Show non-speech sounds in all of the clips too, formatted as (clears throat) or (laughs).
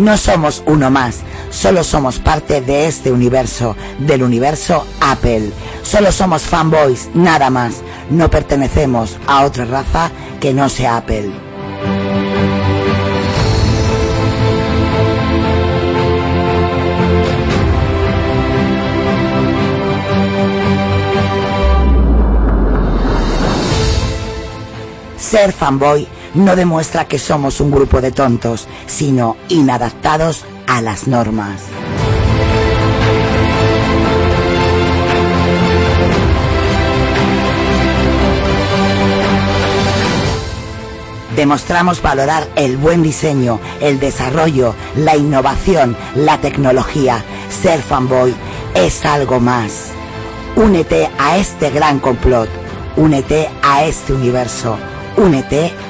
No, somos uno más, solo somos parte de este universo, del universo Apple. Solo somos fanboys, nada más. No pertenecemos a otra raza que no sea Apple. Ser fanboy no demuestra que somos un grupo de tontos, sino inadaptados a las normas. Demostramos valorar el buen diseño, el desarrollo, la innovación, la tecnología. Ser fanboy es algo más. Únete a este gran complot. Únete a este universo. Únete a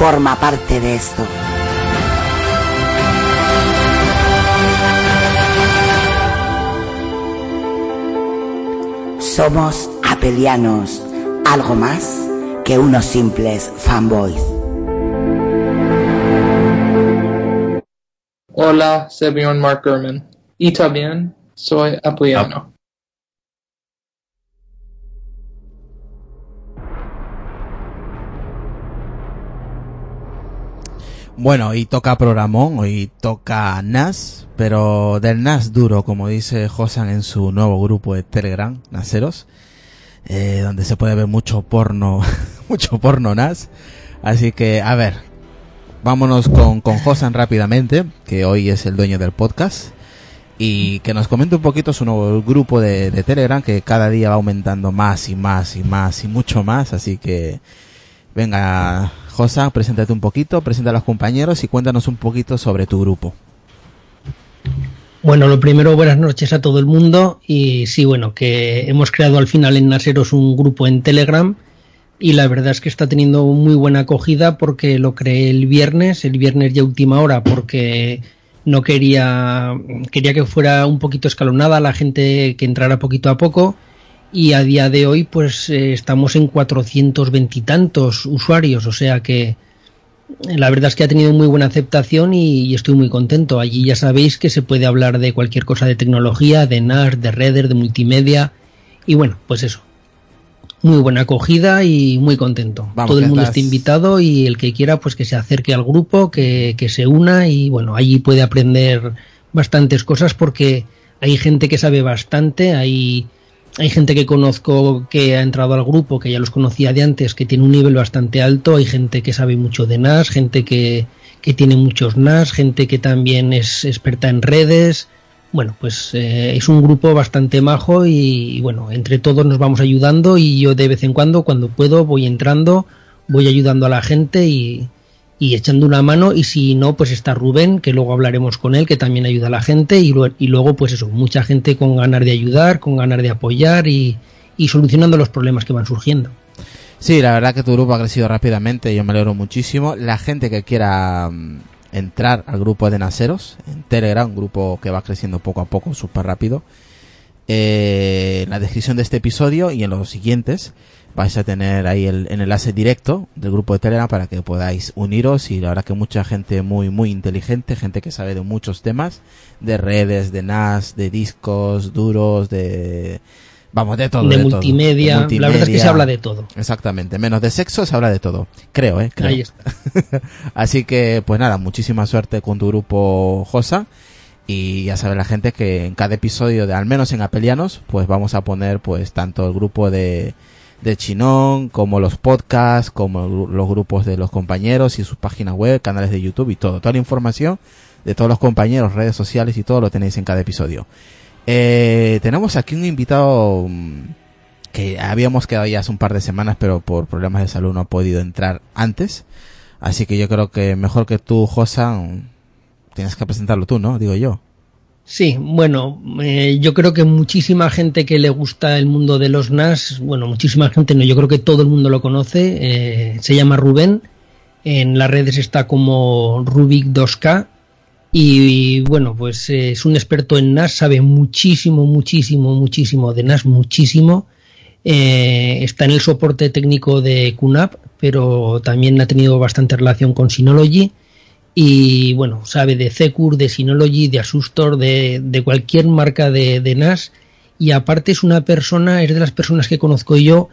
forma parte de esto. Somos apelianos, algo más que unos simples fanboys. Hola, soy Mark Gurman. Y también soy apeliano. Bueno, y toca programón, hoy toca NAS, pero del NAS duro, como dice Josan en su nuevo grupo de Telegram, Naseros, eh, donde se puede ver mucho porno, (laughs) mucho porno NAS. Así que, a ver, vámonos con, con Josan rápidamente, que hoy es el dueño del podcast, y que nos comente un poquito su nuevo grupo de, de Telegram, que cada día va aumentando más y más y más y mucho más, así que, venga, Josa, preséntate un poquito, presenta a los compañeros y cuéntanos un poquito sobre tu grupo. Bueno, lo primero, buenas noches a todo el mundo. Y sí, bueno, que hemos creado al final en Naseros un grupo en Telegram. Y la verdad es que está teniendo muy buena acogida porque lo creé el viernes, el viernes ya última hora, porque no quería, quería que fuera un poquito escalonada la gente que entrara poquito a poco. Y a día de hoy, pues eh, estamos en 420 y tantos usuarios, o sea que la verdad es que ha tenido muy buena aceptación y, y, estoy muy contento. Allí ya sabéis que se puede hablar de cualquier cosa de tecnología, de NAS, de Redder, de multimedia. Y bueno, pues eso. Muy buena acogida y muy contento. Vamos, Todo el mundo estás- está invitado y el que quiera pues que se acerque al grupo, que, que se una y bueno, allí puede aprender bastantes cosas porque hay gente que sabe bastante, hay, hay gente que conozco que ha entrado al grupo, que ya los conocía de antes, que tiene un nivel bastante alto, hay gente que sabe mucho de NAS, gente que, que tiene muchos NAS, gente que también es experta en redes. Bueno, pues eh, es un grupo bastante majo y, y bueno, entre todos nos vamos ayudando y yo de vez en cuando, cuando puedo, voy entrando, voy ayudando a la gente y, y echando una mano y si no pues está Rubén que luego hablaremos con él que también ayuda a la gente y, y luego pues eso mucha gente con ganas de ayudar con ganas de apoyar y, y solucionando los problemas que van surgiendo Sí, la verdad que tu grupo ha crecido rápidamente, yo me alegro muchísimo. La gente que quiera mm, entrar al grupo de Naseros, en Telegram, un grupo que va creciendo poco a poco, súper rápido, eh, en la descripción de este episodio y en los siguientes vais a tener ahí el, el enlace directo del grupo de Telegram para que podáis uniros y la verdad que mucha gente muy muy inteligente, gente que sabe de muchos temas, de redes, de NAS, de discos duros, de vamos de todo, de, multimedia. De la verdad es que se habla de todo Exactamente, menos de sexo se habla de todo, creo, eh, creo. ahí está (laughs) Así que, pues nada, muchísima suerte con tu grupo Josa. Y ya sabe la gente que en cada episodio de al menos en Apelianos, pues vamos a poner pues tanto el grupo de, de Chinón, como los podcasts, como los grupos de los compañeros y sus páginas web, canales de YouTube y todo. Toda la información de todos los compañeros, redes sociales y todo lo tenéis en cada episodio. Eh, tenemos aquí un invitado mm, que habíamos quedado ya hace un par de semanas, pero por problemas de salud no ha podido entrar antes. Así que yo creo que mejor que tú, Josa, mm, tienes que presentarlo tú, ¿no? Digo yo. Sí, bueno, eh, yo creo que muchísima gente que le gusta el mundo de los NAS, bueno, muchísima gente no, yo creo que todo el mundo lo conoce, eh, se llama Rubén, en las redes está como Rubik 2K y, bueno, pues eh, es un experto en NAS, sabe muchísimo, muchísimo, muchísimo de NAS, muchísimo. está en el soporte técnico de QNAP, pero también ha tenido bastante relación con Synology y bueno, sabe de Secur, de Synology, de Asustor, de, de cualquier marca de, de, NAS. Y aparte es una persona, es de las personas que conozco yo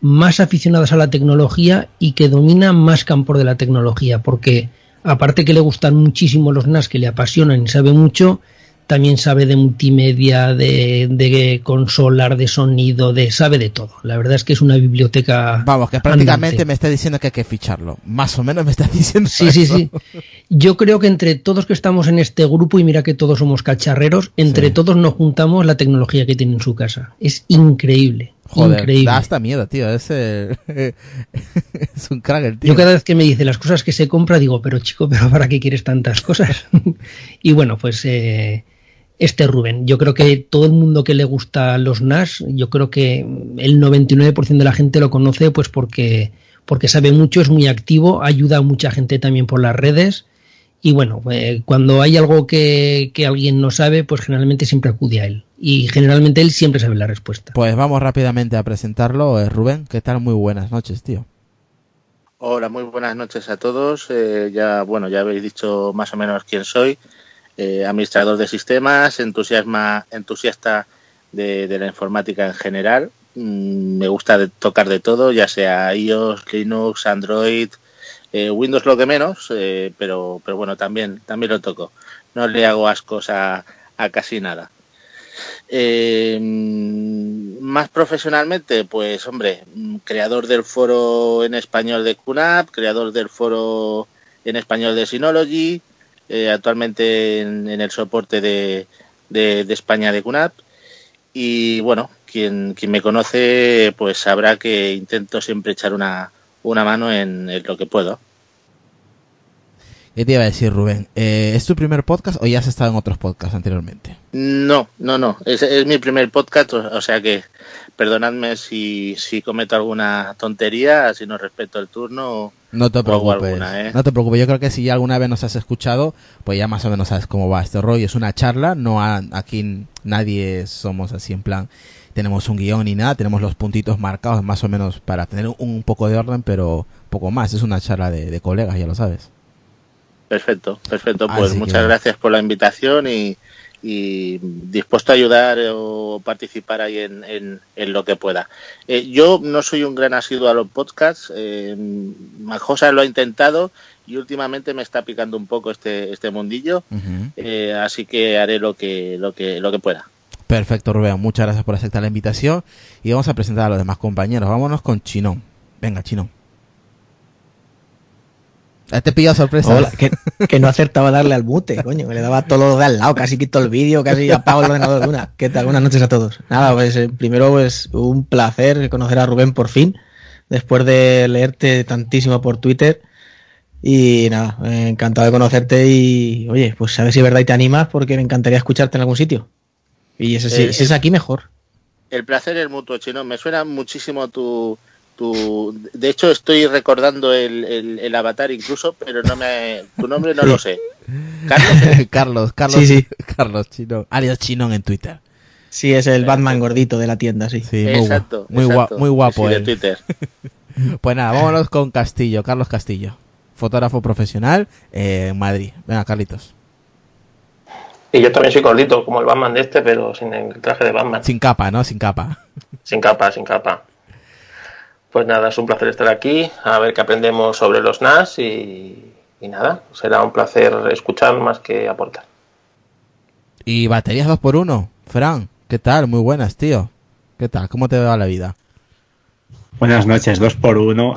más aficionadas a la tecnología y que domina más campos de la tecnología porque aparte que le gustan muchísimo los NAS que le apasionan y sabe mucho, también sabe de multimedia, de, de consolar, de sonido, de sabe de todo. La verdad es que es una biblioteca. Vamos, que prácticamente andante. me está diciendo que hay que ficharlo. Más o menos me está (laughs) diciendo. Sí, eso. sí, sí. Yo creo que entre todos que estamos en este grupo, y mira que todos somos cacharreros, entre sí. todos nos juntamos la tecnología que tiene en su casa. Es increíble. Joder, increíble. da hasta miedo, tío. Es, (laughs) es un crack el tío. Yo cada vez que me dice las cosas que se compra, digo, pero chico, ¿pero para qué quieres tantas cosas? (laughs) y bueno, pues. Eh, este Rubén. Yo creo que todo el mundo que le gusta los NAS, yo creo que el 99% de la gente lo conoce pues porque, porque sabe mucho, es muy activo, ayuda a mucha gente también por las redes y bueno, eh, cuando hay algo que, que, alguien no sabe, pues generalmente siempre acude a él y generalmente él siempre sabe la respuesta. Pues vamos rápidamente a presentarlo. Eh, Rubén, ¿qué tal? Muy buenas noches, tío. Hola, muy buenas noches a todos. Eh, ya, bueno, ya habéis dicho más o menos quién soy eh, administrador de sistemas, entusiasma, entusiasta de, la informática en general. Mm, me gusta tocar de todo, ya sea iOS, Linux, Android, eh, Windows lo que menos, eh, pero, pero bueno, también, también lo toco. No le hago ascos a, a casi nada. Más profesionalmente, pues hombre, creador del foro en español de QNAP, creador del foro en español de Synology, eh, actualmente en, en, el soporte de, de, España de CUNAP. Y bueno, quien, quien me conoce pues sabrá que intento siempre echar una, una mano en lo que puedo. ¿Qué te iba a decir, Rubén? Eh, ¿Es tu primer podcast o ya has estado en otros podcasts anteriormente? No, no, no. Es, es mi primer podcast, o, sea que perdonadme si, si, cometo alguna tontería, si no respeto el turno. No te preocupes. Alguna, ¿eh? No te preocupes. Yo creo que si ya alguna vez nos has escuchado, pues ya más o menos sabes cómo va este rollo. Es una charla, no ha, aquí nadie somos así en plan tenemos un guion ni nada, tenemos los puntitos marcados más o menos para tener un, un poco de orden, pero poco más. Es una charla de, de colegas, ya lo sabes. Perfecto, perfecto. Pues Así muchas que... gracias por la invitación y, y, dispuesto a ayudar o participar ahí en, en, en lo que pueda. Eh, yo no soy un gran asiduo a los podcasts. Eh, Majosa lo ha intentado y últimamente me está picando un poco este, este mundillo. Uh -huh. eh, así que haré lo que, lo que, lo que pueda. Perfecto, Rubén. Muchas gracias por aceptar la invitación y vamos a presentar a los demás compañeros. Vámonos con Chinón. Venga, Chinón. Te pillado sorpresa. Hola, que, que, no acertaba darle al mute, coño. Que le daba todo lo de al lado, casi quito el vídeo, casi apago el ordenador de una. ¿Qué tal? Buenas noches a todos. Nada, pues eh, primero pues un placer conocer a Rubén por fin, después de leerte tantísimo por Twitter. Y nada, eh, encantado de conocerte y, oye, pues a ver si es verdad y te animas porque me encantaría escucharte en algún sitio. Y ese, eh, si es aquí mejor. El placer es mutuo, Chino. Me suena muchísimo tu, tu, de hecho estoy recordando el, el, el, avatar incluso, pero no me, tu nombre no lo sé. (laughs) Carlos, Carlos, Carlos, sí, sí. Carlos Chinón, alias Chinón en Twitter. Sí, es el Batman gordito de la tienda, sí. sí muy exacto, muy, exacto. Guapo, muy guapo. Sí, de Twitter. (laughs) pues nada, vámonos con Castillo, Carlos Castillo, fotógrafo profesional eh, en Madrid. Venga, Carlitos. Y yo también soy gordito, como el Batman de este, pero sin el traje de Batman. Sin capa, ¿no? Sin capa. Sin capa, sin capa. Pues nada, es un placer estar aquí, a ver qué aprendemos sobre los NAS y, nada, será un placer escuchar más que aportar. Y baterías 2 por 1 Fran, ¿qué tal? Muy buenas, tío. ¿Qué tal? ¿Cómo te va la vida? Buenas noches, dos por uno.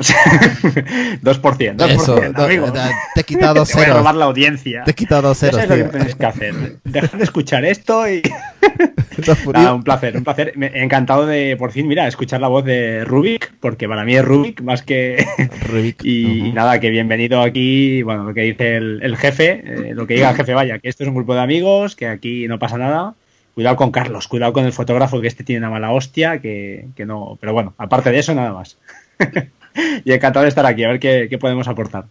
(laughs) dos por cien, dos Eso, por cien, amigo. te he quitado dos (laughs) Te voy a ceros. robar la audiencia. Te he quitado ceros, sabes lo que tenéis que hacer. Dejar de escuchar esto y... (laughs) Nada, un placer, un placer. Me he encantado de, por fin, mira, escuchar la voz de Rubik, porque para mí es Rubik más que... Rubik. Y nada, que bienvenido aquí, bueno, lo que dice el, el jefe, eh, lo que diga el jefe, vaya, que esto es un grupo de amigos, que aquí no pasa nada. Cuidado con Carlos, cuidado con el fotógrafo, que este tiene una mala hostia, que, que no... Pero bueno, aparte de eso, nada más. (laughs) y encantado de estar aquí, a ver qué, qué podemos aportar.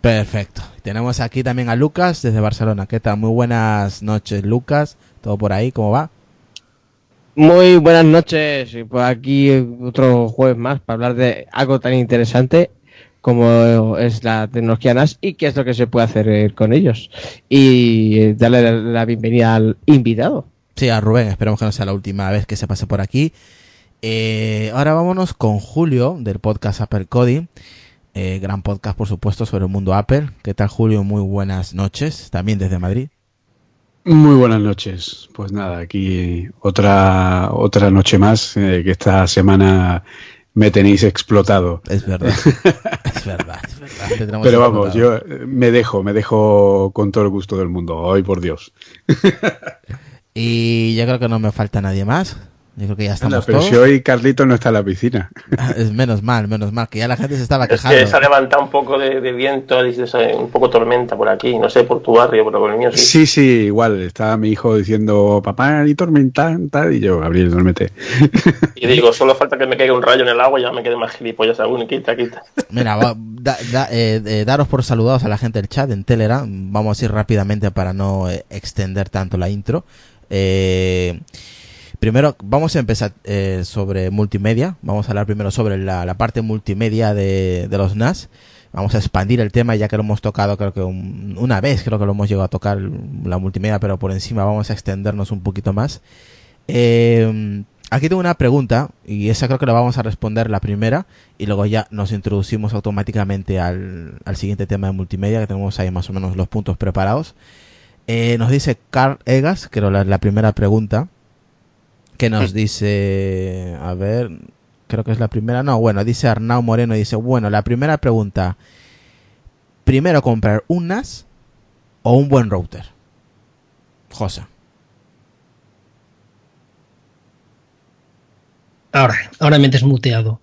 Perfecto. Tenemos aquí también a Lucas desde Barcelona. ¿Qué tal? Muy buenas noches, Lucas. ¿Todo por ahí? ¿Cómo va? Muy buenas noches. y Pues aquí otro jueves más para hablar de algo tan interesante como es la tecnología NAS y qué es lo que se puede hacer eh, con ellos. Y eh, darle la bienvenida al invitado. Sí, a Rubén. Esperemos que no sea la última vez que se pase por aquí. Eh, ahora vámonos con Julio del podcast Apple Coding. Eh, gran podcast, por supuesto, sobre el mundo Apple. ¿Qué tal, Julio? Muy buenas noches. También desde Madrid. Muy buenas noches. Pues nada, aquí otra otra noche más eh, que esta semana me tenéis explotado. Es verdad. (laughs) es verdad, es verdad. Pero vamos, explotado. yo eh, me dejo, me dejo con todo el gusto del mundo. Hoy por Dios. (laughs) Y yo creo que no me falta nadie más. Yo creo que ya Anda, estamos pero todos. si hoy Carlito no está en la piscina. Es menos mal, menos mal, que ya la gente se estaba Es quejando. que se ha levantado un poco de, de viento, un poco tormenta por aquí, no sé, por tu barrio, pero por el mío sí. Sí, sí, igual. Estaba mi hijo diciendo, papá, y tormenta, tal, y yo, Gabriel, duérmete. Y digo, solo falta que me caiga un rayo en el agua y ya me quede más gilipollas aún, quita, quita. Mira, va- da- da- eh, eh, daros por saludados a la gente del chat en Telegram. Vamos a ir rápidamente para no eh, extender tanto la intro. Eh, primero, vamos a empezar eh, sobre multimedia. Vamos a hablar primero sobre la, la parte multimedia de, de los NAS. Vamos a expandir el tema ya que lo hemos tocado, creo que un- una vez, creo que lo hemos llegado a tocar la multimedia, pero por encima vamos a extendernos un poquito más. Eh, aquí tengo una pregunta y esa creo que la vamos a responder la primera y luego ya nos introducimos automáticamente al, al siguiente tema de multimedia que tenemos ahí más o menos los puntos preparados. Eh, nos dice Carl Egas, creo la, la primera pregunta, que nos dice, a ver, creo que es la primera, no, bueno, dice Arnau Moreno, dice, bueno, la primera pregunta, primero comprar un NAS o un buen router. José. Ahora, ahora me he desmuteado.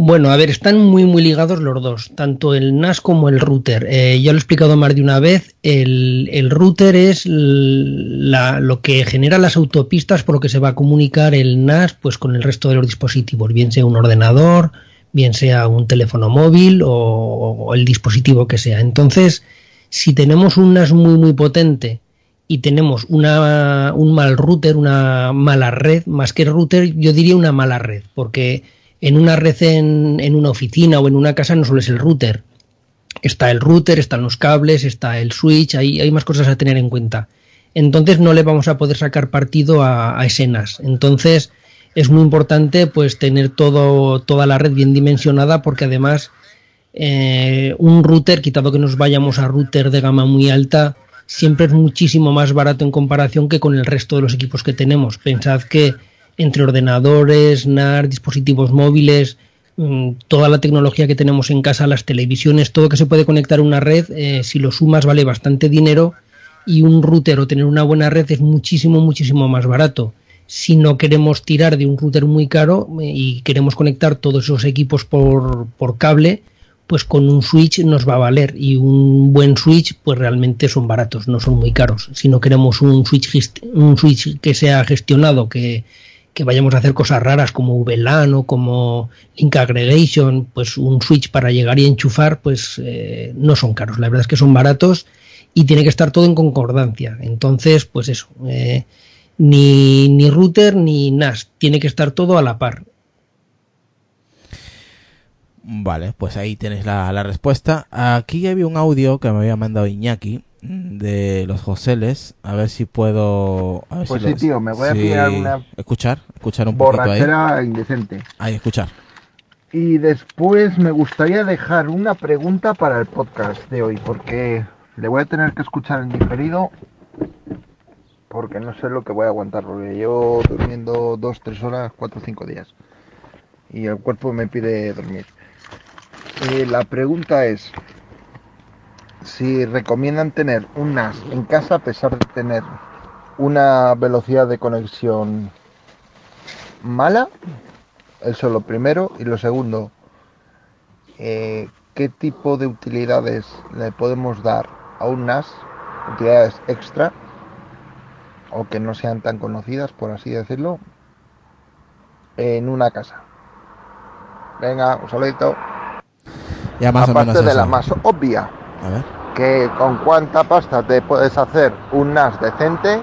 Bueno, a ver, están muy muy ligados los dos, tanto el NAS como el router. Eh, ya lo he explicado más de una vez, el, el router es la- lo que genera las autopistas por lo que se va a comunicar el NAS pues con el resto de los dispositivos, bien sea un ordenador, bien sea un teléfono móvil o, o el dispositivo que sea. Entonces, si tenemos un NAS muy muy potente y tenemos una, un mal router, una mala red, más que router, yo diría una mala red, porque en una red en, una oficina o en una casa no solo es el router. Está el router, están los cables, está el switch, hay, hay más cosas a tener en cuenta. Entonces no le vamos a poder sacar partido a, a ese NAS. Entonces es muy importante pues tener todo, toda la red bien dimensionada porque además eh, un router, quitado que nos vayamos a router de gama muy alta, siempre es muchísimo más barato en comparación que con el resto de los equipos que tenemos. Pensad que entre ordenadores, NAS, dispositivos móviles, mm, toda la tecnología que tenemos en casa, las televisiones, todo que se puede conectar a una red, eh, si lo sumas vale bastante dinero y un router o tener una buena red es muchísimo, muchísimo más barato. Si no queremos tirar de un router muy caro eh, y queremos conectar todos esos equipos por, por cable, pues con un switch nos va a valer y un buen switch pues realmente son baratos, no son muy caros. Si no queremos un switch, un switch que sea gestionado, que, que vayamos a hacer cosas raras como VLAN o como Link Aggregation, pues un switch para llegar y enchufar, pues eh, no son caros. La verdad es que son baratos y tiene que estar todo en concordancia. Entonces, pues eso, eh, ni, ni router ni NAS, tiene que estar todo a la par. Vale, pues ahí tenéis la, la respuesta. Aquí había un audio que me había mandado Iñaki de los Joseles. A ver si puedo. a ver Pues si sí, tío, me voy a pillar una Escuchar, escuchar un poquito ahí. borrachera indecente. Ahí, escuchar. Y después me gustaría dejar una pregunta para el podcast de hoy, porque le voy a tener que escuchar en diferido, porque no sé lo que voy a aguantar, porque llevo durmiendo dos, tres horas, cuatro, cinco días. y el cuerpo me pide dormir. Eh, la pregunta es si recomiendan tener un NAS en casa a pesar de tener una velocidad de conexión mala. Eso es lo primero. Y lo segundo, eh, ¿qué tipo de utilidades le podemos dar a un NAS? Utilidades extra o que no sean tan conocidas, por así decirlo, en una casa. Venga, un saludito. Ya más o Aparte menos de eso. la más obvia, A ver. Que con cuánta pasta te puedes hacer un NAS decente,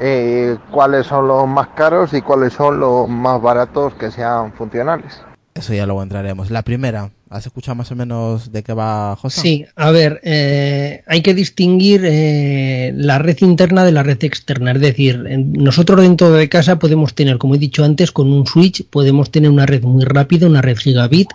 eh, cuáles son los más caros y cuáles son los más baratos que sean funcionales. Eso ya luego entraremos. La primera, ¿has escuchado más o menos de qué va José? Sí, a ver, eh, hay que distinguir eh, la red interna de la red externa. Es decir, nosotros dentro de casa podemos tener, como he dicho antes, con un switch podemos tener una red muy rápida, una red gigabit,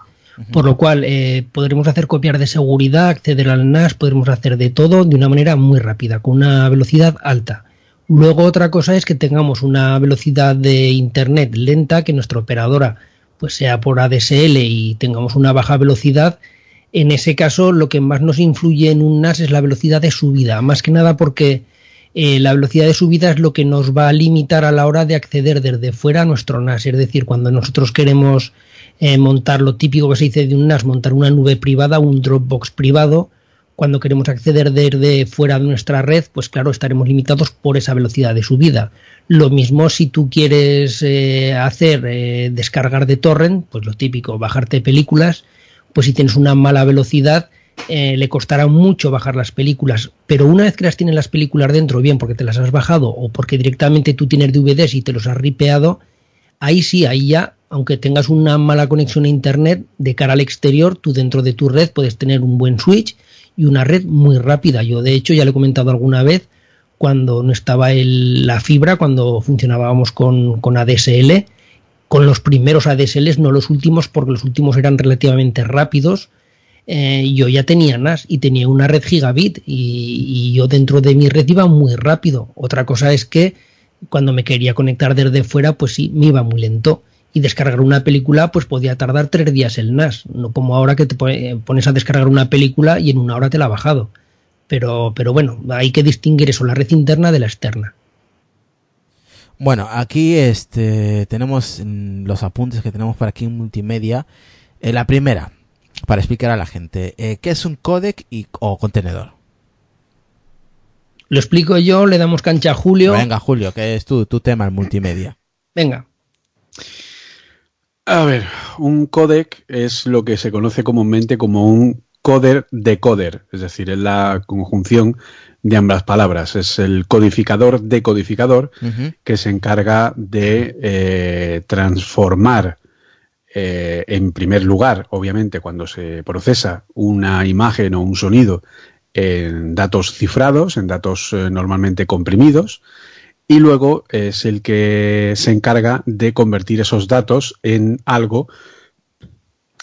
por lo cual eh, podremos hacer copiar de seguridad, acceder al NAS, podremos hacer de todo de una manera muy rápida, con una velocidad alta. Luego otra cosa es que tengamos una velocidad de internet lenta, que nuestra operadora pues sea por ADSL y tengamos una baja velocidad. En ese caso, lo que más nos influye en un NAS es la velocidad de subida, más que nada porque eh, la velocidad de subida es lo que nos va a limitar a la hora de acceder desde fuera a nuestro NAS. Es decir, cuando nosotros queremos eh, montar lo típico que se dice de un NAS, montar una nube privada, un Dropbox privado, cuando queremos acceder desde fuera de nuestra red, pues claro, estaremos limitados por esa velocidad de subida. Lo mismo si tú quieres eh, hacer eh, descargar de torrent, pues lo típico, bajarte películas, pues si tienes una mala velocidad, le costará mucho bajar las películas, pero una vez que las tienes las películas dentro, bien porque te las has bajado o porque directamente tú tienes DVDs y te los has ripeado, ahí sí, ahí ya, aunque tengas una mala conexión a internet, de cara al exterior, tú dentro de tu red puedes tener un buen switch y una red muy rápida. Yo, de hecho, ya lo he comentado alguna vez, cuando no estaba la fibra, cuando funcionábamos con, con ADSL, con los primeros ADSLs, no los últimos, porque los últimos eran relativamente rápidos. eh, yo ya tenía NAS y tenía una red gigabit y, y yo dentro de mi red iba muy rápido. Otra cosa es que cuando me quería conectar desde fuera, pues sí, me iba muy lento. Y descargar una película, pues podía tardar tres días el NAS. No como ahora que te pone- pones a descargar una película y en una hora te la ha bajado. Pero, pero bueno, hay que distinguir eso, la red interna de la externa. Bueno, aquí este tenemos mm, los apuntes que tenemos para aquí en multimedia. Eh, la primera, para explicar a la gente, eh, ¿qué es un codec y, o contenedor? Lo explico yo, le damos cancha a Julio. Venga, Julio, que es tu, tu tema en multimedia. Venga. A ver, un codec es lo que se conoce comúnmente como un coder decoder, es decir, es la conjunción de ambas palabras. Es el codificador decodificador Ujú. que se encarga de eh, transformar, eh, en primer lugar, obviamente, cuando se procesa una imagen o un sonido en datos cifrados, en datos eh, normalmente comprimidos, y luego es el que se encarga de convertir esos datos en algo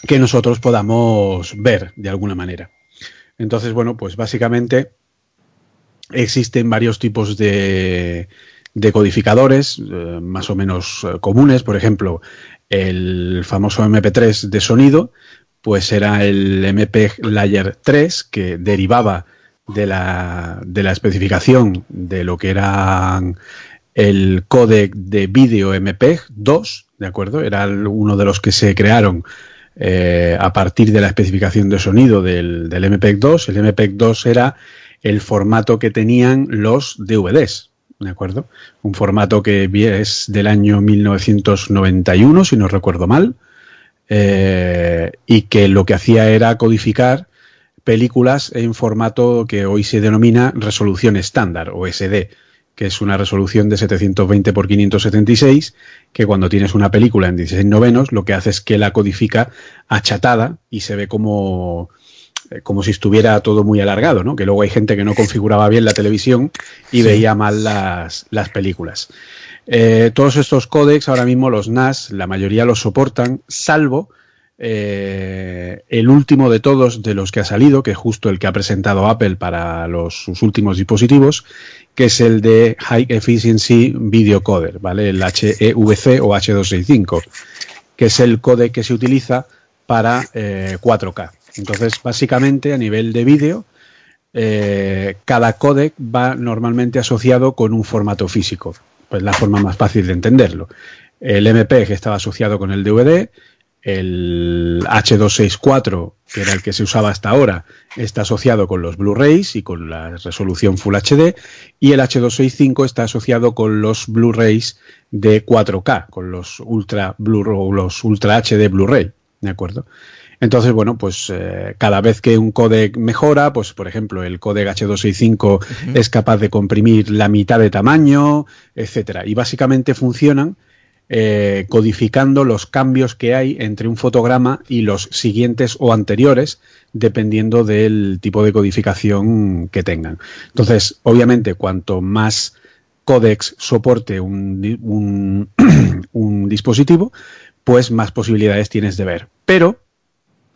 que nosotros podamos ver de alguna manera. Entonces, bueno, pues básicamente existen varios tipos de, de codificadores eh, más o menos eh, comunes. Por ejemplo, el famoso MP3 de sonido, pues era el MPEG Layer 3, que derivaba de la, de la especificación de lo que eran el códec de vídeo MPEG 2, ¿de acuerdo? Era uno de los que se crearon eh, a partir de la especificación de sonido del, del MPEG 2. El MPEG 2 era el formato que tenían los DVDs, ¿de acuerdo? Un formato que es del año 1991, si no recuerdo mal, eh, y que lo que hacía era codificar películas en formato que hoy se denomina resolución estándar o SD, que es una resolución de 720 por 576, que cuando tienes una película en 16 novenos, lo que hace es que la codifica achatada y se ve como, eh, como si estuviera todo muy alargado, ¿no? Que luego hay gente que no configuraba bien la televisión y Sí. veía mal las, las películas. Eh, todos estos códecs, ahora mismo los NAS, la mayoría los soportan, salvo eh, el último de todos de los que ha salido, que es justo el que ha presentado Apple para sus últimos dispositivos, que es el de High Efficiency Video Coder, ¿vale? El HEVC o H265. que es el codec que se utiliza para 4K. Entonces, básicamente, a nivel de vídeo, cada codec va normalmente asociado con un formato físico. Pues la forma más fácil de entenderlo. El MP que estaba asociado con el DVD, el H264, que era el que se usaba hasta ahora, está asociado con los Blu-rays y con la resolución Full HD, y el H265 está asociado con los Blu-rays de 4K, con los Ultra Blu los Ultra HD Blu-ray, ¿de acuerdo? Entonces, bueno, pues eh, cada vez que un codec mejora, pues por ejemplo, el codec H265 es capaz de comprimir la mitad de tamaño, etcétera, y básicamente funcionan eh, codificando los cambios que hay entre un fotograma y los siguientes o anteriores, dependiendo del tipo de codificación que tengan. Entonces, obviamente, cuanto más códex soporte un, (clears throat) un dispositivo, pues más posibilidades tienes de ver. Pero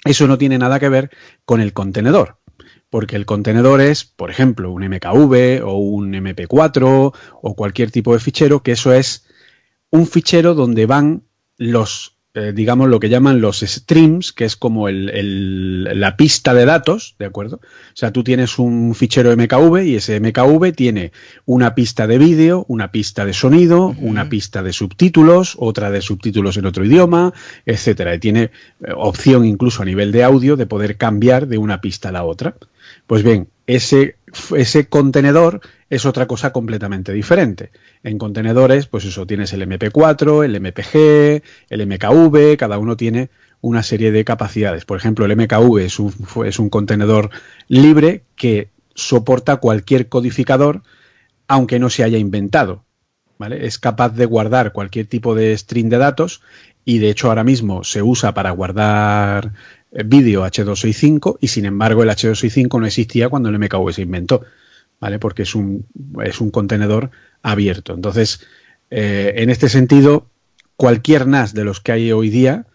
eso no tiene nada que ver con el contenedor porque el contenedor es, por ejemplo, un MKV o un MP4 o cualquier tipo de fichero, que eso es un fichero donde van los, eh, digamos, lo que llaman los streams, que es como el, la pista de datos, ¿de acuerdo? O sea, tú tienes un fichero MKV y ese MKV tiene una pista de vídeo, una pista de sonido, una pista de subtítulos, otra de subtítulos en otro idioma, etcétera. Y tiene eh, opción incluso a nivel de audio de poder cambiar de una pista a la otra. Pues bien, ese, ese contenedor es otra cosa completamente diferente. En contenedores, pues eso, tienes el MP4, el MPG, el MKV, cada uno tiene una serie de capacidades. Por ejemplo, el MKV es un, es un contenedor libre que soporta cualquier codificador, aunque no se haya inventado. ¿vale? Es capaz de guardar cualquier tipo de string de datos y de hecho ahora mismo se usa para guardar vídeo H265 y sin embargo el H265 no existía cuando el MKV se inventó. ¿vale? Porque es un, es un contenedor abierto. Entonces, eh, en este sentido, cualquier NAS de los que hay hoy día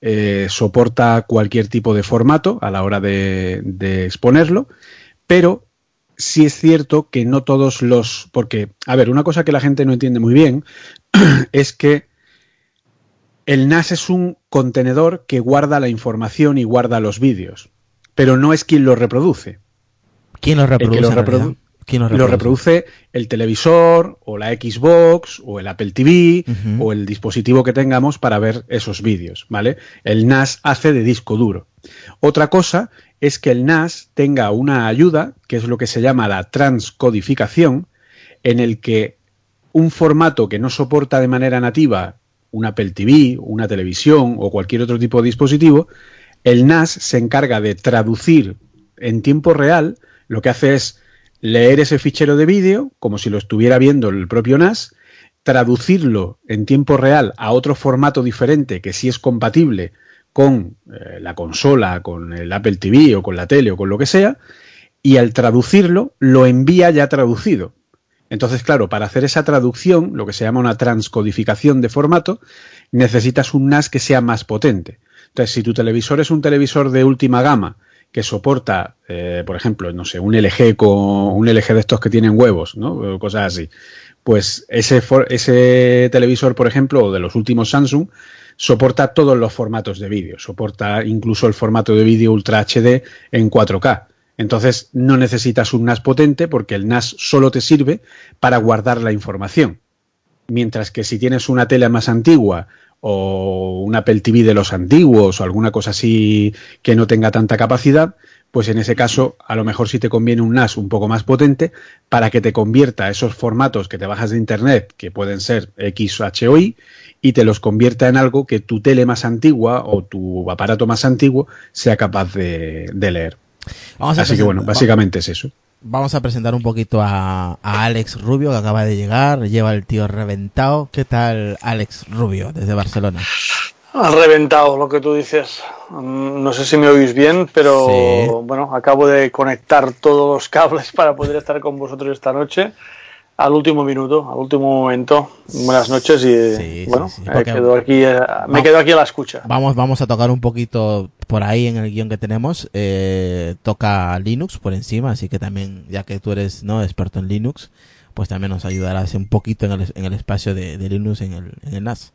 eh, soporta cualquier tipo de formato a la hora de, de exponerlo, pero sí es cierto que no todos los. Porque, a ver, una cosa que la gente no entiende muy bien (clears throat) es que el NAS es un contenedor que guarda la información y guarda los vídeos, pero no es quien lo reproduce. ¿Quién lo reproduce? lo reproduce? el televisor o la Xbox o el Apple TV o el dispositivo que tengamos para ver esos vídeos, ¿vale? El NAS hace de disco duro. Otra cosa es que el NAS tenga una ayuda, que es lo que se llama la transcodificación, en el que un formato que no soporta de manera nativa un Apple TV, una televisión o cualquier otro tipo de dispositivo, el NAS se encarga de traducir en tiempo real, lo que hace es leer ese fichero de vídeo como si lo estuviera viendo el propio NAS, traducirlo en tiempo real a otro formato diferente que sí es compatible con eh, la consola, con el Apple TV o con la tele o con lo que sea, y al traducirlo lo envía ya traducido. Entonces, claro, para hacer esa traducción, lo que se llama una transcodificación de formato, necesitas un NAS que sea más potente. Entonces, si tu televisor es un televisor de última gama que soporta, eh, por ejemplo, no sé, un LG con un LG de estos que tienen huevos, ¿no? Cosas así. Pues ese, ese televisor, por ejemplo, de los últimos Samsung, soporta todos los formatos de vídeo, soporta incluso el formato de vídeo Ultra HD en 4K. Entonces no necesitas un NAS potente porque el NAS solo te sirve para guardar la información. Mientras que si tienes una tele más antigua o un Apple TV de los antiguos o alguna cosa así que no tenga tanta capacidad, pues en ese caso a lo mejor sí te conviene un NAS un poco más potente para que te convierta esos formatos que te bajas de internet, que pueden ser X o HOI, y te los convierta en algo que tu tele más antigua o tu aparato más antiguo sea capaz de, leer. Así que bueno, básicamente es eso. Vamos a presentar un poquito a, Alex Rubio, que acaba de llegar, lleva el tío reventado. ¿Qué tal, Alex Rubio, desde Barcelona? Ha reventado lo que tú dices. Mm, no sé si me oís bien, pero bueno, acabo de conectar todos los cables (laughs) para poder estar con vosotros esta noche al último minuto, al último momento. Buenas noches y bueno, me, quedo aquí, eh, me quedo aquí a la escucha. Vamos, vamos a tocar un poquito por ahí en el guion que tenemos. Eh, toca Linux por encima, así que también, ya que tú eres no experto en Linux, pues también nos ayudarás un poquito en el, en el espacio de, Linux en el, en el NAS.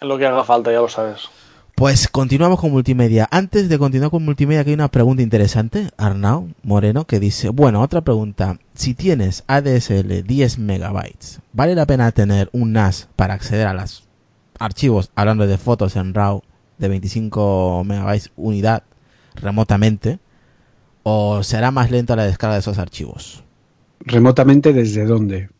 En lo que haga falta, ya lo sabes. Pues continuamos con multimedia. Antes de continuar con multimedia, aquí hay una pregunta interesante. Arnau Moreno que dice, bueno, otra pregunta. Si tienes ADSL 10 megabytes, ¿vale la pena tener un NAS para acceder a los archivos, hablando de fotos en RAW de 25 megabytes unidad remotamente? ¿O será más lenta la descarga de esos archivos? ¿Remotamente desde dónde?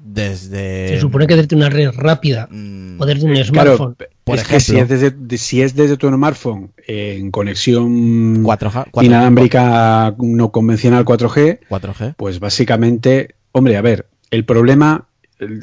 Desde... Se supone que desde una red rápida Mm, o desde un Claro, smartphone. Por es que si es, desde, de- si es desde tu smartphone eh, en conexión 4G, 4G, inalámbrica no convencional 4G, 4G. pues básicamente, hombre, a ver, el problema,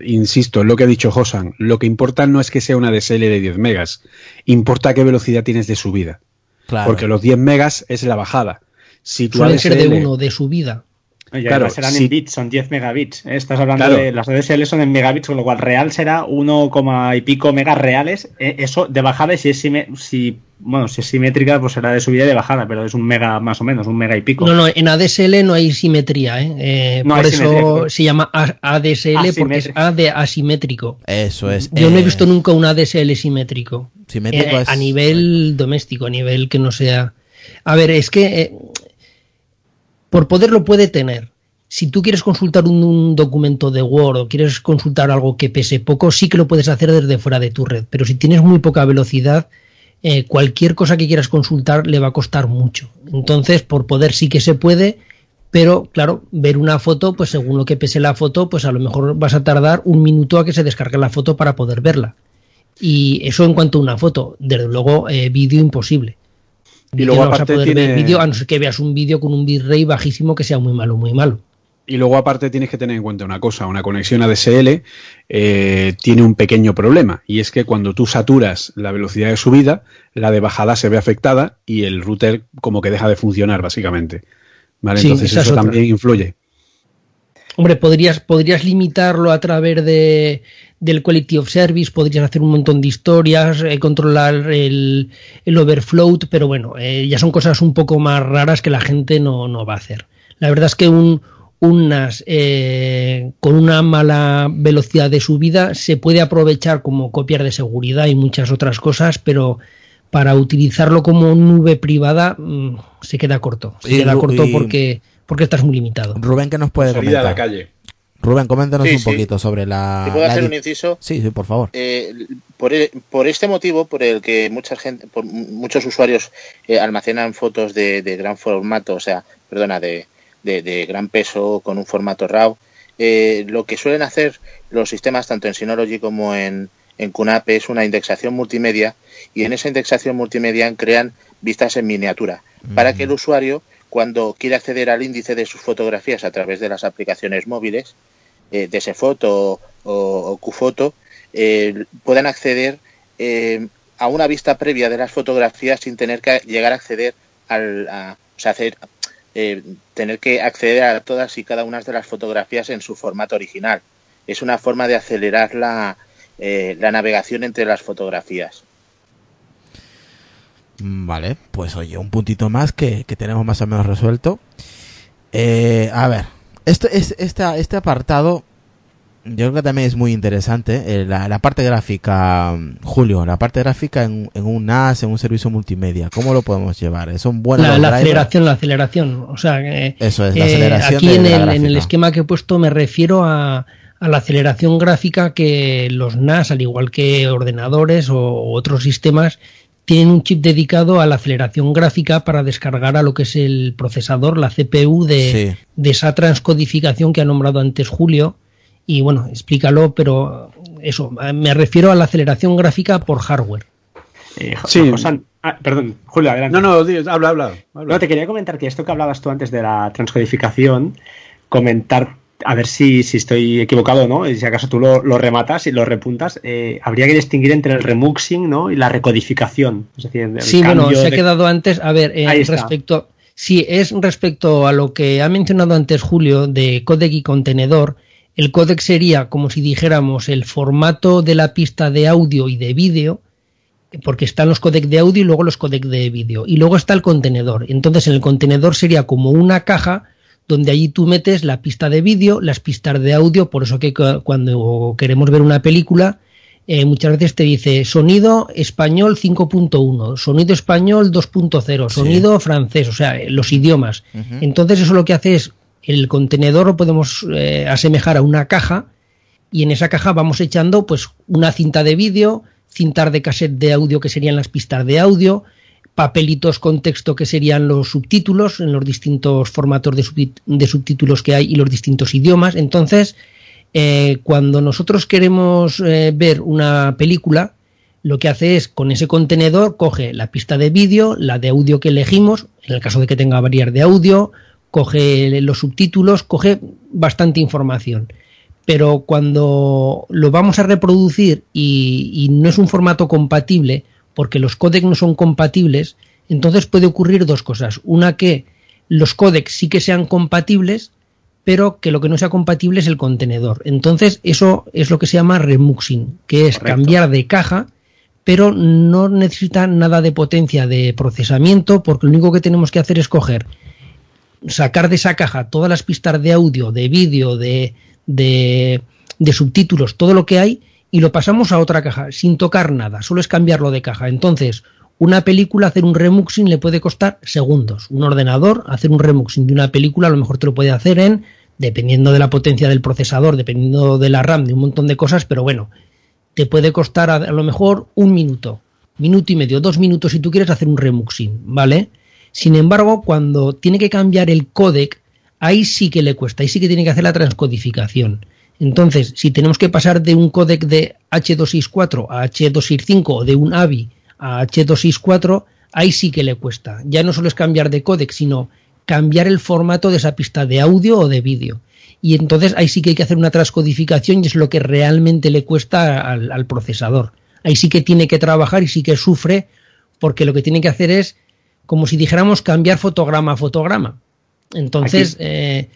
insisto, es lo que ha dicho Josan, lo que importa no es que sea una DSL de 10 megas, importa qué velocidad tienes de subida, Claro. porque los 10 megas es la bajada. Si tu Suelen ser de uno, de subida. Y Claro, serán sí. en bits, son 10 megabits. ¿eh? Estás hablando Claro. de las ADSL son en megabits, con lo cual real será 1, coma y pico megas reales. Eh, Eso de bajada, y si es, si, bueno, si es simétrica, pues será de subida y de bajada, pero es un mega más o menos, un mega y pico. No, no, en ADSL no hay simetría, ¿eh? Eh, No por hay eso simetría, se llama ADSL porque es Asimétrico. A de asimétrico. Eso es. Yo no he eh, visto nunca un ADSL simétrico. simétrico Eh, es- A nivel doméstico, a nivel que no sea. A ver, es que eh, por poder lo puede tener. Si tú quieres consultar un, documento de Word o quieres consultar algo que pese poco, sí que lo puedes hacer desde fuera de tu red. Pero si tienes muy poca velocidad, eh, cualquier cosa que quieras consultar le va a costar mucho. Entonces, por poder sí que se puede, pero claro, ver una foto, pues según lo que pese la foto, pues a lo mejor vas a tardar un minuto a que se descargue la foto para poder verla. Y eso en cuanto a una foto, desde luego eh, vídeo imposible. Y luego no vas a aparte poder ver vídeo a no ser que veas un vídeo con un bitrate bajísimo que sea muy malo, muy malo. Y luego aparte tienes que tener en cuenta una cosa, una conexión ADSL eh, tiene un pequeño problema y es que cuando tú saturas la velocidad de subida, la de bajada se ve afectada y el router como que deja de funcionar básicamente. ¿Vale? Sí, Entonces eso otra. también influye. Hombre, podrías, podrías limitarlo a través de, del Quality of Service, podrías hacer un montón de historias, eh, controlar el, el overflow, pero bueno, eh, ya son cosas un poco más raras que la gente no, no va a hacer. La verdad es que un, un NAS eh, con una mala velocidad de subida se puede aprovechar como copiar de seguridad y muchas otras cosas, pero para utilizarlo como nube privada mm, se queda corto. Se Y queda corto y- porque, porque estás muy limitado. Rubén, ¿qué nos puede Salida a la comentar? calle. Rubén, coméntanos Sí, un sí. poquito sobre la. Si puedo la hacer un inciso, Sí, sí, por favor. eh, por, e- por este motivo, por el que mucha gente, por muchos usuarios eh, almacenan fotos de, de gran formato, o sea, perdona, de, de- de gran peso con un formato RAW, eh, lo que suelen hacer los sistemas, tanto en Synology como en, en QNAP, es una indexación multimedia y en esa indexación multimedia crean vistas en miniatura para que el usuario, cuando quiere acceder al índice de sus fotografías a través de las aplicaciones móviles, eh, de ese foto o, o Qfoto, eh, puedan acceder eh, a una vista previa de las fotografías sin tener que llegar a acceder al, a, o sea, hacer, eh, tener que acceder a todas y cada una de las fotografías en su formato original. Es una forma de acelerar la, eh, la navegación entre las fotografías. Mm, Vale, pues oye, un puntito más que, que tenemos más o menos resuelto. Eh, a ver, este, es, esta- este apartado yo creo que también es muy interesante. eh, la, la parte gráfica, mm, Julio, la parte gráfica en, en un NAS, en un servicio multimedia, ¿cómo lo podemos llevar? ¿Son buenos la, la aceleración, la aceleración. O sea, eh, Eso es, la eh, aceleración aquí en el, en el esquema que he puesto me refiero a, a la aceleración gráfica que los NAS, al igual que ordenadores o otros sistemas, tienen un chip dedicado a la aceleración gráfica para descargar a lo que es el procesador, la CPU de, Sí. de esa transcodificación que ha nombrado antes Julio. Y bueno, explícalo, pero eso, me refiero a la aceleración gráfica por hardware. Eh, Sí. Josan- ah, perdón, Julio, adelante. No, no, di- habla, habla. habla. No, te quería comentar que esto que hablabas tú antes de la transcodificación, comentar, a ver si, si estoy equivocado, ¿no? Y si acaso tú lo, lo rematas y lo repuntas, eh, habría que distinguir entre el remuxing, ¿no? Y la recodificación. Es decir, el Sí, bueno, se ha quedado antes. A ver, eh, respecto. Sí, es respecto a lo que ha mencionado antes Julio de codec y contenedor. El codec sería como si dijéramos el formato de la pista de audio y de vídeo, porque están los codecs de audio y luego los codecs de vídeo. Y luego está el contenedor. Entonces, en el contenedor sería como una caja donde allí tú metes la pista de vídeo, las pistas de audio, por eso que cu- cuando queremos ver una película, eh, muchas veces te dice sonido español 5.1, sonido español 2.0, sonido francés, o sea, los idiomas. Entonces eso lo que hace es, el contenedor lo podemos eh, asemejar a una caja y en esa caja vamos echando pues una cinta de vídeo, cintas de cassette de audio que serían las pistas de audio, papelitos con texto que serían los subtítulos en los distintos formatos de, subtítulos que hay y los distintos idiomas. Entonces, eh, cuando nosotros queremos eh, ver una película, lo que hace es con ese contenedor coge la pista de vídeo, la de audio que elegimos, en el caso de que tenga variar de audio, coge los subtítulos, coge bastante información. Pero cuando lo vamos a reproducir y no es un formato compatible, porque los códecs no son compatibles, entonces puede ocurrir dos cosas. Una que los códecs sí que sean compatibles, pero que lo que no sea compatible es el contenedor. Entonces, eso es lo que se llama remuxing, que es cambiar de caja, pero no necesita nada de potencia de procesamiento, porque lo único que tenemos que hacer es coger, sacar de esa caja todas las pistas de audio, de vídeo, de, de, de subtítulos, todo lo que hay, y lo pasamos a otra caja sin tocar nada, solo es cambiarlo de caja. Entonces, una película, hacer un remuxing le puede costar segundos. Un ordenador, hacer un remuxing de una película, a lo mejor te lo puede hacer en, dependiendo de la potencia del procesador, dependiendo de la RAM, de un montón de cosas, pero bueno, te puede costar a, lo mejor un minuto, minuto y medio, dos minutos si tú quieres hacer un remuxing, ¿vale? Sin embargo, cuando tiene que cambiar el codec, ahí sí que le cuesta, ahí sí que tiene que hacer la transcodificación. Entonces, si tenemos que pasar de un códec de H264 a H265 o de un AVI a H264, ahí sí que le cuesta. Ya no solo es cambiar de códec, sino cambiar el formato de esa pista de audio o de vídeo. Y entonces ahí sí que hay que hacer una transcodificación y es lo que realmente le cuesta al, al, procesador. Ahí sí que tiene que trabajar y sí que sufre porque lo que tiene que hacer es como si dijéramos cambiar fotograma a fotograma. Entonces, eh,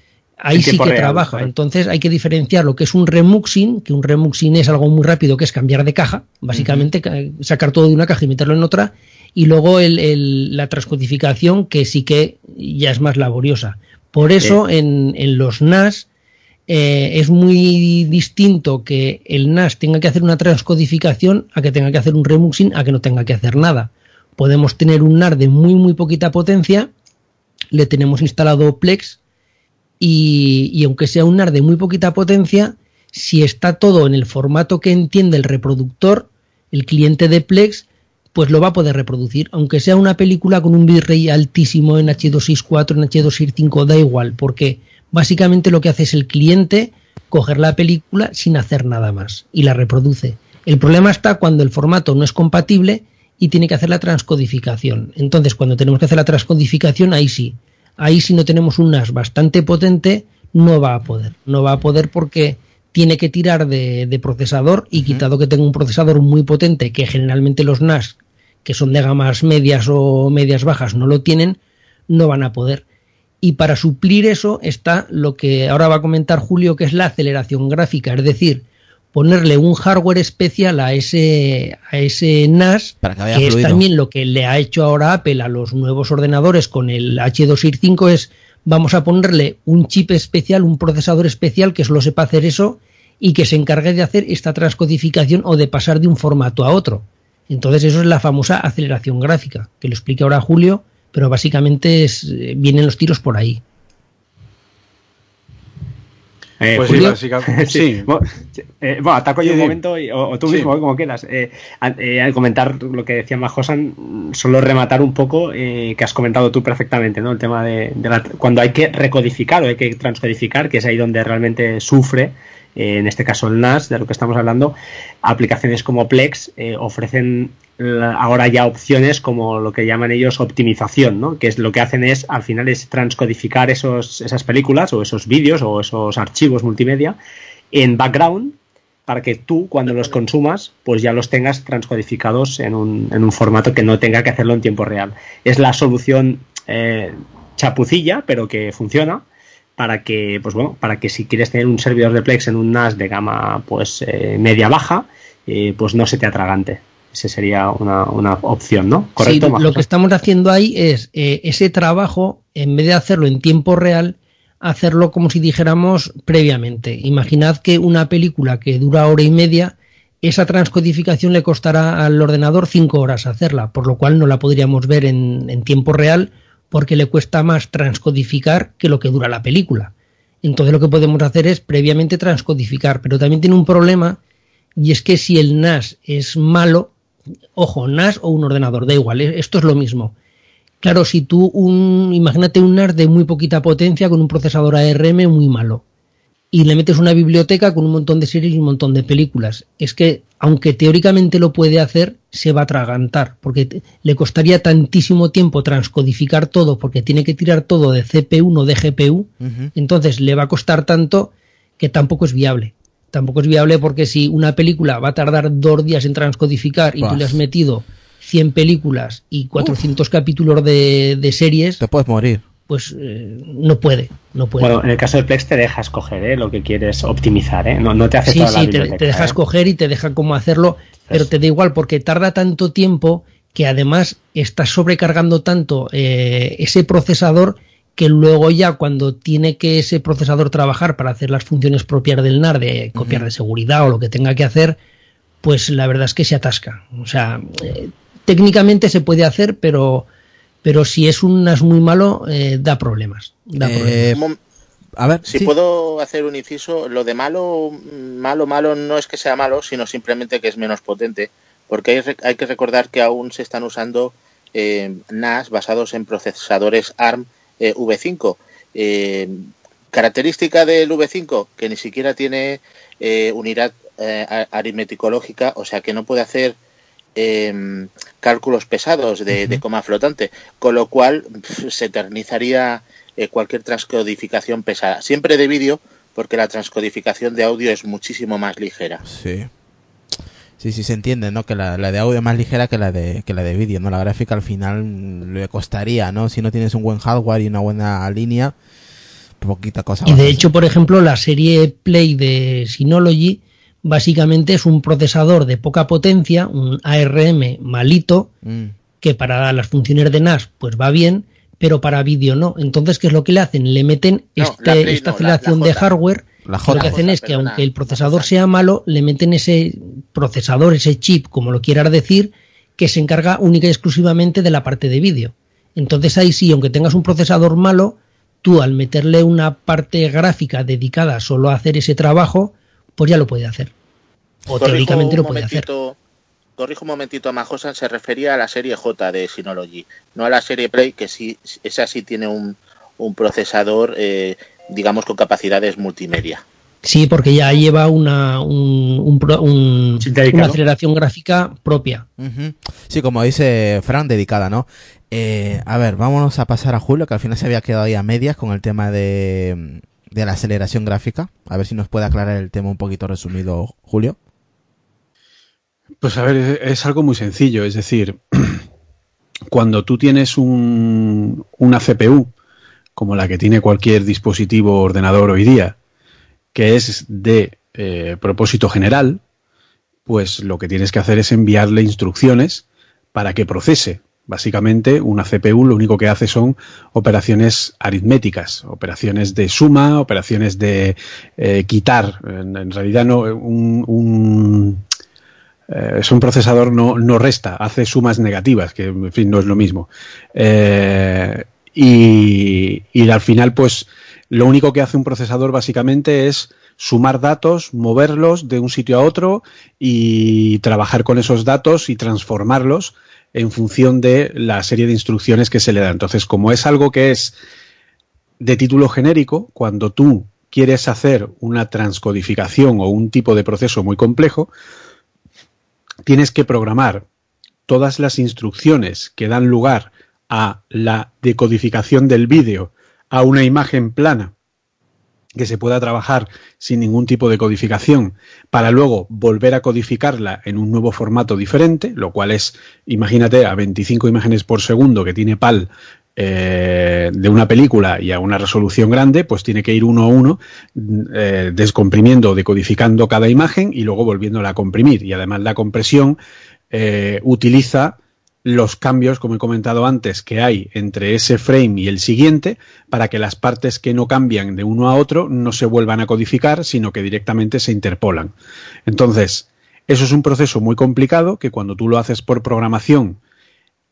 ahí sí que trabaja. Entonces hay que diferenciar lo que es un remuxing, que un remuxing es algo muy rápido, que es cambiar de caja, básicamente sacar todo de una caja y meterlo en otra, y luego el, la transcodificación, que sí que ya es más laboriosa. Por eso en, en, los NAS eh, es muy distinto que el NAS tenga que hacer una transcodificación a que tenga que hacer un remuxing a que no tenga que hacer nada. Podemos tener un NAS de muy muy poquita potencia, le tenemos instalado Plex, y, aunque sea un NAR de muy poquita potencia, si está todo en el formato que entiende el reproductor, el cliente de Plex, pues lo va a poder reproducir. Aunque sea una película con un bitrate altísimo en H264, en H265, da igual, porque básicamente lo que hace es el cliente coger la película sin hacer nada más y la reproduce. El problema está cuando el formato no es compatible y tiene que hacer la transcodificación. Entonces, cuando tenemos que hacer la transcodificación, ahí sí, ahí si no tenemos un NAS bastante potente, no va a poder. No va a poder porque tiene que tirar de, procesador y quitado que tenga un procesador muy potente, que generalmente los NAS que son de gamas medias o medias bajas no lo tienen, no van a poder. Y para suplir eso está lo que ahora va a comentar Julio, que es la aceleración gráfica, es decir, ponerle un hardware especial a ese, a ese NAS, que, es también lo que le ha hecho ahora Apple a los nuevos ordenadores con el H265, es vamos a ponerle un chip especial, un procesador especial que solo sepa hacer eso y que se encargue de hacer esta transcodificación o de pasar de un formato a otro. Entonces eso es la famosa aceleración gráfica, que lo explique ahora Julio, pero básicamente es, eh, vienen los tiros por ahí. Eh, pues Julio, (laughs) sí, sí. Eh, bueno, ataco yo un momento, o, tú mismo, como quieras. Eh, al comentar lo que decía Majosan, solo rematar un poco, que has comentado tú perfectamente, ¿no? El tema de, cuando hay que recodificar o hay que transcodificar, que es ahí donde realmente sufre en este caso el NAS, de lo que estamos hablando, aplicaciones como Plex ofrecen ahora ya opciones como lo que llaman ellos optimización, ¿no? que es lo que hacen es al final es transcodificar esos, esas películas o esos vídeos o esos archivos multimedia en background para que tú cuando los consumas pues ya los tengas transcodificados en un, en un formato que no tenga que hacerlo en tiempo real. Es la solución eh, chapucilla pero que funciona para que pues bueno para que si quieres tener un servidor de Plex en un NAS de gama pues eh, media baja eh, pues no se te atragante esa sería una, una opción, ¿no? ¿Correcto? Sí, lo que estamos haciendo ahí es eh, ese trabajo, en vez de hacerlo en tiempo real, hacerlo como si dijéramos previamente. Imaginad que una película que dura hora y media, esa transcodificación le costará al ordenador 5 horas hacerla, por lo cual no la podríamos ver en, en tiempo real porque le cuesta más transcodificar que lo que dura la película. Entonces lo que podemos hacer es previamente transcodificar, pero también tiene un problema y es que si el NAS es malo, ojo, NAS o un ordenador, da igual, e-, esto es lo mismo. Claro, si tú, un, imagínate un NAS de muy poquita potencia con un procesador ARM muy malo y le metes una biblioteca con un montón de series y un montón de películas. Es que, aunque teóricamente lo puede hacer, se va a atragantar, porque le costaría tantísimo tiempo transcodificar todo, porque tiene que tirar todo de CPU, no de GPU, entonces le va a costar tanto que tampoco es viable. Tampoco es viable porque si una película va a tardar dos días en transcodificar y tú le has metido 100 películas y 400 capítulos de, de series... Te puedes morir pues eh, no puede, no puede. Bueno, en el caso de Plex te deja escoger ¿eh? lo que quieres optimizar, ¿eh? no, no te hace sí, toda sí, la te, te deja ¿eh? escoger y te deja cómo hacerlo, pero te da igual porque tarda tanto tiempo que además estás sobrecargando tanto eh, ese procesador que luego ya cuando tiene que ese procesador trabajar para hacer las funciones propias del NAR, de copiar de seguridad o lo que tenga que hacer, pues la verdad es que se atasca. O sea, eh, técnicamente se puede hacer, pero pero si es un NAS muy malo, eh, da problemas. Da Eh, problemas. A ver, Si sí. puedo hacer un inciso, lo de malo, malo, malo no es que sea malo, sino simplemente que es menos potente, porque hay, hay que recordar que aún se están usando eh, NAS basados en procesadores ARM eh, V5. Eh, característica del V5, que ni siquiera tiene eh, unidad eh, a- aritmético-lógica, o sea que no puede hacer eh, cálculos pesados de, de coma flotante, con lo cual pf, se eternizaría eh, cualquier transcodificación pesada, siempre de vídeo, porque la transcodificación de audio es muchísimo más ligera. Sí. Sí, sí se entiende, ¿no? Que la, la de audio es más ligera que la de que la de vídeo, ¿no? La gráfica al final le costaría, ¿no? Si no tienes un buen hardware y una buena línea, poquita cosa. Y de hecho, por ejemplo, la serie Play de Synology básicamente es un procesador de poca potencia, un ARM malito, Mm. que para las funciones de NAS pues va bien, pero para vídeo no. Entonces, ¿qué es lo que le hacen? Le meten No, este- Play esta no, la- la aceleración de hardware. La Lo que hacen J, es que perdona, aunque el procesador sea malo, le meten ese procesador, ese chip, como lo quieras decir, que se encarga única y exclusivamente de la parte de vídeo. Entonces ahí sí, aunque tengas un procesador malo, tú al meterle una parte gráfica dedicada solo a hacer ese trabajo, pues ya lo puede hacer. O Corrijo teóricamente lo puede hacer. Corrijo un momentito a Majosan, se refería a la serie J de Synology, no a la serie Play, que sí, esa sí tiene un, un procesador, eh, digamos, con capacidades multimedia. Sí, porque ya lleva una, un- un una aceleración gráfica propia. Sí, como dice Fran, dedicada, ¿no? Eh, a ver, vámonos a pasar a Julio, que al final se había quedado ahí a medias con el tema de, de la aceleración gráfica. A ver si nos puede aclarar el tema un poquito resumido, Julio. Pues a ver, es, algo muy sencillo. Es decir, (clears throat) cuando tú tienes un, una CPU, como la que tiene cualquier dispositivo ordenador hoy día, que es de eh, propósito general, pues lo que tienes que hacer es enviarle instrucciones para que procese. Básicamente, una CPU lo único que hace son operaciones aritméticas, operaciones de suma, operaciones de eh, quitar. En, en realidad, no un, un eh, es un procesador no, no resta, hace sumas negativas, que en fin no es lo mismo. Eh, y, y al final, pues, lo único que hace un procesador básicamente es sumar datos, moverlos de un sitio a otro y trabajar con esos datos y transformarlos en función de la serie de instrucciones que se le da. Entonces, como es algo que es de título genérico, cuando tú quieres hacer una transcodificación o un tipo de proceso muy complejo, tienes que programar todas las instrucciones que dan lugar a la decodificación del vídeo a una imagen plana que se pueda trabajar sin ningún tipo de codificación para luego volver a codificarla en un nuevo formato diferente, lo cual es, imagínate, a 25 imágenes por segundo que tiene PAL eh, de una película y a una resolución grande, pues tiene que ir uno a uno eh, descomprimiendo o decodificando cada imagen y luego volviéndola a comprimir. Y además la compresión eh, utiliza los cambios, como he comentado antes, que hay entre ese frame y el siguiente, para que las partes que no cambian de uno a otro no se vuelvan a codificar, sino que directamente se interpolan. Entonces, Eso es un proceso muy complicado que cuando tú lo haces por programación,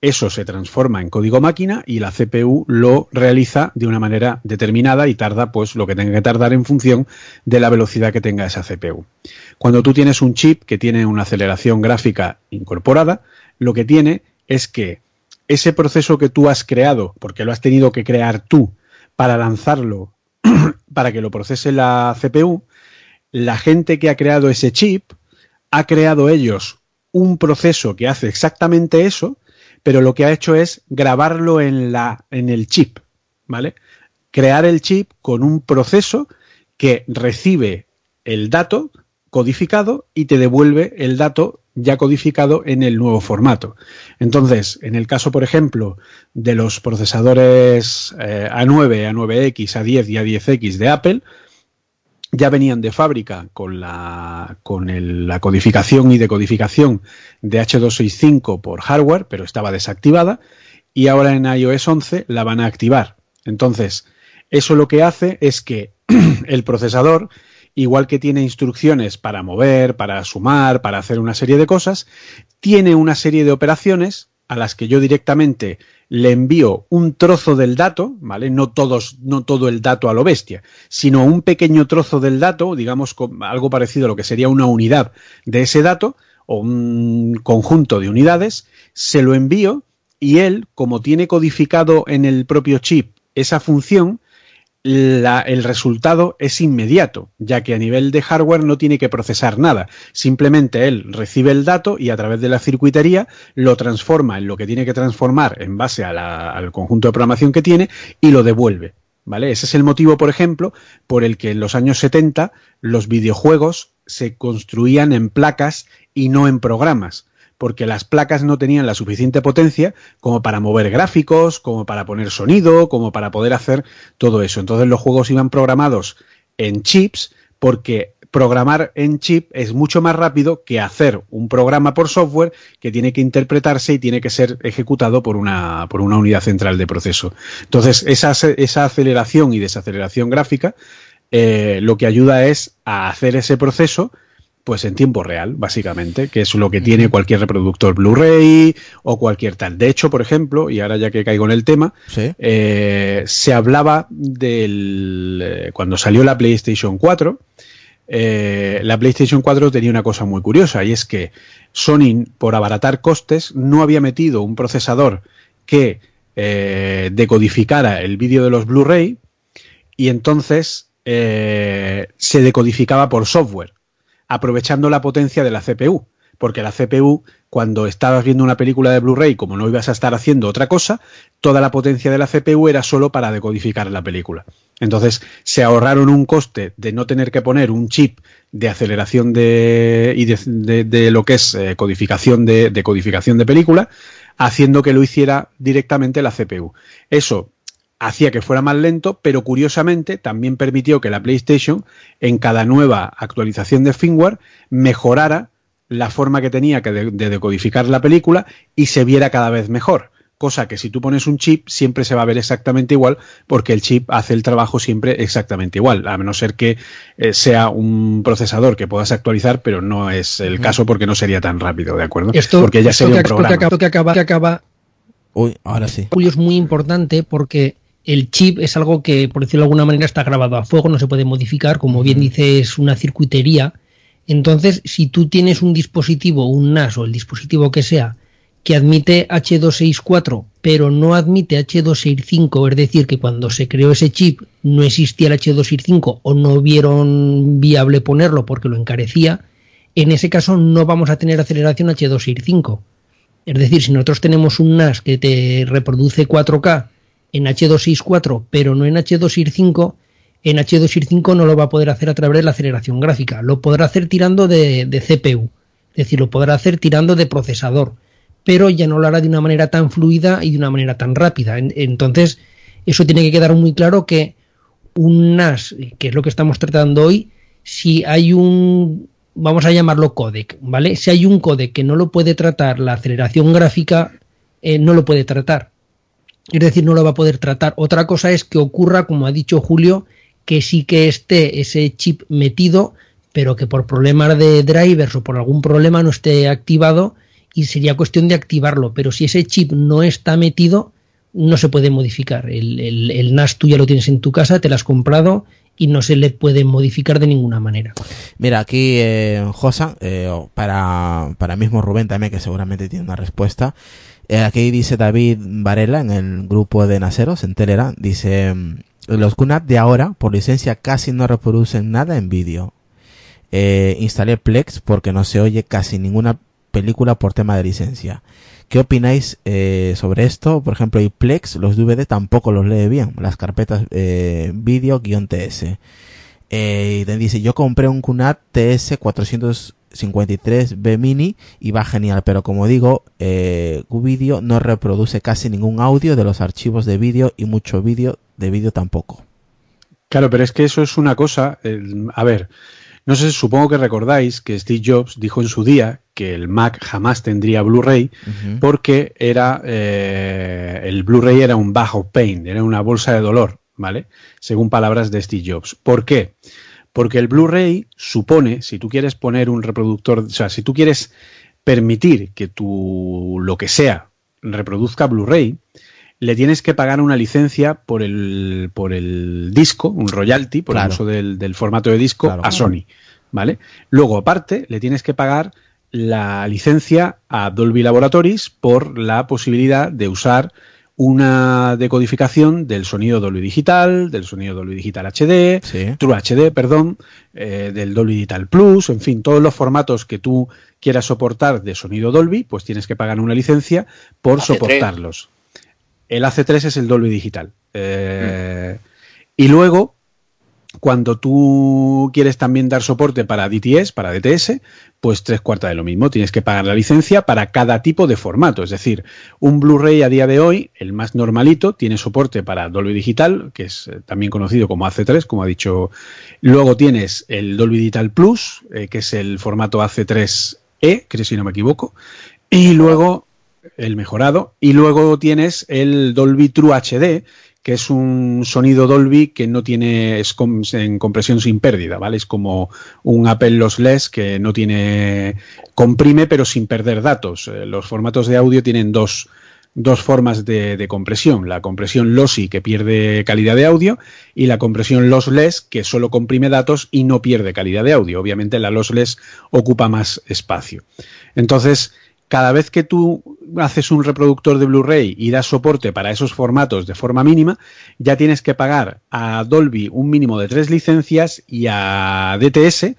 eso se transforma en código máquina y la CPU lo realiza de una manera determinada y tarda pues lo que tenga que tardar en función de la velocidad que tenga esa CPU. Cuando tú tienes un chip que tiene una aceleración gráfica incorporada, lo que tiene es que ese proceso que tú has creado, porque lo has tenido que crear tú para lanzarlo, (clears throat) para que lo procese la CPU, la gente que ha creado ese chip ha creado ellos un proceso que hace exactamente eso, pero lo que ha hecho es grabarlo en, la, en el chip, ¿vale? Crear el chip con un proceso que recibe el dato codificado y te devuelve el dato ya codificado en el nuevo formato. Entonces, en el caso, por ejemplo, de los procesadores A9, A9X, A10 y A10X de Apple, ya venían de fábrica con la, con la codificación y decodificación de H265 por hardware, pero estaba desactivada, y ahora en iOS 11 la van a activar. Entonces, eso lo que hace es que (clears throat) el procesador, igual que tiene instrucciones para mover, para sumar, para hacer una serie de cosas, tiene una serie de operaciones a las que yo directamente le envío un trozo del dato, ¿vale? No todos, no todo el dato a lo bestia, sino un pequeño trozo del dato, digamos algo parecido a lo que sería una unidad de ese dato o un conjunto de unidades, se lo envío y él, como tiene codificado en el propio chip esa función, la, el resultado es inmediato, ya que a nivel de hardware no tiene que procesar nada. Simplemente él recibe el dato y a través de la circuitería lo transforma en lo que tiene que transformar en base al conjunto de programación que tiene y lo devuelve. ¿Vale? Ese es el motivo, por ejemplo, por el que en los años 70 los videojuegos se construían en placas y no en programas porque las placas no tenían la suficiente potencia como para mover gráficos, como para poner sonido, como para poder hacer todo eso. Entonces los juegos iban programados en chips porque programar en chip es mucho más rápido que hacer un programa por software que tiene que interpretarse y tiene que ser ejecutado por una, por una unidad central de proceso. Entonces, esa, esa aceleración y desaceleración gráfica eh, lo que ayuda es a hacer ese proceso pues en tiempo real, básicamente, que es lo que tiene cualquier reproductor Blu-ray o cualquier tal. De hecho, por ejemplo, y ahora ya que caigo en el tema, eh, se hablaba del... Eh, cuando salió la PlayStation 4, eh, la PlayStation 4 tenía una cosa muy curiosa, y es que Sony, por abaratar costes, no había metido un procesador que decodificara el vídeo de los Blu-ray, y entonces se decodificaba por software aprovechando la potencia de la CPU. Porque la CPU, cuando estabas viendo una película de Blu-ray, como no ibas a estar haciendo otra cosa, toda la potencia de la CPU era solo para decodificar la película. Entonces, se ahorraron un coste de no tener que poner un chip de aceleración de, y de, lo que es eh, codificación de, de codificación de película, haciendo que lo hiciera directamente la CPU. Eso hacía que fuera más lento, pero curiosamente también permitió que la PlayStation en cada nueva actualización de firmware mejorara la forma que tenía que de, decodificar la película y se viera cada vez mejor. Cosa que si tú pones un chip siempre se va a ver exactamente igual porque el chip hace el trabajo siempre exactamente igual, a menos ser que eh, sea un procesador que puedas actualizar, pero no es el caso porque no sería tan rápido, ¿de acuerdo? Esto, porque ya sería un programa. Esto que acaba, que acaba, Uy, ahora sí. Julio es muy importante porque el chip es algo que, por decirlo de alguna manera, está grabado a fuego, no se puede modificar, como bien dice, es una circuitería. Entonces, si tú tienes un dispositivo, un NAS o el dispositivo que sea, que admite H264, pero no admite H265, es decir, que cuando se creó ese chip no existía el H265 o no vieron viable ponerlo porque lo encarecía, en ese caso no vamos a tener aceleración H265. Es decir, si nosotros tenemos un NAS que te reproduce 4K en H264, pero no en H265, en H265 no lo va a poder hacer a través de la aceleración gráfica, lo podrá hacer tirando de, CPU, es decir, lo podrá hacer tirando de procesador, pero ya no lo hará de una manera tan fluida y de una manera tan rápida. Entonces, eso tiene que quedar muy claro que un NAS, que es lo que estamos tratando hoy, si hay un, vamos a llamarlo codec, ¿vale? Si hay un codec que no lo puede tratar la aceleración gráfica, eh, no lo puede tratar es decir, no lo va a poder tratar. Otra cosa es que ocurra, como ha dicho Julio, que sí que esté ese chip metido, pero que por problemas de drivers o por algún problema no esté activado y sería cuestión de activarlo. Pero si ese chip no está metido, no se puede modificar. El, el, NAS tú ya lo tienes en tu casa, te lo has comprado y no se le puede modificar de ninguna manera. Mira, aquí eh, Josa, eh, para, para mismo Rubén también, que seguramente tiene una respuesta. Eh, aquí dice David Varela en el grupo de Naceros, en Telegram, dice, los QNAP de ahora, por licencia, casi no reproducen nada en vídeo. Eh, instalé Plex porque no se oye casi ninguna película por tema de licencia. ¿Qué opináis eh, sobre esto? Por ejemplo, y Plex, los DVD tampoco los lee bien, las carpetas eh, vídeo-ts. Eh, y dice, yo compré un QNAP TS 453B mini y va genial, pero como digo, eh, QVideo no reproduce casi ningún audio de los archivos de vídeo y mucho vídeo de vídeo tampoco. Claro, pero es que eso es una cosa, a ver, no sé, supongo que recordáis que Steve Jobs dijo en su día que el Mac jamás tendría Blu-ray porque era eh, el Blu-ray era un bajo pain, era una bolsa de dolor, ¿vale? Según palabras de Steve Jobs. ¿Por qué? Porque el Blu-ray supone, si tú quieres poner un reproductor, o sea, si tú quieres permitir que tu lo que sea reproduzca Blu-ray, le tienes que pagar una licencia por el, por el disco, un royalty, por el uso del, formato de disco a Sony. ¿Vale? Luego, aparte, le tienes que pagar la licencia a Dolby Laboratories por la posibilidad de usar una decodificación del sonido Dolby Digital, del sonido Dolby Digital HD, True HD, perdón, eh, del Dolby Digital Plus, en fin, todos los formatos que tú quieras soportar de sonido Dolby, pues tienes que pagar una licencia por soportarlos. El AC3 es el Dolby Digital. Eh, y luego, cuando tú quieres también dar soporte para DTS, para DTS, pues tres cuartas de lo mismo. Tienes que pagar la licencia para cada tipo de formato. Es decir, un Blu-ray a día de hoy, el más normalito, tiene soporte para Dolby Digital, que es eh, también conocido como AC3, como ha dicho. Luego tienes el Dolby Digital Plus, eh, que es el formato AC3E, creo si no me equivoco. Y luego el mejorado. Y luego tienes el Dolby True HD, que es un sonido Dolby que no tiene es en compresión sin pérdida, ¿vale? Es como un Apple Lossless que no tiene comprime pero sin perder datos. Eh, los formatos de audio tienen dos, dos formas de, de, compresión, la compresión lossy que pierde calidad de audio y la compresión lossless que solo comprime datos y no pierde calidad de audio. Obviamente la lossless ocupa más espacio. Entonces, cada vez que tú haces un reproductor de Blu-ray y das soporte para esos formatos de forma mínima, ya tienes que pagar a Dolby un mínimo de tres licencias y a DTS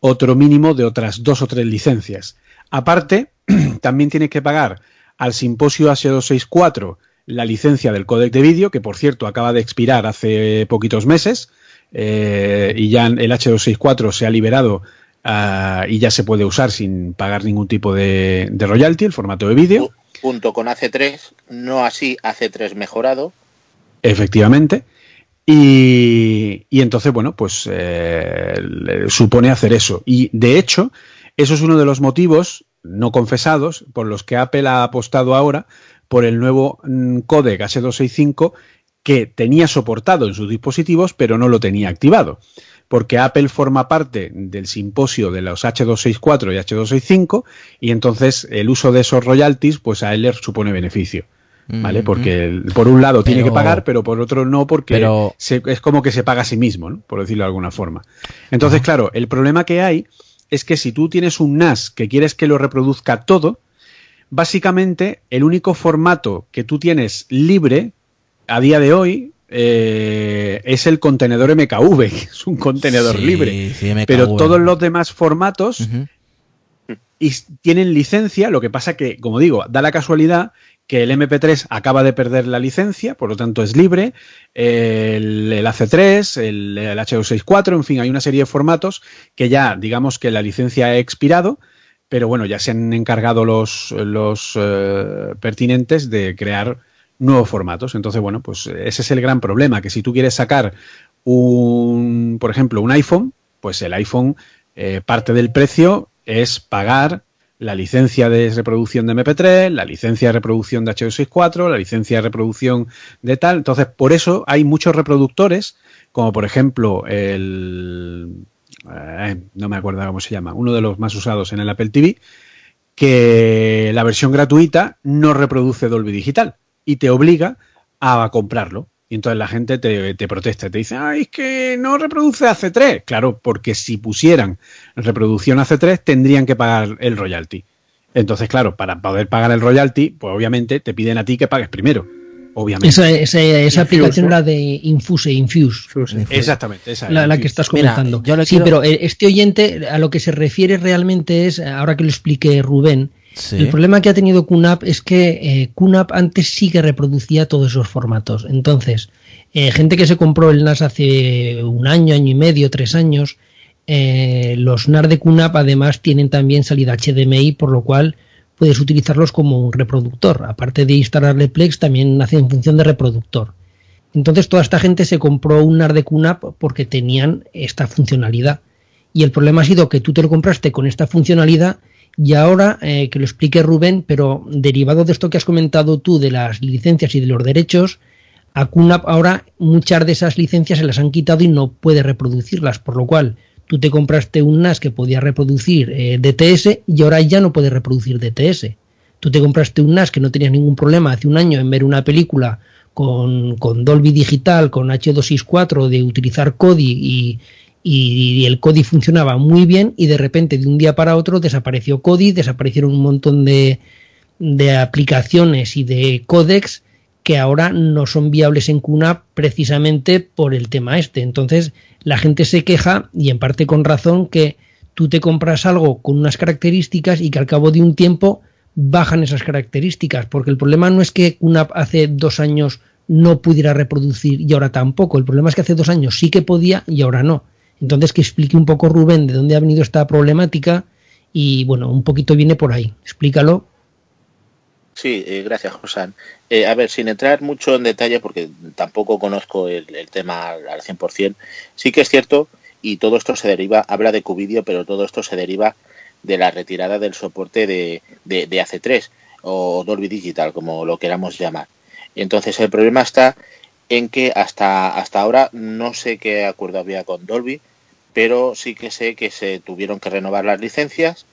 otro mínimo de otras dos o tres licencias. Aparte, (clears throat) también tienes que pagar al Simposio H264 la licencia del códec de vídeo, que por cierto acaba de expirar hace poquitos meses, eh, y ya el H264 se ha liberado Ah, y ya se puede usar sin pagar ningún tipo de, royalty, el formato de vídeo. Junto con AC3, no así AC3 mejorado. Efectivamente. Y, entonces, bueno, pues eh, supone hacer eso. Y de hecho, eso es uno de los motivos no confesados por los que Apple ha apostado ahora por el nuevo mm, códec H265 que tenía soportado en sus dispositivos, pero no lo tenía activado porque Apple forma parte del simposio de los H264 y H265 y entonces el uso de esos royalties pues a él le supone beneficio. ¿Vale? Porque por un lado tiene que pagar, pero por otro no, porque es como que se paga a sí mismo, ¿no? por decirlo de alguna forma. Entonces, claro, el problema que hay es que si tú tienes un NAS que quieres que lo reproduzca todo, básicamente el único formato que tú tienes libre a día de hoy eh, es el contenedor MKV, (laughs) que es un contenedor libre. pero todos los demás formatos y tienen licencia, lo que pasa que, como digo, da la casualidad que el MP3 acaba de perder la licencia, por lo tanto es libre, el, AC3, el, H264, en fin, hay una serie de formatos que ya, digamos que la licencia ha expirado, pero bueno, ya se han encargado los, los eh, pertinentes de crear nuevos formatos. Entonces, bueno, pues ese es el gran problema, que si tú quieres sacar un, por ejemplo, un iPhone, pues el iPhone, eh, parte del precio es pagar la licencia de reproducción de MP3, la licencia de reproducción de H264, la licencia de reproducción de tal. Entonces, por eso hay muchos reproductores, como por ejemplo el, eh, no me acuerdo cómo se llama, uno de los más usados en el Apple TV, que la versión gratuita no reproduce Dolby Digital y te obliga a comprarlo. Y entonces la gente te, te protesta, te dice, ay, es que no reproduce AC3. Claro, porque si pusieran reproducción AC3 tendrían que pagar el royalty. Entonces, claro, para poder pagar el royalty, pues obviamente te piden a ti que pagues primero. Obviamente. Esa, esa, esa aplicación era de Infuse, Infuse. Exactamente, esa La, la que estás Mira, comentando. yo sí, quiero- pero eh, este oyente a lo que se refiere realmente es, ahora que lo explique Rubén, El problema que ha tenido QNAP es que eh, antes sí que reproducía todos esos formatos. Entonces, eh, gente que se compró el NAS hace un año, año y medio, tres años, eh, los NAS de QNAP además tienen también salida HDMI, por lo cual puedes utilizarlos como un reproductor. Aparte de instalarle Plex, también hace en función de reproductor. Entonces toda esta gente se compró un NAS de QNAP porque tenían esta funcionalidad. Y el problema ha sido que tú te lo compraste con esta funcionalidad y ahora eh, que lo explique Rubén, pero derivado de esto que has comentado tú de las licencias y de los derechos, a QNAP ahora muchas de esas licencias se las han quitado y no puede reproducirlas, por lo cual tú te compraste un NAS que podía reproducir eh, DTS y ahora ya no puede reproducir DTS. Tú te compraste un NAS que no tenías ningún problema hace un año en ver una película con, con Dolby Digital, con H264, de utilizar Kodi y, y el Kodi funcionaba muy bien y de repente de un día para otro desapareció Kodi, desaparecieron un montón de, de aplicaciones y de códex que ahora no son viables en QNAP precisamente por el tema este. Entonces la gente se queja y en parte con razón que tú te compras algo con unas características y que al cabo de un tiempo bajan esas características, porque el problema no es que QNAP hace dos años no pudiera reproducir y ahora tampoco, el problema es que hace dos años sí que podía y ahora no. Entonces que explique un poco Rubén de dónde ha venido esta problemática y bueno, un poquito viene por ahí. Explícalo. Sí, eh, gracias, Josan. Eh, a ver, sin entrar mucho en detalle, porque tampoco conozco el, tema al, al 100%, sí que es cierto, y todo esto se deriva, habla de Cubidio, pero todo esto se deriva de la retirada del soporte de, de, de AC3 o Dolby Digital, como lo queramos llamar. Entonces, el problema está en que hasta, hasta ahora no sé qué acuerdo había con Dolby, pero sí que sé que se tuvieron que renovar las licencias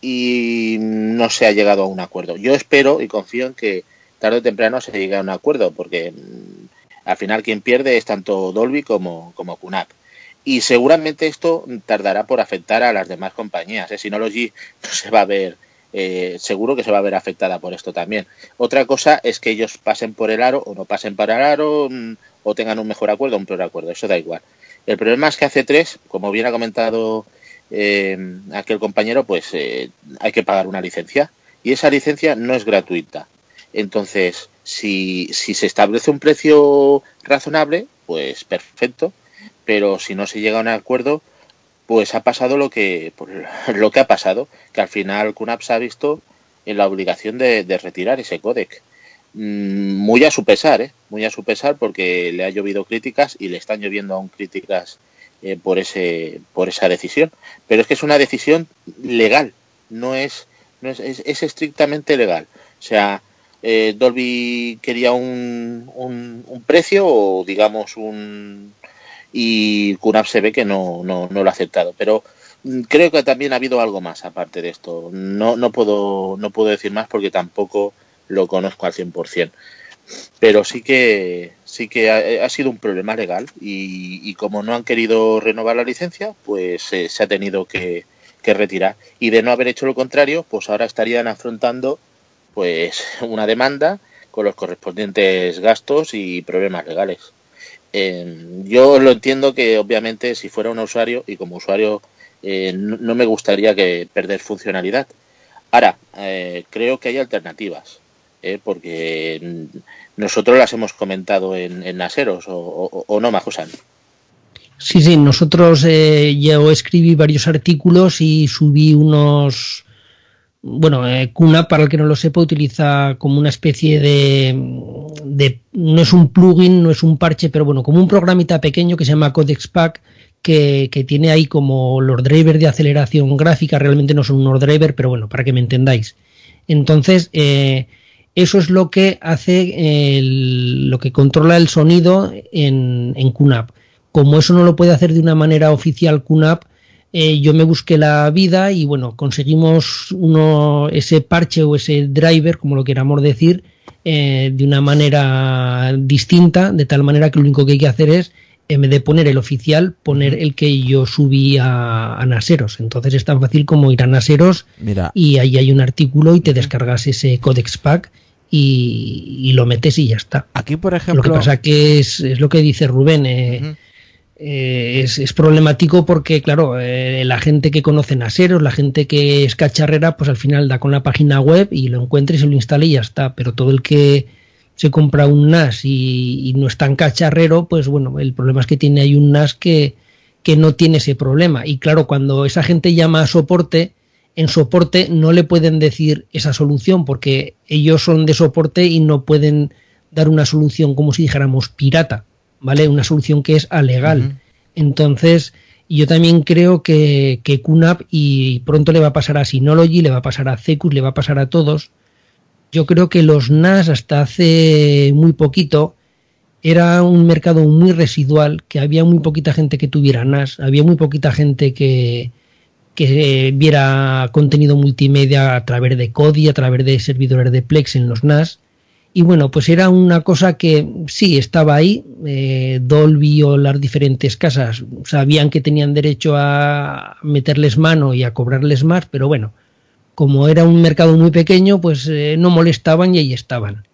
y no se ha llegado a un acuerdo. Yo espero y confío en que tarde o temprano se llegue a un acuerdo, porque mm, al final quien pierde es tanto Dolby como, como. Y seguramente esto tardará por afectar a las demás compañías. ¿eh? Synology no se va a ver, eh, seguro que se va a ver afectada por esto también. Otra cosa es que ellos pasen por el aro o no pasen por el aro mm, o tengan un mejor acuerdo o un peor acuerdo. Eso da igual. El problema es que hace tres, como bien ha comentado eh, aquel compañero, pues eh, hay que pagar una licencia y esa licencia no es gratuita. Entonces, si, si se establece un precio razonable, pues perfecto, pero si no se llega a un acuerdo, pues ha pasado lo que, (laughs) lo que ha pasado, que al final QNAP se ha visto en la obligación de, de retirar ese códec. Mm, Muy a su pesar, ¿eh? muy a su pesar, porque le ha llovido críticas y le están lloviendo aún críticas eh, por ese por esa decisión. Pero es que es una decisión legal no es no es, es, es estrictamente legal. O sea eh, Dolby quería un, un, un, precio o digamos un y QNAP se ve que no, no, no lo ha aceptado. Pero mm, creo que también ha habido algo más aparte de esto. No, no puedo no puedo decir más porque tampoco lo conozco al 100% pero sí que sí que ha, sido un problema legal y, y, como no han querido renovar la licencia pues eh, se ha tenido que, que, retirar. Y de no haber hecho lo contrario pues ahora estarían afrontando pues una demanda con los correspondientes gastos y problemas legales. Eh, yo lo entiendo que obviamente si fuera un usuario y como usuario eh, no, no, me gustaría que perder funcionalidad. Ahora eh, creo que hay alternativas ¿eh? porque nosotros las hemos comentado en, en Naseros, o, no, Majosan. Sí, sí, nosotros eh, yo escribí varios artículos y subí unos. Bueno, eh, para el que no lo sepa, utiliza como una especie de, de. No es un plugin, no es un parche, pero bueno, como un programita pequeño que se llama Codex Pack, que, que, tiene ahí como los drivers de aceleración gráfica, realmente no son unos drivers, pero bueno, para que me entendáis. Entonces, eh, eso es lo que hace el, lo que controla el sonido en, en QNAP. Como eso no lo puede hacer de una manera oficial QNAP, eh, yo me busqué la vida y bueno, conseguimos uno, ese parche o ese driver, como lo queramos decir, eh, de una manera distinta, de tal manera que lo único que hay que hacer es, en vez de poner el oficial, poner el que yo subí a, a Naseros. Entonces es tan fácil como ir a Naseros Mira, y ahí hay un artículo y te descargas ese Codex Pack y, y lo metes y ya está. aquí por Lo que ejemplo, pasa que es, es lo que dice Rubén, eh, eh, es, es problemático porque, claro, eh, la gente que conoce Naseros, la gente que es cacharrera, pues al final da con la página web y lo encuentra y se lo instala y ya está. Pero todo el que se compra un NAS y, y no es tan cacharrero, pues bueno, el problema es que tiene ahí un NAS que, que no tiene ese problema. Y claro, cuando esa gente llama a soporte, en soporte no le pueden decir esa solución porque ellos son de soporte y no pueden dar una solución como si dijéramos pirata, ¿vale? Una solución que es alegal. Entonces, yo también creo que, que QNAP y pronto le va a pasar a Synology, le va a pasar a Cecus, le va a pasar a todos. Yo creo que los NAS hasta hace muy poquito era un mercado muy residual, que había muy poquita gente que tuviera NAS, había muy poquita gente que, que viera contenido multimedia a través de Kodi, a través de servidores de Plex en los NAS. Y bueno, pues era una cosa que sí estaba ahí. eh, Dolby o las diferentes casas sabían que tenían derecho a meterles mano y a cobrarles más, pero bueno, como era un mercado muy pequeño, pues eh, no molestaban y ahí estaban.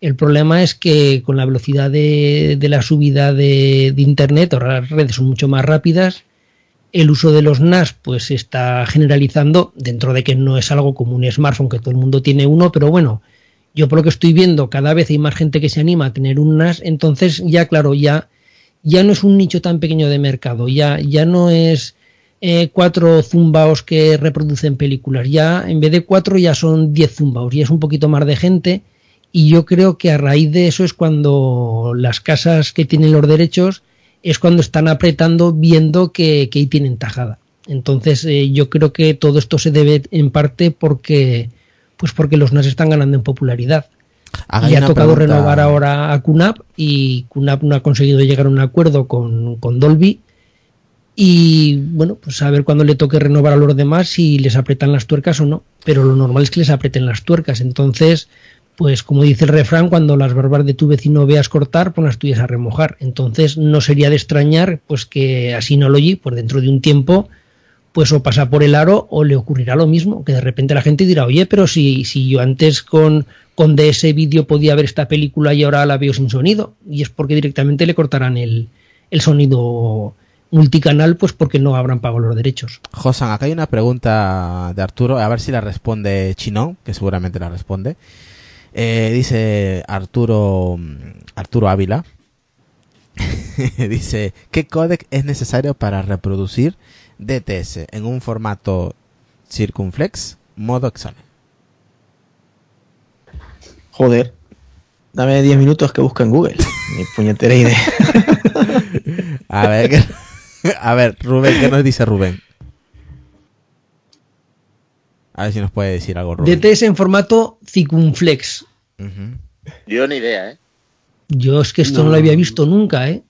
El problema es que con la velocidad de, de la subida de, de Internet, ahora las redes son mucho más rápidas, el uso de los NAS pues se está generalizando dentro de que no es algo como un smartphone que todo el mundo tiene uno, pero bueno, yo por lo que estoy viendo cada vez hay más gente que se anima a tener un NAS, entonces ya claro, ya ya no es un nicho tan pequeño de mercado, ya ya no es eh, cuatro zumbaos que reproducen películas, ya en vez de cuatro ya son diez zumbaos, ya es un poquito más de gente y yo creo que a raíz de eso es cuando las casas que tienen los derechos es cuando están apretando viendo que, que ahí tienen tajada. Entonces eh, yo creo que todo esto se debe en parte porque pues porque los NAS están ganando en popularidad. Haga y ha tocado pregunta- renovar ahora a QNAP y QNAP no ha conseguido llegar a un acuerdo con, con Dolby y bueno, pues a ver cuándo le toque renovar a los demás si les apretan las tuercas o no, pero lo normal es que les aprieten las tuercas, entonces pues como dice el refrán, cuando las barbas de tu vecino veas cortar, pon las tuyas a remojar. Entonces no sería de extrañar pues que a Synology, por dentro de un tiempo, pues o pasa por el aro o le ocurrirá lo mismo, que de repente la gente dirá, oye, pero si, si yo antes con, con DS vídeo podía ver esta película y ahora la veo sin sonido, y es porque directamente le cortarán el, el sonido multicanal, pues porque no habrán pagado los derechos. Josan, acá hay una pregunta de Arturo, a ver si la responde Chino, que seguramente la responde. Eh, dice Arturo Arturo Ávila. (laughs) dice, ¿qué códec es necesario para reproducir DTS en un formato circunflex modo examen? Joder. Dame 10 minutos que busco en Google. (laughs) Mi puñetera idea. A ver, ¿qué- (laughs) a ver, Rubén, ¿qué nos dice Rubén? A ver si nos puede decir algo Rubén. DTS en formato circunflex. Yo ni idea, ¿eh? Yo es que esto no, No. lo había visto nunca, ¿eh?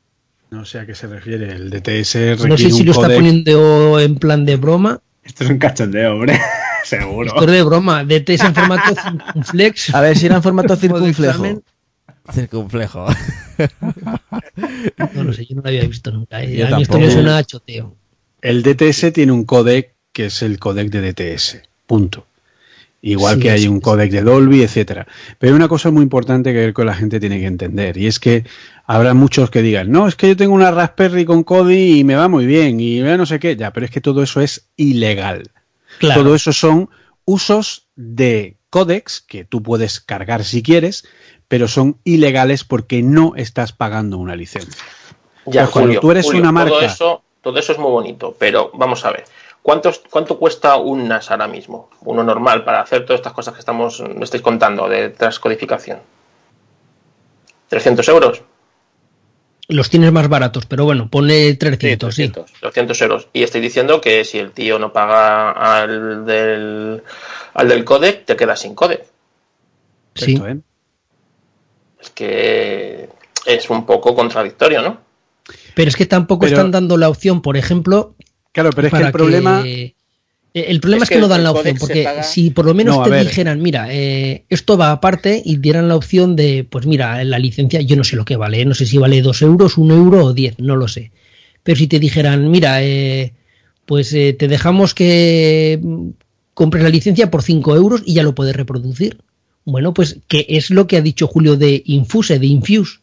No sé a qué se refiere. El DTS requiere No sé si un lo está codec- poniendo en plan de broma. Esto es un cachondeo, hombre. (laughs) Seguro. Esto es de broma. DTS en formato circunflex. (laughs) A ver si era en formato circunflejo. Circunflejo. No lo sé, yo no lo había visto nunca. ¿eh? Yo A mí esto me suena a choteo. El DTS tiene un codec que es el codec de DTS. Punto. Igual Sí, que hay sí, un sí. codec de Dolby, etcétera. Pero hay una cosa muy importante que, que la gente tiene que entender y es que habrá muchos que digan, no, es que yo tengo una Raspberry con Kodi y me va muy bien y no sé qué, ya, pero es que todo eso es ilegal. Claro. Todo eso son usos de códex que tú puedes cargar si quieres, pero son ilegales porque no estás pagando una licencia. Ya, Pues cuando Julio, tú eres Julio, una marca- Todo eso, todo eso es muy bonito, pero vamos a ver. ¿Cuántos, ¿Cuánto cuesta un NAS ahora mismo? Uno normal para hacer todas estas cosas que estamos, me estáis contando de transcodificación. ¿300 euros? Los tienes más baratos, pero bueno, pone 300, sí. 200 euros. Y estoy diciendo que si el tío no paga al del, al del codec, te quedas sin codec. Sí. ¿eh? Es que es un poco contradictorio, ¿no? Pero es que tampoco Pero- están dando la opción, por ejemplo, Claro, pero es que el problema. Eh, El problema es, Es que, que no dan la opción, porque paga- si por lo menos No, te ver. dijeran, mira, eh, esto va aparte y dieran la opción de, pues mira, la licencia, yo no sé lo que vale, no sé si vale dos euros, un euro o diez, no lo sé. Pero si te dijeran, mira, eh, pues eh, te dejamos que mm, compres la licencia por cinco euros y ya lo puedes reproducir. Bueno, pues que es lo que ha dicho Julio de Infuse, de Infuse.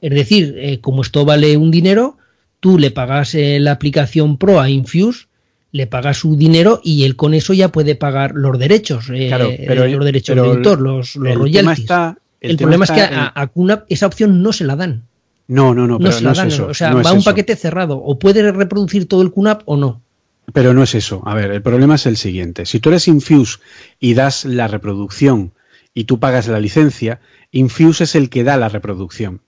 Es decir, eh, como esto vale un dinero, tú le pagas eh, la aplicación Pro a Infuse, le pagas su dinero y él con eso ya puede pagar los derechos, eh, Claro, pero- los derechos pero de autor, los, los el tema royalties. está- el problema es que a, a QNAP esa opción no se la dan. No, no, no, No, se no la es dan. eso. o sea, no es va un eso. paquete cerrado. O puede reproducir todo el QNAP o no. Pero no es eso. A ver, el problema es el siguiente. Si tú eres Infuse y das la reproducción y tú pagas la licencia, Infuse es el que da la reproducción.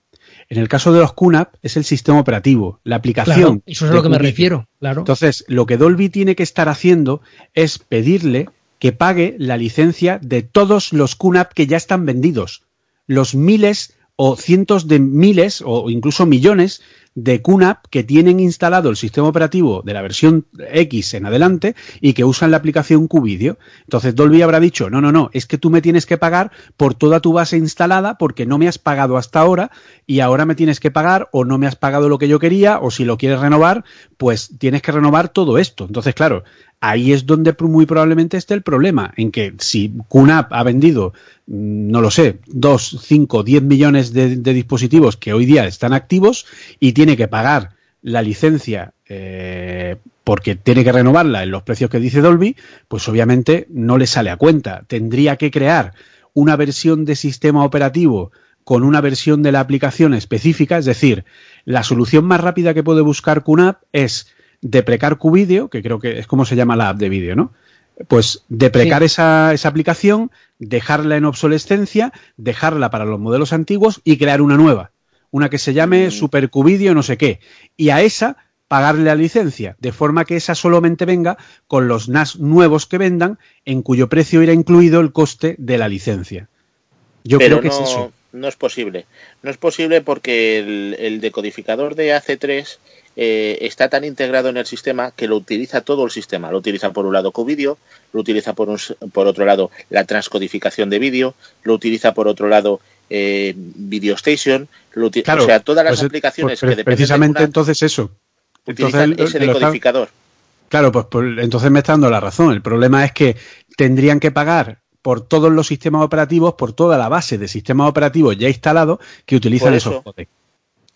En el caso de los QNAP es el sistema operativo, la aplicación. Claro, eso es a lo que me refiero. Claro. Entonces, lo que Dolby tiene que estar haciendo es pedirle que pague la licencia de todos los QNAP que ya están vendidos. Los miles o cientos de miles o incluso millones de QNAP que tienen instalado el sistema operativo de la versión X en adelante y que usan la aplicación QVideo. Entonces Dolby habrá dicho, no, no, no, es que tú me tienes que pagar por toda tu base instalada porque no me has pagado hasta ahora y ahora me tienes que pagar o no me has pagado lo que yo quería o si lo quieres renovar, pues tienes que renovar todo esto. Entonces, claro, ahí es donde muy probablemente esté el problema, en que si QNAP ha vendido, mm, no lo sé, 2, 5, 10 millones de, de dispositivos que hoy día están activos y tiene que pagar la licencia eh, porque tiene que renovarla en los precios que dice Dolby, pues obviamente no le sale a cuenta. Tendría que crear una versión de sistema operativo con una versión de la aplicación específica, es decir, la solución más rápida que puede buscar QNAP es deprecar QVideo, que creo que es como se llama la app de vídeo, ¿no? Pues deprecar Sí. esa, esa aplicación, dejarla en obsolescencia, dejarla para los modelos antiguos y crear una nueva. Una que se llame Super QVideo no sé qué. Y a esa pagarle la licencia, de forma que esa solamente venga con los NAS nuevos que vendan, en cuyo precio irá incluido el coste de la licencia. Yo Pero creo que no, es eso. no es posible. No es posible porque el, el decodificador de AC3 eh, está tan integrado en el sistema que lo utiliza todo el sistema. Lo utiliza por un lado QVideo, lo utiliza por, un por otro lado la transcodificación de vídeo, lo utiliza por otro lado eh, Video Station, lo Claro, o sea, todas las pues, aplicaciones pues, que dependen de precisamente QNAP entonces eso. utilizan Entonces, ese decodificador. Claro, pues, pues, entonces me está dando la razón. El problema es que tendrían que pagar por todos los sistemas operativos, por toda la base de sistemas operativos ya instalados que utilizan esos eso. codecs.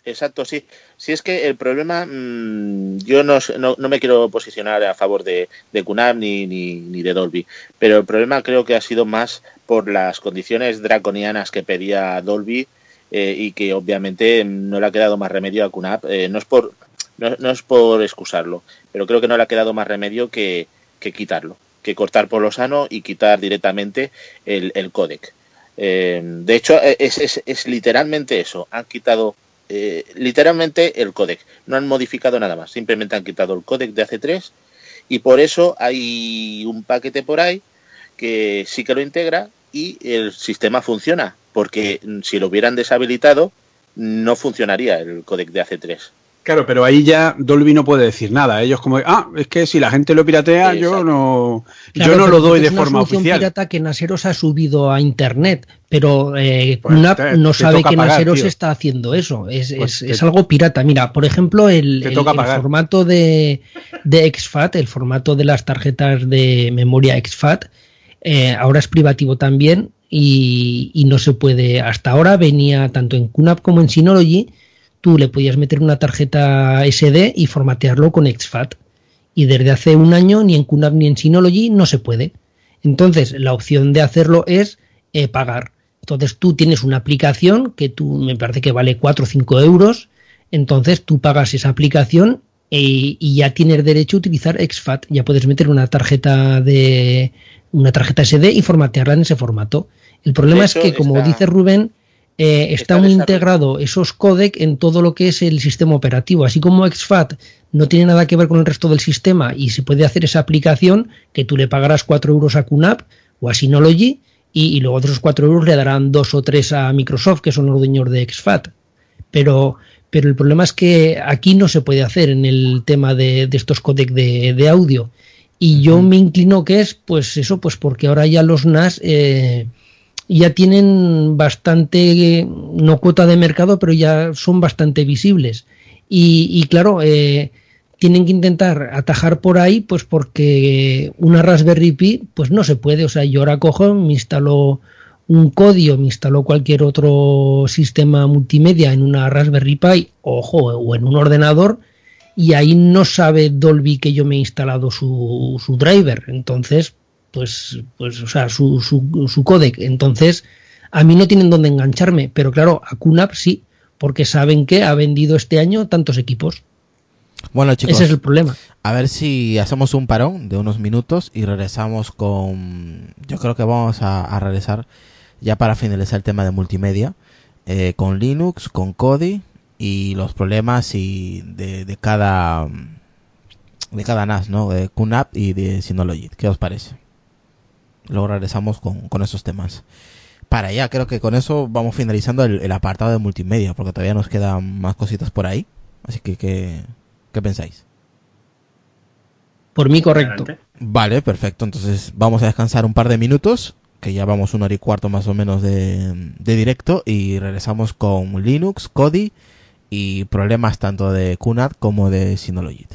Exacto, sí. Si es que el problema, mm, yo no, no, no me quiero posicionar a favor de, de ni, ni, ni de Dolby, pero el problema creo que ha sido más por las condiciones draconianas que pedía Dolby eh, y que obviamente no le ha quedado más remedio a QNAP. Eh, no, es por, no, no es por excusarlo, pero creo que no le ha quedado más remedio que, que quitarlo, que cortar por lo sano y quitar directamente el, el códec. Eh, de hecho, eh, es, es, es literalmente eso. Han quitado eh, literalmente el códec. No han modificado nada más. Simplemente han quitado el códec de AC3 y por eso hay un paquete por ahí que sí que lo integra y el sistema funciona. Porque si lo hubieran deshabilitado, no funcionaría el códec de AC3. Claro, pero ahí ya Dolby no puede decir nada. Ellos como, ah, es que si la gente lo piratea, yo no, Claro, yo no lo doy es de una forma oficial. pirata que Naseros ha subido a internet, pero eh, Pues te- no te sabe que pagar, Naseros tío. está haciendo eso. Es, Pues es- te- es algo pirata. Mira, por ejemplo, el, el- formato de, de exFAT, el formato de las tarjetas de memoria exFAT, eh, ahora es privativo también y, y no se puede. Hasta ahora venía tanto en QNAP como en Synology. Tú le podías meter una tarjeta SD y formatearlo con exFAT. Y desde hace un año ni en QNAP ni en Synology no se puede. Entonces, la opción de hacerlo es eh, pagar. Entonces, tú tienes una aplicación que tú me parece que vale 4 o 5 euros. Entonces, tú pagas esa aplicación y, y ya tienes derecho a utilizar exFAT. Ya puedes meter una tarjeta de una tarjeta SD y formatearla en ese formato. El problema es que, como está- dice Rubén, eh, está, está muy integrado esos codec en todo lo que es el sistema operativo. Así como exFAT no tiene nada que ver con el resto del sistema y se puede hacer esa aplicación que tú le pagarás 4 euros a QNAP o a Synology y, y luego de esos 4 euros le darán 2 o 3 a Microsoft, que son los dueños de exFAT. Pero, pero el problema es que aquí no se puede hacer en el tema de, estos codecs de, audio. Y yo me inclino que es, pues eso, pues porque ahora ya los NAS eh, ya tienen bastante, no cuota de mercado, pero ya son bastante visibles. Y, claro, eh, tienen que intentar atajar por ahí, pues porque una Raspberry Pi, pues no se puede. O sea, yo ahora cojo, me instalo un código, me instaló cualquier otro sistema multimedia en una Raspberry Pi, ojo, o en un ordenador, y ahí no sabe Dolby que yo me he instalado su, su driver. Entonces, pues, pues, o sea, su, su, su codec. Entonces, a mí no tienen dónde engancharme, pero claro, a QNAP sí, porque saben que ha vendido este año tantos equipos. Bueno, chicos, ese es el problema. A ver si hacemos un parón de unos minutos y regresamos con. Yo creo que vamos a, a regresar ya para finalizar el tema de multimedia, eh, con Linux, con Kodi y los problemas y de, de cada de cada NAS, ¿no? De QNAP y de Synology. ¿Qué os parece? Luego regresamos con, con esos temas. Para allá, creo que con eso vamos finalizando el, apartado de multimedia, porque todavía nos quedan más cositas por ahí. Así que, ¿qué, qué pensáis? Por mí, correcto. Vale, perfecto. Entonces vamos a descansar un par de minutos que ya vamos una hora y cuarto más o menos de, de directo y regresamos con Linux, Kodi y problemas tanto de QNAP como de Synology.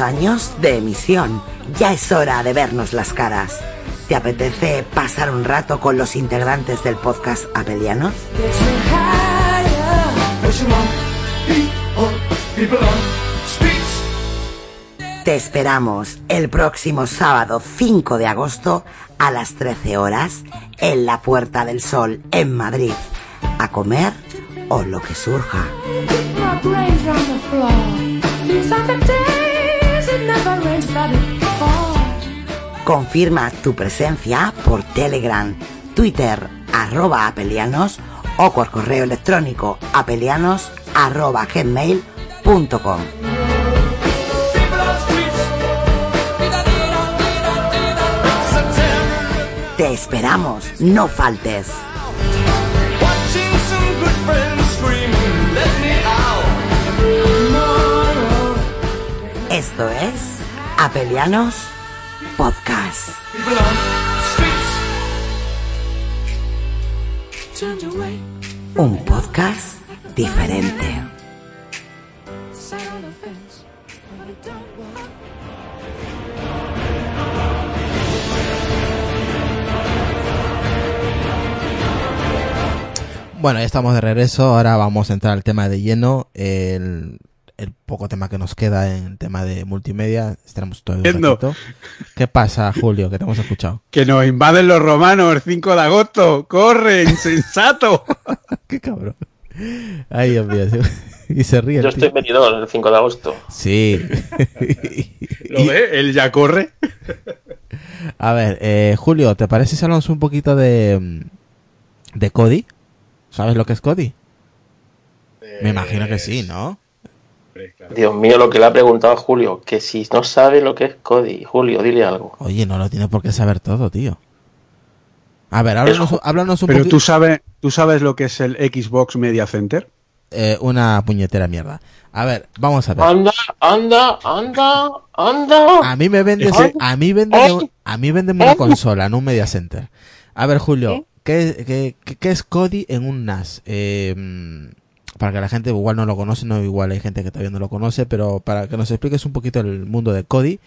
Años de emisión. Ya es hora de vernos las caras. ¿Te apetece pasar un rato con los integrantes del podcast Apelianos? Te esperamos el próximo sábado 5 de agosto a las 13 horas en la Puerta del Sol en Madrid. A comer o lo que surja. Confirma tu presencia por Telegram, Twitter, arroba apelianos o por correo electrónico apelianos arroba gmail.com. Te esperamos, no faltes. Esto es Apelianos Podcast. Un podcast diferente. Bueno, ya estamos de regreso. Ahora vamos a entrar al tema de lleno. El, el poco tema que nos queda en el tema de multimedia, estaremos todo ratito. ¿Qué pasa, Julio, que te hemos escuchado? (laughs) Que nos invaden los romanos el 5 de agosto. ¡Corre, (laughs) insensato! Qué cabrón. Ay, Dios mío. (laughs) Y se ríe. el Yo estoy venido el 5 de agosto. Sí. ¿Lo ve? Él ya corre. A ver, eh, Julio, ¿te parece si hablamos un poquito de, de Cody? ¿Sabes lo que es Cody? Me imagino que sí, ¿no? Dios mío, lo que le ha preguntado a Julio, que si no sabe lo que es Cody, Julio, dile algo. Oye, no lo tiene por qué saber todo, tío. A ver, háblanos, háblanos un Pero poquito. tú sabes, tú sabes lo que es el Xbox Media Center. Eh, una puñetera mierda. A ver, vamos a ver. Anda, anda, anda, anda. A mí me vendes, Ese- a mí véndeme, a mí una consola, no un media center. A ver, Julio, ¿qué, qué, qué- qué es Cody en un NAS? Eh, para que la gente igual no lo conoce, no igual hay gente que todavía no lo conoce, pero para que nos expliques un poquito el mundo de Cody,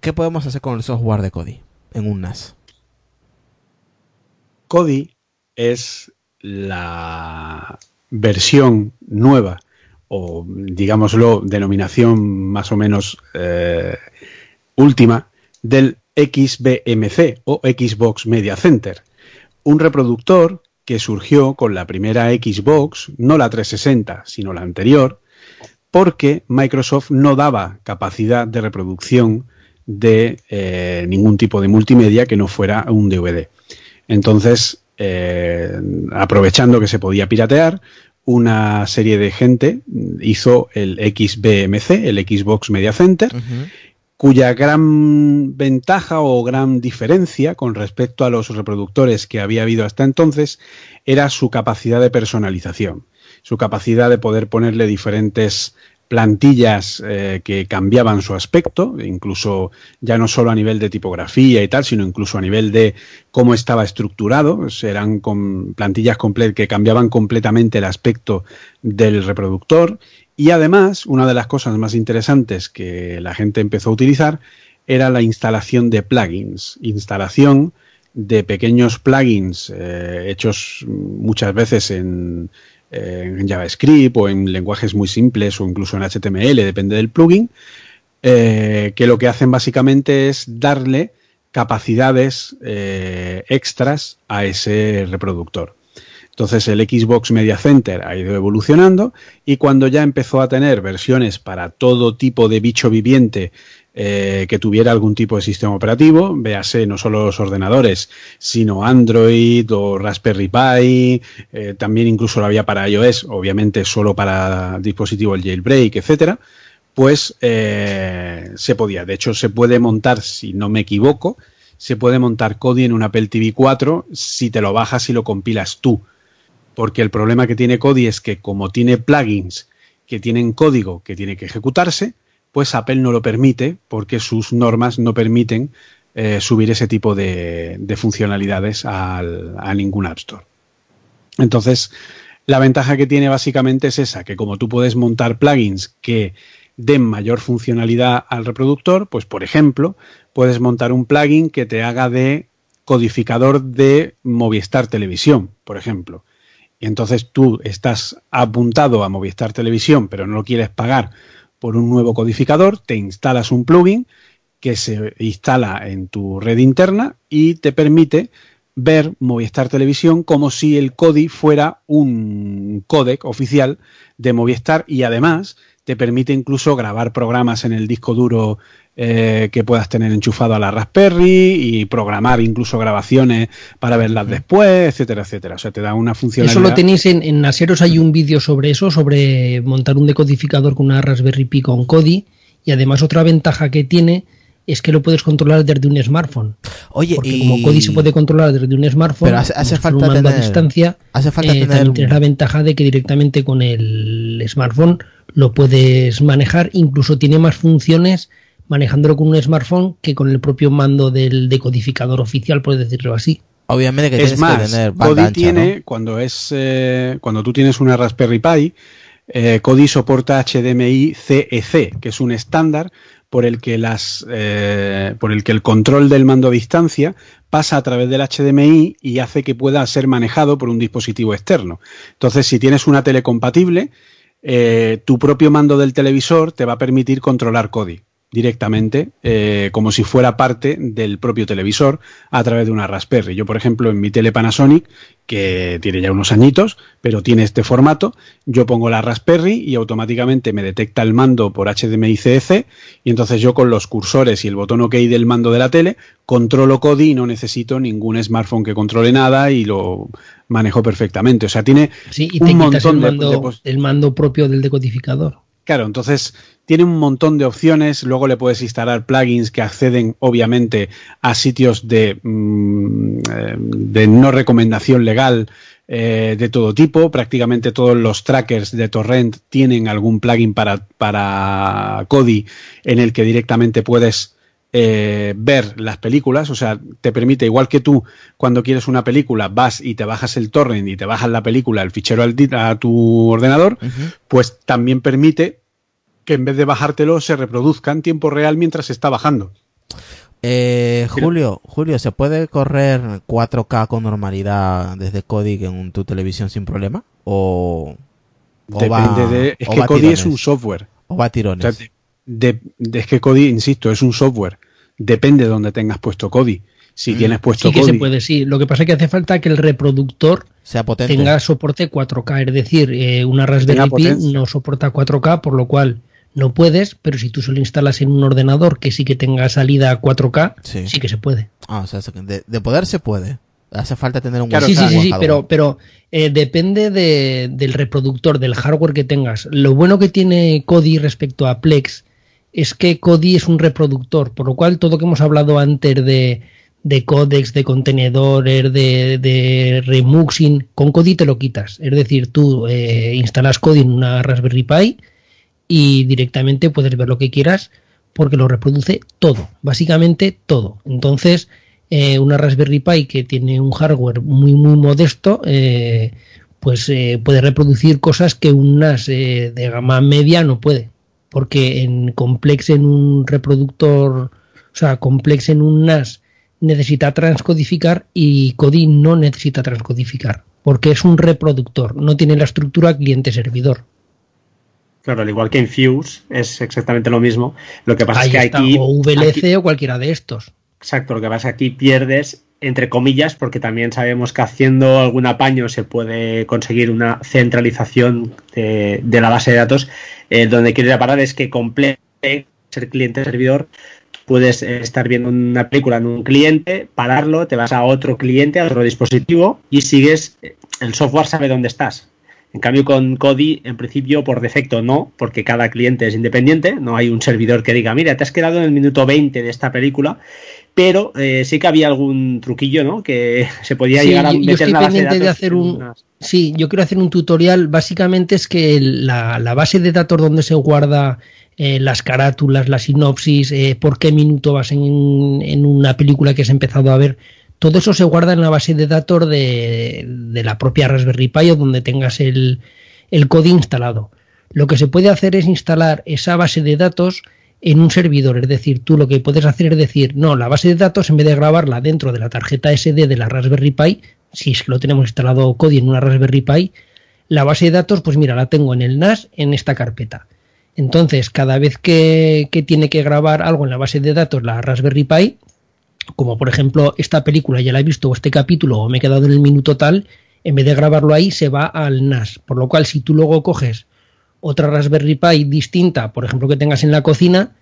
¿qué podemos hacer con el software de Cody en un NAS? Kodi es la versión nueva o digámoslo denominación más o menos eh, última del XBMC o Xbox Media Center, un reproductor que surgió con la primera Xbox, no la 360, sino la anterior, porque Microsoft no daba capacidad de reproducción de eh, ningún tipo de multimedia que no fuera un DVD. Entonces, eh, aprovechando que se podía piratear, una serie de gente hizo el XBMC, el Xbox Media Center, cuya gran ventaja o gran diferencia con respecto a los reproductores que había habido hasta entonces era su capacidad de personalización, su capacidad de poder ponerle diferentes plantillas eh, que cambiaban su aspecto, incluso ya no solo a nivel de tipografía y tal, sino incluso a nivel de cómo estaba estructurado. Eran plantillas que cambiaban completamente el aspecto del reproductor. Y además, una de las cosas más interesantes que la gente empezó a utilizar era la instalación de plugins. Instalación de pequeños plugins eh, hechos muchas veces en, JavaScript o en lenguajes muy simples o incluso en HTML, depende del plugin, eh, que lo que hacen básicamente es darle capacidades eh, extras a ese reproductor. Entonces el Xbox Media Center ha ido evolucionando y cuando ya empezó a tener versiones para todo tipo de bicho viviente eh, que tuviera algún tipo de sistema operativo, véase no solo los ordenadores, sino Android o Raspberry Pi, eh, también incluso lo había para iOS, obviamente solo para dispositivos jailbreak, etcétera, pues eh, se podía. De hecho, se puede montar, si no me equivoco, se puede montar Kodi en un Apple TV 4 si te lo bajas y lo compilas tú. Porque el problema que tiene Kodi es que como tiene plugins que tienen código que tiene que ejecutarse, pues Apple no lo permite porque sus normas no permiten eh, subir ese tipo de, de funcionalidades al- a ningún App Store. Entonces, la ventaja que tiene básicamente es esa, que como tú puedes montar plugins que den mayor funcionalidad al reproductor, pues por ejemplo, puedes montar un plugin que te haga de codificador de Movistar Televisión, por ejemplo. Y entonces tú estás apuntado a Movistar Televisión, pero no lo quieres pagar por un nuevo codificador, te instalas un plugin que se instala en tu red interna y te permite ver Movistar Televisión como si el CODI fuera un codec oficial de Movistar y además te permite incluso grabar programas en el disco duro eh, que puedas tener enchufado a la Raspberry y programar incluso grabaciones para verlas después, etcétera, etcétera. O sea, te da una funcionalidad. Eso lo tenéis en, en Naseros, hay un vídeo sobre eso, sobre montar un decodificador con una Raspberry Pi con Kodi. Y además otra ventaja que tiene es que lo puedes controlar desde un smartphone. Oye, Porque y- como Kodi se puede controlar desde un smartphone, Pero hace- falta mando a tener- distancia, hace falta eh, tener también un- tienes la ventaja de que directamente con el smartphone lo puedes manejar, incluso tiene más funciones manejándolo con un smartphone que con el propio mando del decodificador oficial, por decirlo así. Obviamente que es tienes que más, tener banda Kodi ancha, tiene, ¿no? cuando es eh, cuando tú tienes una Raspberry Pi, eh, Kodi soporta HDMI CEC, que es un estándar por el que las eh, por el que el control del mando a distancia pasa a través del HDMI y hace que pueda ser manejado por un dispositivo externo. Entonces, si tienes una tele compatible, eh, tu propio mando del televisor te va a permitir controlar Kodi directamente eh, como si fuera parte del propio televisor a través de una Raspberry. Yo, por ejemplo, en mi tele Panasonic, que tiene ya unos añitos, pero tiene este formato, yo pongo la Raspberry y automáticamente me detecta el mando por HDMI CF y entonces yo con los cursores y el botón OK del mando de la tele controlo Kodi y no necesito ningún smartphone que controle nada y lo manejo perfectamente. O sea, tiene sí, y te un montón el mando, de, el mando propio del decodificador. Claro, entonces tiene un montón de opciones. Luego le puedes instalar plugins que acceden, obviamente, a sitios de, mm, eh, de no recomendación legal eh, de todo tipo. Prácticamente todos los trackers de Torrent tienen algún plugin para, para Kodi en el que directamente puedes eh, ver las películas, o sea, te permite, igual que tú, cuando quieres una película, vas y te bajas el torrent y te bajas la película, el fichero al, a tu ordenador, pues también permite que en vez de bajártelo se reproduzca en tiempo real mientras se está bajando. Eh, Julio, Julio, ¿se puede correr 4K con normalidad desde Kodi en tu televisión sin problema? ¿O, Depende de... Es que Kodi es un software. ¿O va a tirones? Es que Kodi, insisto, es un software. Depende de donde tengas puesto Kodi. Si mm. tienes puesto sí que se puede, sí. Lo que pasa es que hace falta que el reproductor sea potente. tenga soporte 4K. Es decir, eh, una Raspberry Pi no soporta 4K, por lo cual no puedes, pero si tú solo instalas en un ordenador que sí que tenga salida 4K, sí, que se puede. Ah, o sea, de, poder se puede. Hace falta tener un claro, Sí, sí, sí, pero, pero eh, depende del reproductor, del hardware que tengas. Lo bueno que tiene Kodi respecto a Plex es que Kodi es un reproductor, por lo cual todo lo que hemos hablado antes de, de codecs, de contenedores, de, de remuxing, con Kodi te lo quitas. Es decir, tú eh, instalas Kodi en una Raspberry Pi y directamente puedes ver lo que quieras porque lo reproduce todo, básicamente todo. Entonces, eh, una Raspberry Pi que tiene un hardware muy muy modesto, eh, pues eh, puede reproducir cosas que un NAS de gama media no puede, porque en complex en un reproductor, o sea, complex en un NAS necesita transcodificar y Kodi no necesita transcodificar, porque es un reproductor, no tiene la estructura cliente-servidor. Claro, al igual que en Fuse es exactamente lo mismo. Lo que pasa es que aquí. O VLC o cualquiera de estos. Exacto, lo que pasa es que aquí pierdes, entre comillas, porque también sabemos que haciendo algún apaño se puede conseguir una centralización de, la base de datos. Eh, donde quiero parar es que complete ser cliente-servidor puedes estar viendo una película en un cliente, pararlo, te vas a otro cliente, a otro dispositivo y sigues, el software sabe dónde estás. En cambio, con Kodi, en principio, por defecto no, porque cada cliente es independiente, no hay un servidor que diga, mira, te has quedado en el minuto 20 de esta película, pero eh, sí que había algún truquillo, ¿no? Que (laughs) se podía llegar a meter en la base de, datos hacer un, Sí, yo quiero hacer un tutorial, básicamente es que la, base de datos donde se guarda eh, las carátulas, la sinopsis, eh, por qué minuto vas en, en una película que has empezado a ver, todo eso se guarda en la base de datos de, la propia Raspberry Pi o donde tengas el, el código instalado. Lo que se puede hacer es instalar esa base de datos en un servidor, es decir, tú lo que puedes hacer es decir, no, la base de datos en vez de grabarla dentro de la tarjeta SD de la Raspberry Pi, si es que lo tenemos instalado Kodi en una Raspberry Pi, la base de datos, pues mira, la tengo en el NAS en esta carpeta. Entonces, cada vez que, que tiene que grabar algo en la base de datos la Raspberry Pi, como por ejemplo esta película ya la he visto o este capítulo o me he quedado en el minuto tal, en vez de grabarlo ahí se va al NAS. Por lo cual si tú luego coges otra Raspberry Pi distinta, por ejemplo que tengas en la cocina,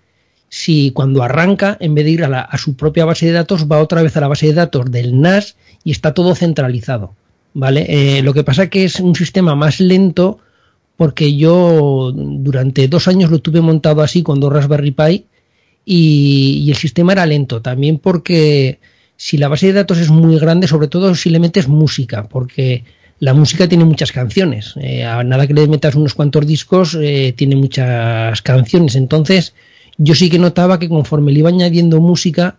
si cuando arranca, en vez de ir a, su propia base de datos, va otra vez a la base de datos del NAS y está todo centralizado. ¿Vale? Eh, lo que pasa que es un sistema más lento porque yo durante dos años lo tuve montado así con dos Raspberry Pi y, el sistema era lento también porque si la base de datos es muy grande, sobre todo si le metes música, porque la música tiene muchas canciones. Eh, a nada que le metas unos cuantos discos, eh, tiene muchas canciones. Entonces, yo sí que notaba que conforme le iba añadiendo música,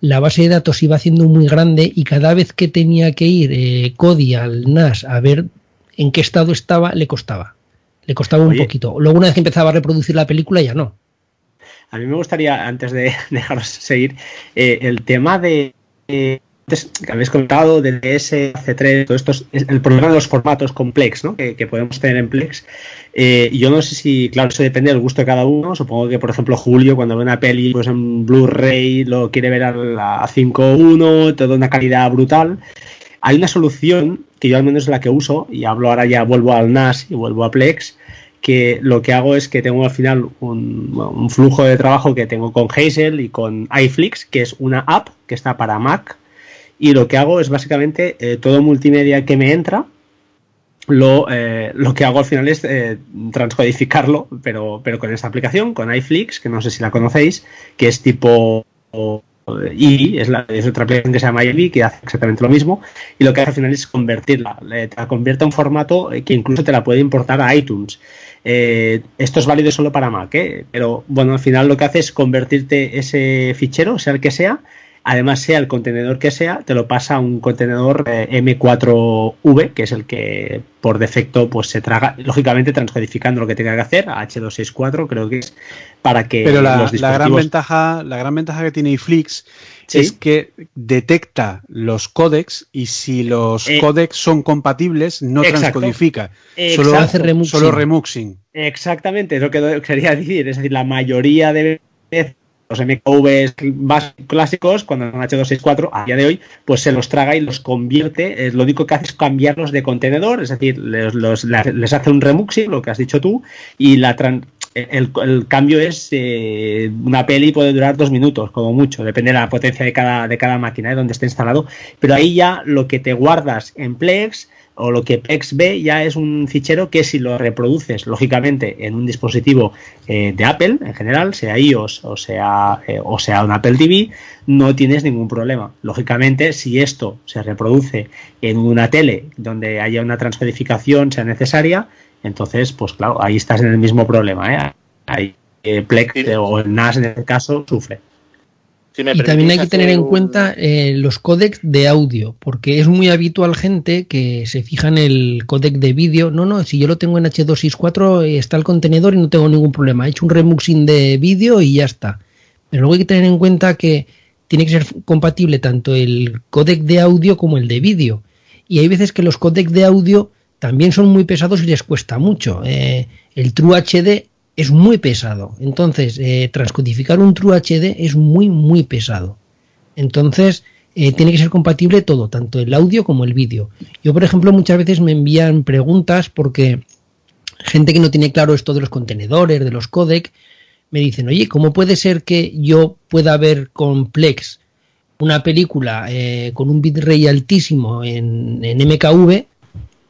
la base de datos iba haciendo muy grande y cada vez que tenía que ir eh, Cody al NAS a ver en qué estado estaba, le costaba. Le costaba un poquito. Luego, una vez que empezaba a reproducir la película, ya no. A mí me gustaría, antes de (laughs) dejaros seguir, el tema de, antes habéis comentado DS, C3, todo esto es el problema de los formatos complex ¿no? que, podemos tener en Plex. Eh, yo no sé si, claro, eso depende del gusto de cada uno. Supongo que, por ejemplo, Julio, cuando ve una peli pues en Blu-ray, lo quiere ver a, a 5.1, toda una calidad brutal. Hay una solución que yo al menos es la que uso, y hablo ahora ya, vuelvo al NAS y vuelvo a Plex, que lo que hago es que tengo al final un, flujo de trabajo que tengo con Hazel y con iFlix, que es una app que está para Mac, y lo que hago es básicamente eh, todo multimedia que me entra, lo, eh, lo que hago al final es eh, transcodificarlo, pero, pero con esta aplicación, con iFlix, que no sé si la conocéis, que es tipo y es, es otra aplicación que se llama IBI que hace exactamente lo mismo y lo que hace al final es convertirla, te la convierte a un formato que incluso te la puede importar a iTunes. Esto es válido solo para Mac, pero bueno, al final lo que hace es convertirte ese fichero, sea el que sea, además sea el contenedor que sea, te lo pasa a un contenedor eh, M4V, que es el que por defecto pues se traga, lógicamente transcodificando lo que tenga que hacer, a H264 creo que es, para que Pero la, la gran ventaja, la gran ventaja que tiene iFlix es que detecta los códecs y si los eh, códecs son compatibles no transcodifica, solo, hace remuxing. solo remuxing. Exactamente, es lo que quería decir, es decir, la mayoría de veces los MKVs clásicos, cuando son H264, a día de hoy, pues se los traga y los convierte. lo único que hace es cambiarlos de contenedor, es decir, les, hace un remuxing, lo que has dicho tú, y la el, cambio es eh, una peli puede durar dos minutos, como mucho, depende de la potencia de cada, de cada máquina, de donde esté instalado. Pero ahí ya lo que te guardas en Plex o lo que PEX ve ya es un fichero que si lo reproduces lógicamente en un dispositivo eh, de Apple en general, sea iOS o sea, eh, o sea un Apple TV, no tienes ningún problema. Lógicamente, si esto se reproduce en una tele donde haya una transcodificación sea necesaria, entonces, pues claro, ahí estás en el mismo problema. ¿eh? Ahí Plex o el NAS en este caso sufre y también hay que tener en cuenta eh, los códecs de audio, porque es muy habitual gente que se fija en el códec de vídeo. No, no, si yo lo tengo en H264 eh, está el contenedor y no tengo ningún problema. He hecho un remuxing de vídeo y ya está. Pero luego hay que tener en cuenta que tiene que ser compatible tanto el códec de audio como el de vídeo. Y hay veces que los códecs de audio también son muy pesados y les cuesta mucho. Eh, el True HD es muy pesado. Entonces, eh, transcodificar un True HD es muy, muy pesado. Entonces, eh, tiene que ser compatible todo, tanto el audio como el vídeo. Yo, por ejemplo, muchas veces me envían preguntas porque gente que no tiene claro esto de los contenedores, de los codec, me dicen, oye, ¿cómo puede ser que yo pueda ver con Plex una película eh, con un bitrate altísimo en, en MKV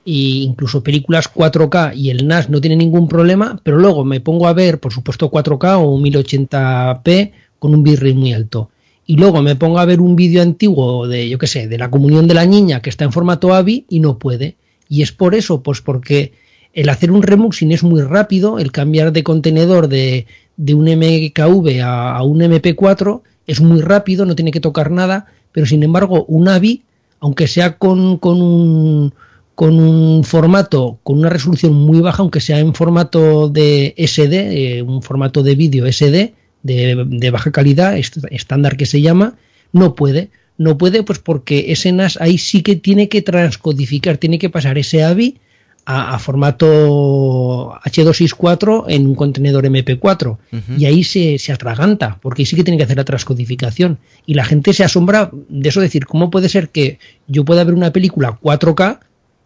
y incluso películas 4K y el NAS no tiene ningún problema, pero luego me pongo a ver, por supuesto, 4K o 1080p con un bitrate muy alto. Y luego me pongo a ver un vídeo antiguo de, yo qué sé, de la comunión de la niña que está en formato AVI y no puede. Y es por eso, pues porque el hacer un remuxing es muy rápido, el cambiar de contenedor de, de un MKV a, a, un MP4 es muy rápido, no tiene que tocar nada, pero sin embargo un AVI, aunque sea con, con un con un formato, con una resolución muy baja, aunque sea en formato de SD, eh, un formato de vídeo SD de, baja calidad, estándar que se llama, no puede. No puede, pues porque ese NAS ahí sí que tiene que transcodificar, tiene que pasar ese AVI a, formato H264 en un contenedor MP4. Y ahí se, se, atraganta, porque ahí sí que tiene que hacer la transcodificación. Y la gente se asombra de eso, decir, ¿cómo puede ser que yo pueda ver una película 4K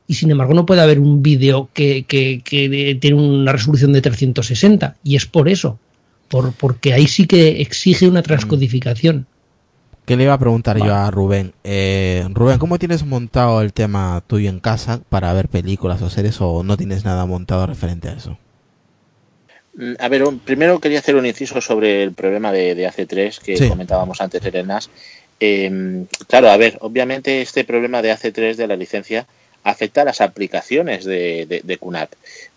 y sin embargo no puede haber un vídeo que, tiene una resolución de 360 y es por eso, por, porque ahí sí que exige una transcodificación. ¿Qué le iba a preguntar yo a Rubén? Eh, Rubén, ¿cómo tienes montado el tema tuyo en casa para ver películas o series o no tienes nada montado referente a eso? Mm, a ver, primero quería hacer un inciso sobre el problema de, de AC3 que comentábamos antes de NAS. Eh, claro, a ver, obviamente este problema de AC3 de la licencia afecta a las aplicaciones de, de,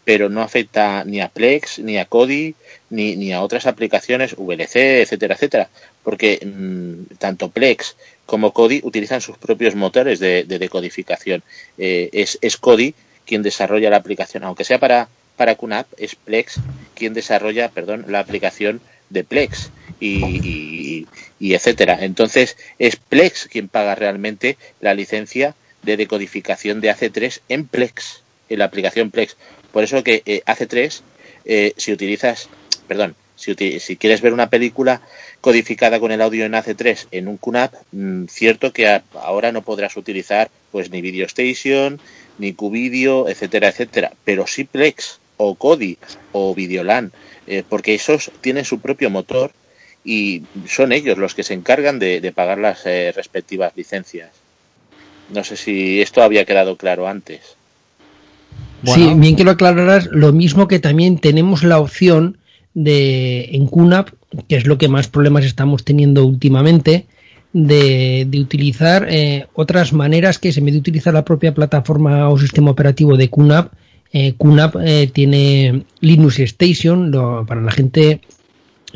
pero no afecta ni a Plex, ni a Kodi, ni, ni a otras aplicaciones VLC, etcétera, etcétera, porque mm, tanto Plex como Kodi utilizan sus propios motores de, decodificación. Eh, es, es Kodi quien desarrolla la aplicación, aunque sea para, para QNAP, es Plex quien desarrolla, perdón, la aplicación de Plex. Y, y etcétera. Entonces es Plex quien paga realmente la licencia de decodificación de AC3 en Plex, en la aplicación Plex. Por eso que eh, AC3, eh, si utilizas, perdón, si, quieres ver una película codificada con el audio en AC3 en un QNAP, mmm, cierto que ahora no podrás utilizar pues ni Video Station, ni QVideo, etcétera, etcétera, pero sí Plex o Kodi o Videolan, eh, porque esos tienen su propio motor y son ellos los que se encargan de, de pagar las eh, respectivas licencias. No sé si esto había quedado claro antes. Bueno. Sí, bien que lo aclararás, lo mismo que también tenemos la opción de en QNAP, que es lo que más problemas estamos teniendo últimamente, de, de utilizar eh, otras maneras que se me de utilizar la propia plataforma o sistema operativo de QNAP. Eh, QNAP eh, tiene Linux Station, lo, para la gente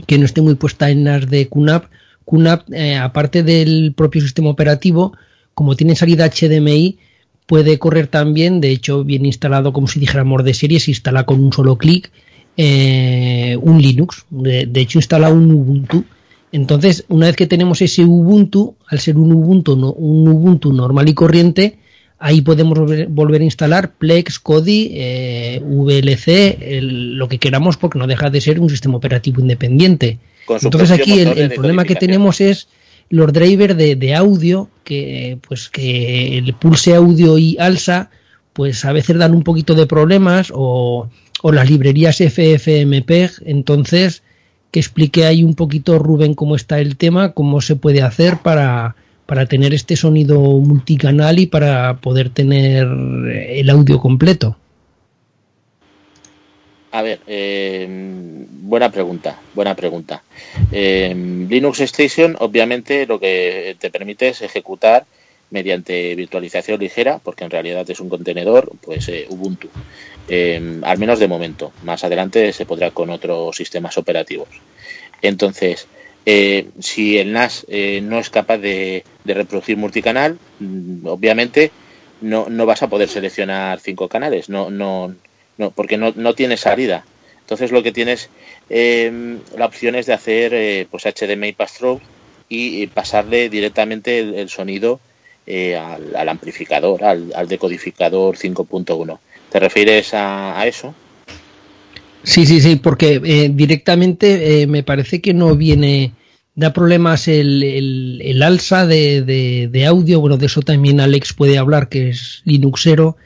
que no esté muy puesta en las de QNAP, QNAP, eh, aparte del propio sistema operativo, como tiene salida HDMI, puede correr también, de hecho, bien instalado, como si dijéramos de serie, se instala con un solo clic eh, un Linux. De, de, hecho, instala un Ubuntu. Entonces, una vez que tenemos ese Ubuntu, al ser un Ubuntu, no, un Ubuntu normal y corriente, ahí podemos volver, a instalar Plex, Kodi, eh, VLC, el, lo que queramos, porque no deja de ser un sistema operativo independiente. Entonces, aquí el, el problema que tenemos es los drivers de, de, audio que pues que el pulse audio y alza pues a veces dan un poquito de problemas o, o las librerías FFmpeg entonces que explique ahí un poquito Rubén cómo está el tema cómo se puede hacer para para tener este sonido multicanal y para poder tener el audio completo a ver, eh, buena pregunta, buena pregunta. Eh, Linux Station, obviamente, lo que te permite es ejecutar mediante virtualización ligera, porque en realidad es un contenedor, pues eh, Ubuntu. Eh, al menos de momento. Más adelante se podrá con otros sistemas operativos. Entonces, eh, si el NAS no es capaz de, de reproducir multicanal, mm, obviamente no, no, vas a poder seleccionar cinco canales. No, no, no, porque no, no tiene salida. Entonces lo que tienes eh, la opción es de hacer eh, pues HDMI pass-through y, y, pasarle directamente el, el sonido eh, al, al, amplificador, al, al decodificador 5.1. ¿Te refieres a, a, eso? Sí, sí, sí, porque eh, directamente me parece que no viene, da problemas el, el, el alza de, de, de, audio, bueno, de eso también Alex puede hablar, que es Linuxero,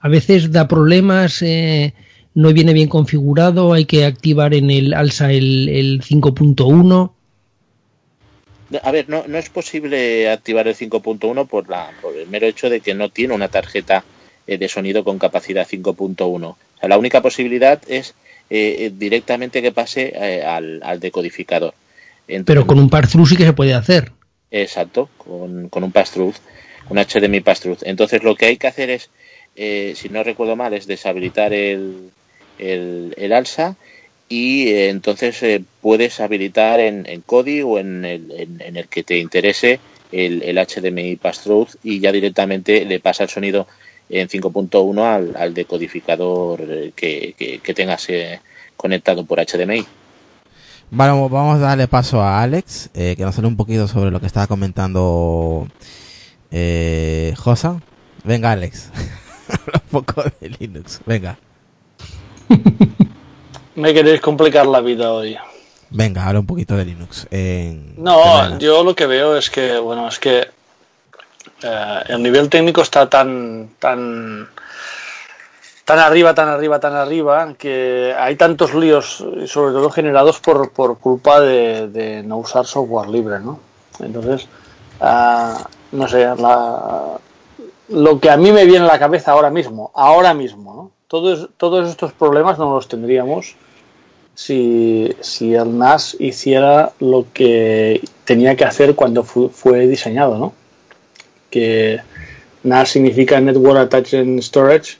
a veces da problemas, eh, no viene bien configurado, hay que activar en el alza el, el 5.1. A ver, no, no, es posible activar el 5.1 por, la, por el mero hecho de que no tiene una tarjeta eh, de sonido con capacidad 5.1. O sea, la única posibilidad es eh, directamente que pase eh, al, al, decodificador. Entonces, Pero con un pass-through sí que se puede hacer. Exacto, con, con un pass-through, un HDMI pass-through. Entonces lo que hay que hacer es eh, si no recuerdo mal, es deshabilitar el, el, el alza y eh, entonces eh, puedes habilitar en, en Kodi o en el, en, el, que te interese el, el HDMI Pass-Through y ya directamente le pasa el sonido en 5.1 al, al, decodificador que, que, tengas eh, conectado por HDMI. Bueno, vamos a darle paso a Alex, que nos hable un poquito sobre lo que estaba comentando eh, Josa. Venga, Alex. (laughs) (laughs) un poco de Linux. Venga. (laughs) Me queréis complicar la vida hoy. Venga, habla un poquito de Linux. En... No, yo lo que veo es que, bueno, es que eh, el nivel técnico está tan, tan, tan arriba, tan arriba, tan arriba, que hay tantos líos, sobre todo generados por, por culpa de, de no usar software libre, ¿no? Entonces, uh, no sé, la, lo que a mí me viene a la cabeza ahora mismo, ahora mismo, ¿no? Todos, todos estos problemas no los tendríamos si, si el NAS hiciera lo que tenía que hacer cuando fu, fue diseñado, ¿no? Que NAS significa Network Attached Storage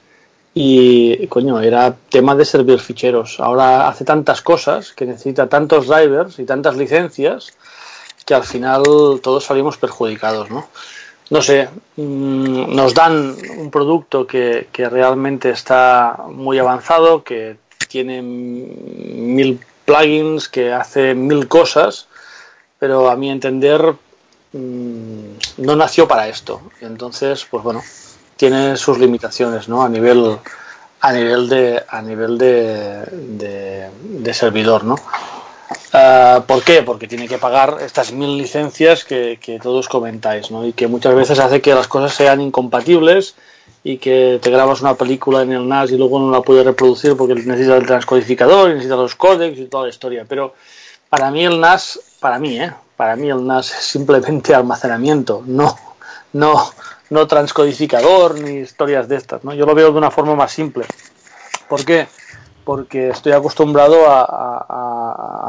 y, coño, era tema de servir ficheros. Ahora hace tantas cosas que necesita tantos drivers y tantas licencias que al final todos salimos perjudicados, ¿no? No sé, mmm, nos dan un producto que, que, realmente está muy avanzado, que tiene mil plugins, que hace mil cosas pero a mi entender mm, no nació para esto. Entonces, pues bueno, tiene sus limitaciones, ¿no? A nivel a nivel de a nivel de, de, de servidor, ¿no? Uh, ¿Por qué? Porque tiene que pagar estas mil licencias que, que, todos comentáis, ¿no? Y que muchas veces hace que las cosas sean incompatibles y que te grabas una película en el NAS y luego no la puedes reproducir porque necesita el transcodificador, necesita los códecs y toda la historia. Pero para mí el NAS, para mí, ¿eh? Para mí el NAS es simplemente almacenamiento, no, no, no transcodificador ni historias de estas, ¿no? Yo lo veo de una forma más simple. ¿Por qué? porque estoy acostumbrado a, a, a,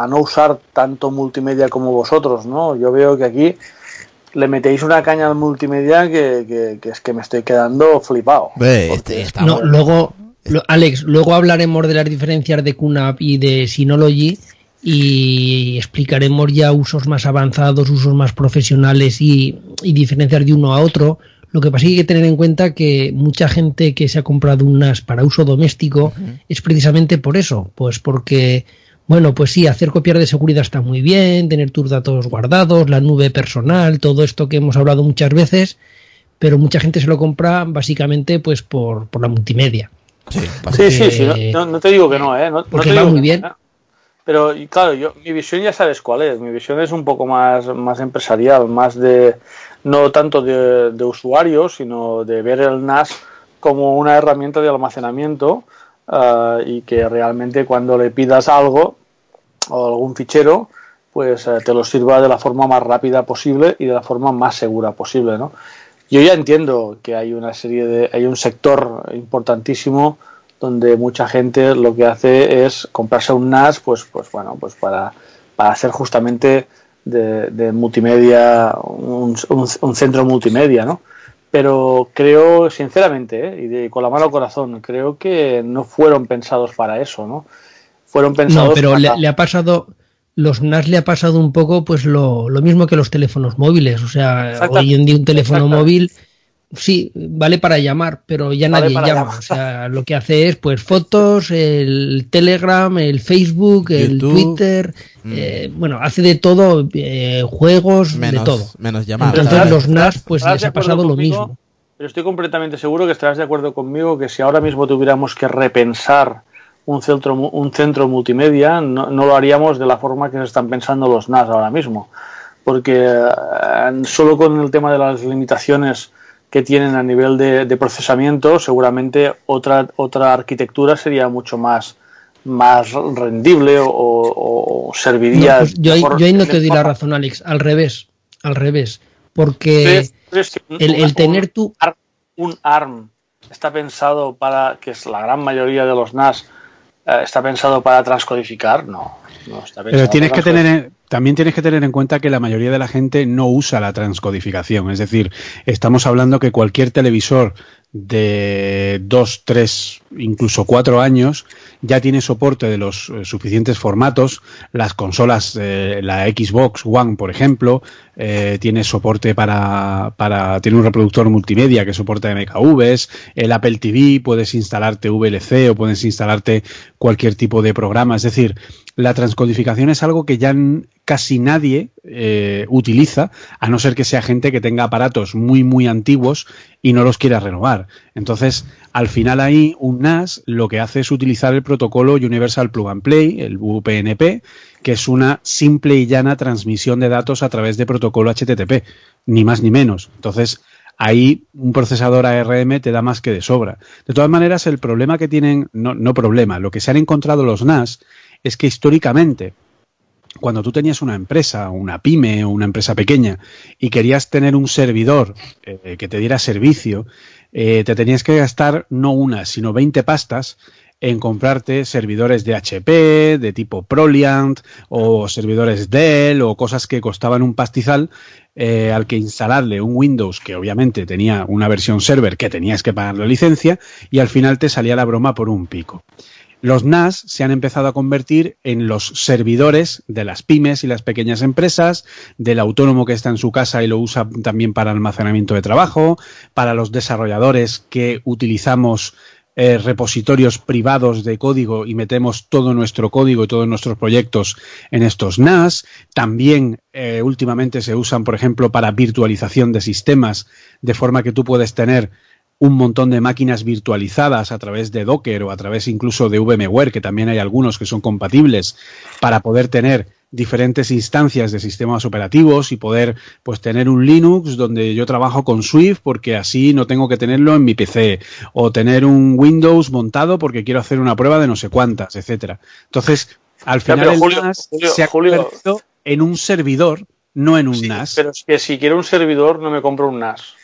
no usar tanto multimedia como vosotros, ¿no? Yo veo que aquí le metéis una caña al multimedia que, que, que es que me estoy quedando flipado. Este no, luego, lo, Alex, luego hablaremos de las diferencias de QNAP y de Synology y explicaremos ya usos más avanzados, usos más profesionales y, y diferencias de uno a otro lo que pasa es que hay que tener en cuenta que mucha gente que se ha comprado unas para uso doméstico uh -huh. es precisamente por eso, pues porque, bueno, pues sí, hacer copiar de seguridad está muy bien, tener tus datos guardados, la nube personal, todo esto que hemos hablado muchas veces, pero mucha gente se lo compra básicamente pues por, por la multimedia. Sí, sí, sí, sí, no, no, te digo que no, ¿eh? No, porque no va digo muy bien. no, ¿eh? Pero claro, yo, mi visión ya sabes cuál es. Mi visión es un poco más, más empresarial, más de, no tanto de, de usuario, sino de ver el NAS como una herramienta de almacenamiento uh, y que realmente cuando le pidas algo o algún fichero, pues uh, te lo sirva de la forma más rápida posible y de la forma más segura posible, ¿no? Yo ya entiendo que hay una serie de, hay un sector importantísimo donde mucha gente lo que hace es comprarse un NAS, pues, pues bueno, pues para, para hacer justamente de, de multimedia, un, centro multimedia, ¿no? Pero creo, sinceramente, ¿eh? y de, con la mano al corazón, creo que no fueron pensados para eso, ¿no? Fueron pensados No, pero para... le, le, ha pasado, los NAS le ha pasado un poco pues lo, lo mismo que los teléfonos móviles, o sea, hoy en día un teléfono móvil sí, vale para llamar, pero ya vale nadie llama. Llamar. O sea, lo que hace es pues fotos, el Telegram, el Facebook, el Twitter, mm. eh, bueno, hace de todo, eh, juegos, menos, de todo. Menos llamar. Entonces los NAS pues les ha pasado lo mismo. Pero estoy completamente seguro que estarás de acuerdo conmigo que si ahora mismo tuviéramos que repensar un centro, un centro multimedia, no, no lo haríamos de la forma que se están pensando los NAS ahora mismo. Porque eh, solo con el tema de las limitaciones que tienen a nivel de, de, procesamiento, seguramente otra, otra arquitectura sería mucho más, más rendible o, o serviría. No, pues yo, ahí, yo, ahí, no te doy la razón, Alex, al revés, al revés, porque ¿Crees, crees que el, el, tener tu... Un ARM está pensado para, que es la gran mayoría de los NAS, eh, está pensado para transcodificar, no. no está Pero tienes que tener también tienes que tener en cuenta que la mayoría de la gente no usa la transcodificación. Es decir, estamos hablando que cualquier televisor de dos, tres, incluso cuatro años ya tiene soporte de los eh, suficientes formatos. Las consolas, eh, la Xbox One, por ejemplo, eh, tiene soporte para, para, tiene un reproductor multimedia que soporta MKVs. El Apple TV puedes instalarte VLC o puedes instalarte cualquier tipo de programa. Es decir, la transcodificación es algo que ya casi nadie eh, utiliza, a no ser que sea gente que tenga aparatos muy, muy antiguos y no los quiera renovar. Entonces, al final ahí, un NAS lo que hace es utilizar el protocolo Universal Plug and Play, el UPnP, que es una simple y llana transmisión de datos a través de protocolo HTTP, ni más ni menos. Entonces, ahí un procesador ARM te da más que de sobra. De todas maneras, el problema que tienen, no, no problema, lo que se han encontrado los NAS es que históricamente cuando tú tenías una empresa, una pyme o una empresa pequeña y querías tener un servidor eh, que te diera servicio, eh, te tenías que gastar no una, sino 20 pastas en comprarte servidores de HP, de tipo Proliant, o servidores Dell, o cosas que costaban un pastizal, eh, al que instalarle un Windows que obviamente tenía una versión server que tenías que pagar la licencia, y al final te salía la broma por un pico los NAS se han empezado a convertir en los servidores de las pymes y las pequeñas empresas, del autónomo que está en su casa y lo usa también para almacenamiento de trabajo, para los desarrolladores que utilizamos eh, repositorios privados de código y metemos todo nuestro código y todos nuestros proyectos en estos NAS. También eh, últimamente se usan, por ejemplo, para virtualización de sistemas, de forma que tú puedes tener un montón de máquinas virtualizadas a través de Docker o a través incluso de VMware, que también hay algunos que son compatibles, para poder tener diferentes instancias de sistemas operativos y poder pues tener un Linux donde yo trabajo con Swift porque así no tengo que tenerlo en mi PC o tener un Windows montado porque quiero hacer una prueba de no sé cuántas, etcétera. Entonces, al Ya, final el NAS Julio, se ha Julio. convertido en un servidor, no en un NAS. Pero es que si quiero un servidor, no me compro un NAS.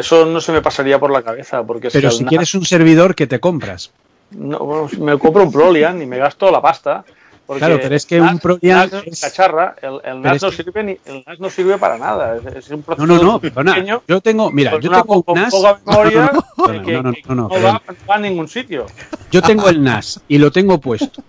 Eso no se me pasaría por la cabeza. Porque Pero que si quieres un servidor, ¿qué te compras? no, me compro un Prolian y me gasto la pasta. Porque Claro, pero es que un NAS, Prolian NAS es- cacharra, el, NAS no que- sirve ni, el NAS no sirve para nada. Es, es un No, procesador no, no, perdona. pequeño Yo tengo, mira, yo tengo un NAS. (laughs) memoria No, que, no, que- no, no, que no, no, no no va a ningún sitio. Yo tengo el (laughs) NAS y lo tengo puesto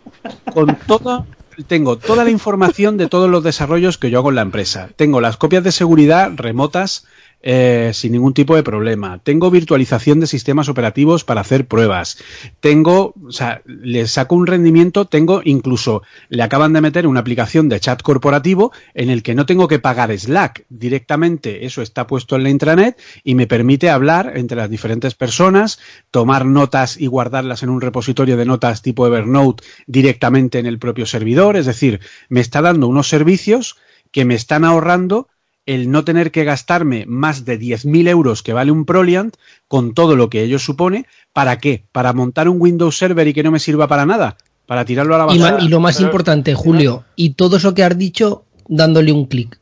con toda tengo toda la información de todos los desarrollos que yo hago en la empresa. Tengo las copias de seguridad remotas eh, sin ningún tipo de problema. Tengo virtualización de sistemas operativos para hacer pruebas. Tengo, o sea, le saco un rendimiento, tengo incluso, le acaban de meter una aplicación de chat corporativo en el que no tengo que pagar Slack. Directamente eso está puesto en la intranet y me permite hablar entre las diferentes personas, tomar notas y guardarlas en un repositorio de notas tipo Evernote directamente en el propio servidor. Es decir, me está dando unos servicios que me están ahorrando el no tener que gastarme más de 10.000 euros que vale un Proliant con todo lo que ello supone. ¿Para qué? ¿Para montar un Windows Server y que no me sirva para nada? ¿Para tirarlo a la basura? y lo más importante, Julio, y todo eso que has dicho dándole un clic.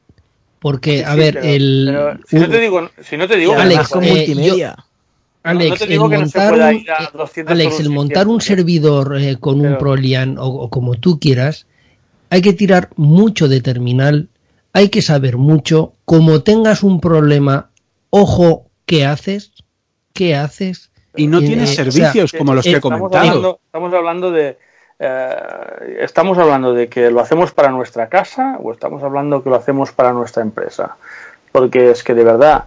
Porque, a Sí, ver, pero- el. pero si, no te digo, si no te digo que Alex, eh, yo- Alex, no te el digo que no se montar pueda un, ir a eh, 200 Alex, el montar un servidor eh, con un Prolian o, o como tú quieras, hay que tirar mucho de terminal, hay que saber mucho. Como tengas un problema, ojo, ¿qué haces? ¿Qué haces? Y no Eh, tienes o sea, servicios como los que he estamos comentado. Hablando, estamos hablando de eh, estamos hablando de que lo hacemos para nuestra casa o estamos hablando que lo hacemos para nuestra empresa. Porque es que de verdad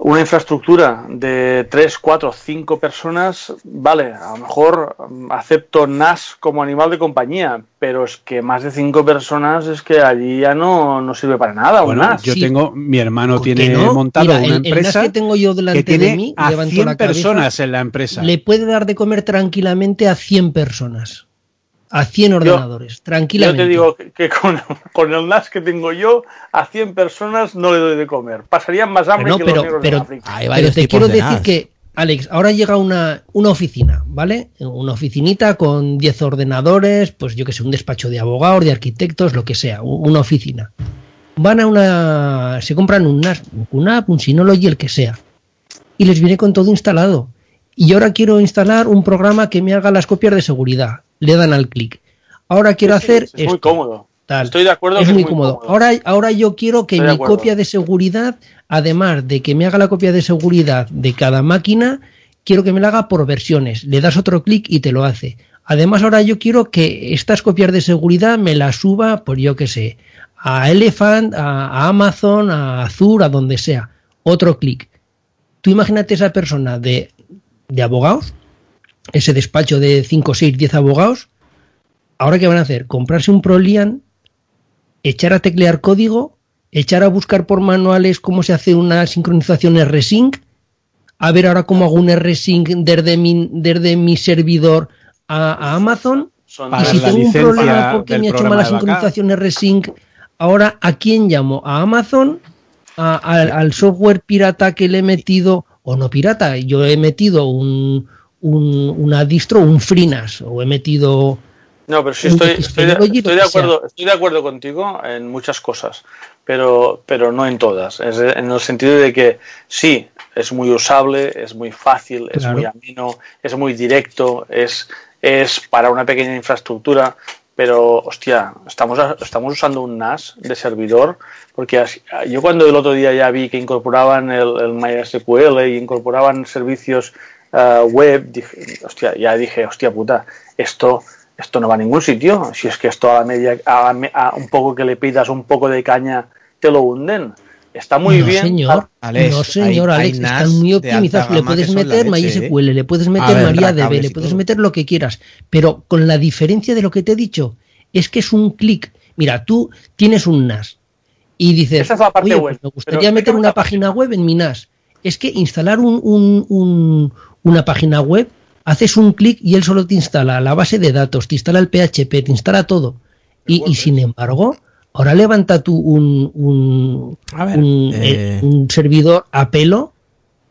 una infraestructura de 3, 4, 5 personas, vale, a lo mejor mm, acepto NAS como animal de compañía, pero es que más de 5 personas es que allí ya no, no sirve para nada un Bueno, NAS. yo tengo, mi hermano ¿Por qué tiene no? montado Mira, una el- el NAS empresa que tengo yo delante que tiene de mí, a levanto 100 la cabeza, personas en la empresa. Le puede dar de comer tranquilamente a 100 personas. A 100 ordenadores, Yo tranquilamente. te digo que, que con, (laughs) con el NAS que tengo yo, a 100 personas no le doy de comer. Pasarían más hambre no, que pero, los negros pero, de África. pero te quiero decir que, Alex, ahora llega una, una oficina, ¿vale? Una oficinita con 10 ordenadores, pues yo que sé, un despacho de abogados, de arquitectos, lo que sea, una oficina. Van a una. Se compran un NAS, un QNAP, un Synology, el que sea. Y les viene con todo instalado. Y ahora quiero instalar un programa que me haga las copias de seguridad. Le dan al clic. Ahora quiero hacer Es muy cómodo. Tal. Estoy de acuerdo es que muy cómodo. Ahora, ahora yo quiero que Estoy mi copia de seguridad, además de que me haga la copia de seguridad de cada máquina, quiero que me la haga por versiones. Le das otro clic y te lo hace. Además, ahora yo quiero que estas copias de seguridad me las suba, por yo que sé, a Elephant, a, a Amazon, a Azure, a donde sea. Otro clic. Tú imagínate esa persona de, de abogados, ese despacho de 5, 6, 10 abogados, ahora qué van a hacer? Comprarse un Prolian, echar a teclear código, echar a buscar por manuales cómo se hace una sincronización R-Sync, a ver ahora cómo hago un R-Sync desde mi, desde mi servidor a, a Amazon. Son- Y si tengo un problema porque me ha hecho mala sincronización R-Sync, ahora ¿a quién llamo? ¿A Amazon? ¿A- al, al software pirata que le he metido? O no pirata, yo he metido un, un- una distro, un FreeNAS, o he metido No, pero sí estoy, estoy, de, estoy acuerdo, estoy de acuerdo contigo en muchas cosas, pero, pero no en todas. Es en el sentido de que sí, es muy usable, es muy fácil, es muy ameno, es muy directo, es, es para una pequeña infraestructura, pero hostia, estamos, estamos usando un NAS de servidor, porque así- yo cuando el otro día ya vi que incorporaban el, el MySQL y incorporaban servicios eh, web, dije, hostia, ya dije, hostia puta, esto, esto no va a ningún sitio. Si es que esto a la media, a, un poco que le pidas un poco de caña, te lo hunden. está muy no, bien. Señor, Alex, no, señor, hay- Alex, están muy optimizados. alta Le puedes meter leche, MySQL, le puedes meter ver, MariaDB, cables le puedes todo. meter lo que quieras. Pero con la diferencia de lo que te he dicho, es que es un clic. Mira, tú tienes un NAS y dices, Esa es la parte oye, web, pues me gustaría meter una página web en mi NAS. Es que instalar un, un- un- una página web, haces un clic y él solo te instala la base de datos, te instala el PHP, te instala todo. Y, y sin embargo, ahora levanta tú un, un, A ver, un, eh, eh, un servidor a pelo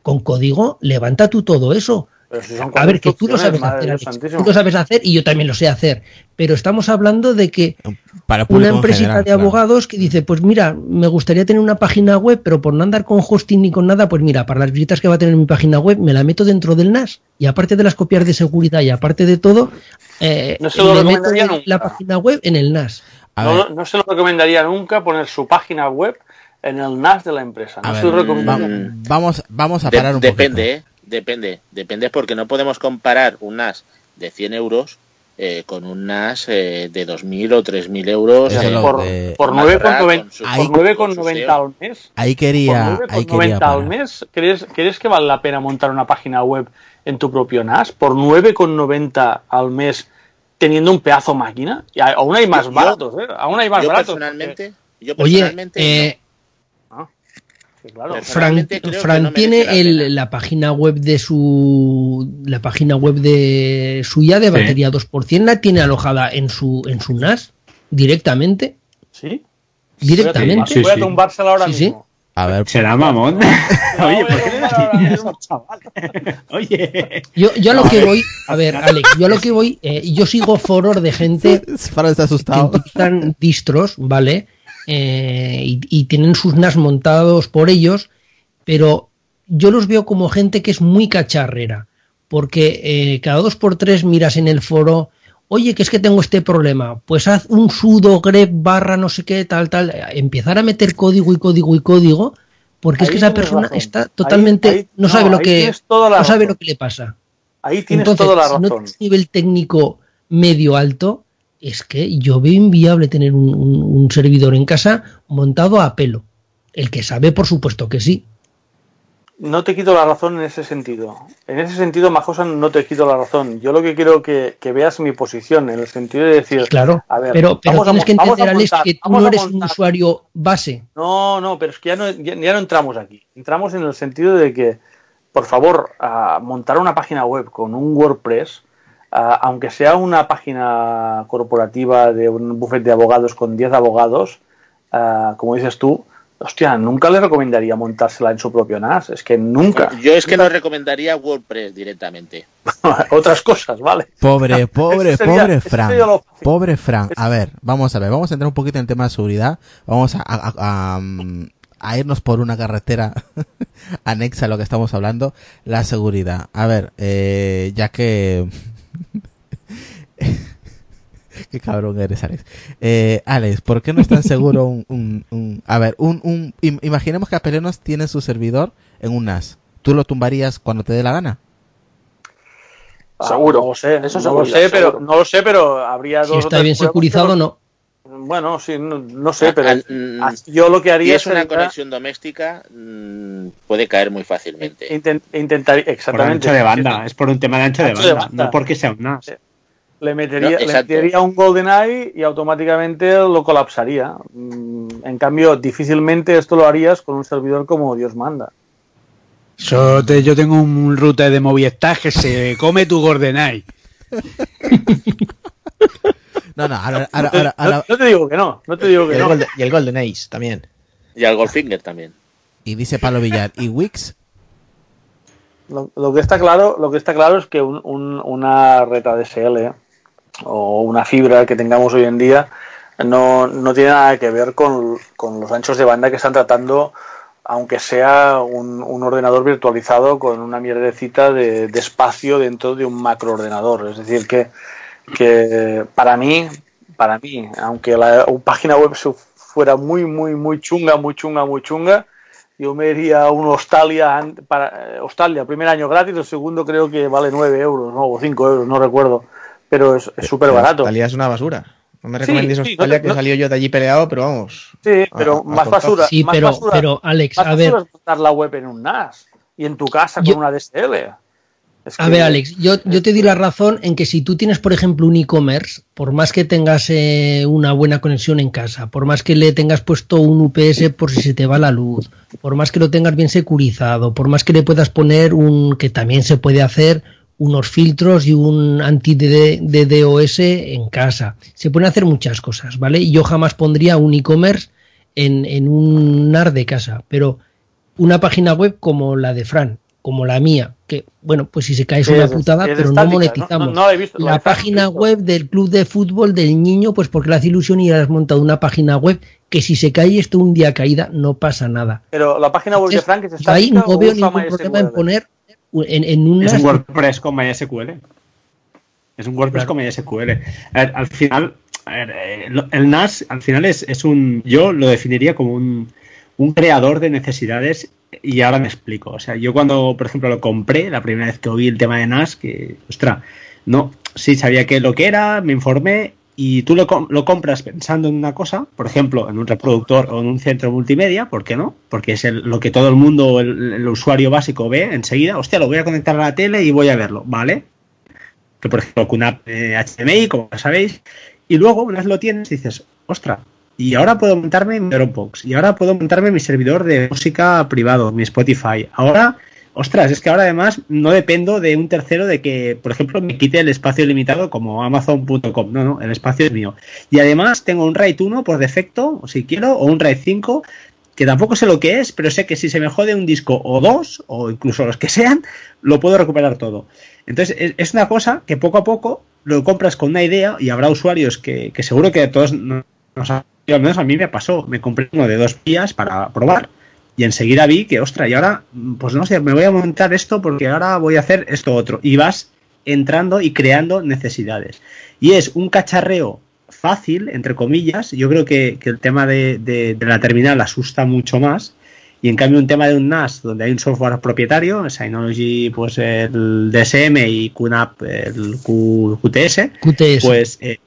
con código, levanta tú todo eso. Pero si son A ver, que tú lo sabes hacer, tú lo sabes hacer y yo también lo sé hacer. Pero estamos hablando de que Para una empresita general, de claro. abogados que dice, pues mira, me gustaría tener una página web, pero por no andar con hosting ni con nada, pues mira, para las visitas que va a tener mi página web, me la meto dentro del NAS. Y aparte de las copias de seguridad y aparte de todo, eh, No se lo le meto recomendaría nunca. la página web en el NAS. No, no se lo recomendaría nunca poner su página web en el NAS de la empresa. No a se ver, lo recomendaría. va- vamos, vamos a De- parar un depende, poquito. ¿eh? Depende. Depende porque no podemos comparar un NAS de 100 euros eh, con un NAS eh, de 2.000 o 3.000 euros. Eh, por, de- por Más 9,90 barato, con su- por Ahí- 9,90 con su al mes. Ahí Por quería, quería 9,90 al mes, ¿crees, ¿crees que vale la pena montar una página web en tu propio NAS? Por 9,90 al mes teniendo un pedazo máquina. Y aún hay más Yo- baratos, ¿eh? Aún hay más yo baratos. personalmente, yo Oye, personalmente eh, sí, claro. Fran, que Fran no tiene la el- la página web de su la página web de suya de Sí. batería 2% la tiene alojada en su en su NAS directamente ¿Sí? directamente Sí, Voy a sí. tumbarsela ahora Sí, sí. mismo. A ver, Será mamón. (laughs) Oye, ¿por qué le das chaval? (laughs) Oye. yo, yo a lo que voy a ver (laughs) Alex yo a lo que voy eh, yo sigo foros de gente Fran está que asustado. utilizan distros, ¿vale? Eh, y, y tienen sus NAS montados por ellos, pero yo los veo como gente que es muy cacharrera, porque eh, cada dos por tres miras en el foro, oye, que es que tengo este problema, pues haz un sudo grep barra no sé qué, tal, tal, empezar a meter código y código y código, porque es que esa persona razón. está totalmente, ahí- no no, sabe lo que, no sabe razón. lo que le pasa. Ahí tienes Entonces, toda la si no razón. tienes nivel técnico medio alto, es que yo veo inviable tener un, un- un servidor en casa montado a pelo. El que sabe, por supuesto que sí. No te quito la razón en ese sentido. En ese sentido, Majosa, no te quito la razón. Yo lo que quiero que, que veas mi posición, en el sentido de decir, Claro, a ver, pero, pero vamos a que entender, Alex, que tú no eres un usuario base. No, no, pero es que ya no, ya, ya no entramos aquí. Entramos en el sentido de que, por favor, a montar una página web con un WordPress, aunque sea una página corporativa de un buffet de abogados con 10 abogados, a, como dices tú, hostia, nunca le recomendaría montársela en su propio NAS. Es que nunca. yo es que no recomendaría WordPress directamente. (laughs) Otras cosas, ¿vale? Pobre, (laughs) pobre, sería- pobre Fran. Pobre Fran. A ver, vamos a ver, vamos a entrar un poquito en el tema de seguridad. Vamos a, a- a- a, a irnos por una carretera (laughs) anexa a lo que estamos hablando, la seguridad. A ver, eh, ya que... (laughs) Qué cabrón eres, Alex. Eh, Alex, ¿por qué no es tan seguro un, un, un- a ver, un, un, im- imaginemos que Apelenos tiene su servidor en un NAS. ¿Tú lo tumbarías cuando te dé la gana? Seguro. No lo sé, Eso no seguro, lo sé, pero seguro. no lo sé, pero habría Si dos está bien pruebas, securizado, pero- no. Bueno, sí, no, no sé, pero Al- mm, yo lo que Si haría es una sería conexión doméstica, mm, puede caer muy fácilmente. inten- intentar Por exactamente ancho de banda. Es por un tema de ancho de Ancho de banda. banda. No porque sea un NAS. Sí. le metería, No, le metería un GoldenEye y automáticamente lo colapsaría. Mm, En cambio, difícilmente esto lo harías con un servidor como Dios manda. Te- yo tengo un router de Movistar que se come tu GoldenEye. (laughs) No, no, ahora, ahora, No te- ahora, no- ahora- no te digo que no, no te digo Y que el, no. Golden, y el Golden Ace también. Y al Goldfinger también. y dice Pablo Villar, ¿y Wix? Lo, lo que está claro, lo que está claro es que un- un- una red ADSL o una fibra que tengamos hoy en día no, no tiene nada que ver con, con los anchos de banda que están tratando, aunque sea un, un ordenador virtualizado con una mierdecita de, de espacio dentro de un macroordenador. Es decir, que, que para mí, para mí, aunque la página web fuera muy, muy, muy chunga, muy chunga, muy chunga, yo me iría a un Australia para eh, Australia, primer año gratis, el segundo creo que vale 9 euros ¿no? o 5 euros, no recuerdo, pero es súper barato. Talía es una basura. No me Sí, recomendéis sí, Australia, no te- que no- salió yo de allí peleado, pero vamos. Sí, pero a- a más basura. Sí, más pero- basura- pero, Alex, más a ver. es montar la web en un NAS y en tu casa Yo- con una DSL. Es A ver, Alex, yo, yo te doy la razón en que si tú tienes, por ejemplo, un e-commerce, por más que tengas eh, una buena conexión en casa, por más que le tengas puesto un UPS por si se te va la luz, por más que lo tengas bien securizado, por más que le puedas poner un, que también se puede hacer, unos filtros y un anti-DDoS en casa. Se pueden hacer muchas cosas, ¿vale? Y Yo jamás pondría un e-commerce en, en un NAR de casa, pero una página web como la de Fran, como la mía, que bueno, pues si se cae es una es- putada, es pero no monetizamos. no- no la he visto, la la de Fran no página visto. web del club de fútbol del niño, pues porque le hace ilusión y has montado una página web que si se cae esto un día caída no pasa nada. Pero la página web de Frank es ahí no veo ningún problema en poner en, en un Es un WordPress con MySQL. Es un WordPress con MySQL. A ver, al final, a ver, eh, el NAS al final es, es un. Yo lo definiría como un, un creador de necesidades y ahora me explico. O sea, yo cuando, por ejemplo, lo compré, la primera vez que oí el tema de NAS, que, ostra, no, sí sabía que lo que era, me informé y tú lo, lo compras pensando en una cosa, por ejemplo, en un reproductor o en un centro multimedia, ¿por qué no? Porque es lo que todo el mundo, el, usuario básico ve enseguida, hostia, lo voy a conectar a la tele y voy a verlo, ¿vale? Que por ejemplo, con una HDMI, como sabéis, y luego, una vez lo tienes, dices, ostra, y ahora puedo montarme mi Dropbox, y ahora puedo montarme mi servidor de música privado, mi Spotify. Ahora, ostras, es que ahora además no dependo de un tercero de que, por ejemplo, me quite el espacio limitado como Amazon.com. No, no, el espacio es mío. Y además tengo un RAID 1 por defecto, si quiero, o un RAID 5, que tampoco sé lo que es, pero sé que si se me jode un disco o dos, o incluso los que sean, lo puedo recuperar todo. Entonces, es, una cosa que poco a poco lo compras con una idea y habrá usuarios que, que seguro que a ha al menos a mí me pasó, me compré uno de dos días para probar y enseguida vi que, ostra, y ahora, pues no sé, me voy a montar esto porque ahora voy a hacer esto otro. Y vas entrando y creando necesidades. Y es un cacharreo fácil, entre comillas. Yo creo que, que el tema de, de- de la terminal asusta mucho más. Y en cambio un tema de un NAS donde hay un software propietario, Synology pues el DSM y QNAP el Q- QTS, QTS. pues eh,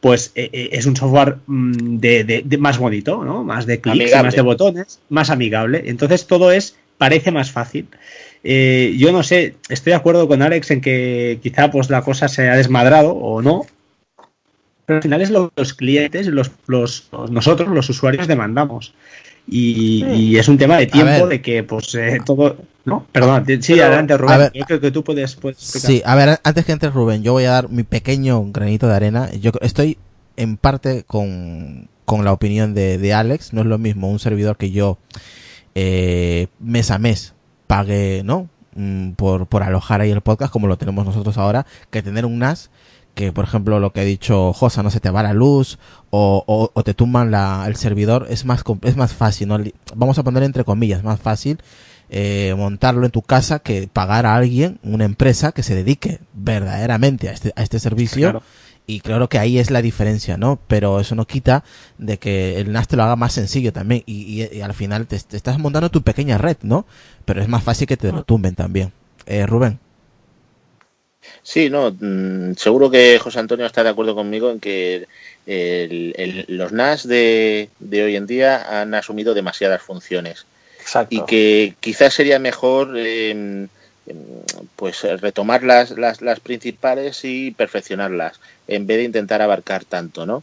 Pues eh, eh, es un software mm, de, de- de más bonito, ¿no? Más de clics, más de botones, más amigable. Entonces todo es parece más fácil. Eh, yo no sé, estoy de acuerdo con Alex en que quizá pues la cosa se ha desmadrado o no, pero al final es lo que los clientes, los- nosotros, los usuarios, demandamos. Y, y es un tema de tiempo de que pues eh, todo... No, perdón, sí, Pero- adelante Rubén. ver. Yo creo que tú puedes... puedes explicar. Sí, a ver, antes que entre Rubén, yo voy a dar mi pequeño granito de arena. Yo estoy en parte con, con la opinión de, de Alex. No es lo mismo un servidor que yo eh, mes a mes pague, ¿no? Mm, Por, por alojar ahí el podcast como lo tenemos nosotros ahora, que tener un NAS que por ejemplo lo que ha dicho Josa no se te va la luz o, o, o te tumban la, el servidor es más es más fácil ¿no? Vamos a poner entre comillas más fácil eh, montarlo en tu casa que pagar a alguien una empresa que se dedique verdaderamente a este, a este servicio. Claro. y claro que ahí es la diferencia no pero eso no quita de que el NAS te lo haga más sencillo también. Y, y- y al final te, te estás montando tu pequeña red no pero es más fácil que te lo tumben también. Eh, Rubén Sí, no, mm, seguro que José Antonio está de acuerdo conmigo en que el- el- los NAS de, de hoy en día han asumido demasiadas funciones Exacto. y que quizás sería mejor eh, pues retomar las, las, las principales y perfeccionarlas en vez de intentar abarcar tanto, ¿no?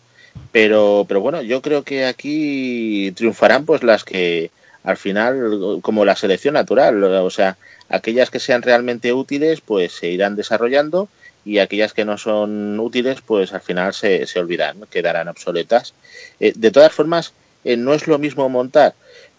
Pero, pero bueno, yo creo que aquí triunfarán pues las que al final, como la selección natural, o sea, aquellas que sean realmente útiles pues se irán desarrollando y aquellas que no son útiles pues al final se, se olvidarán, quedarán obsoletas. Eh, de todas formas, eh, no es lo mismo montar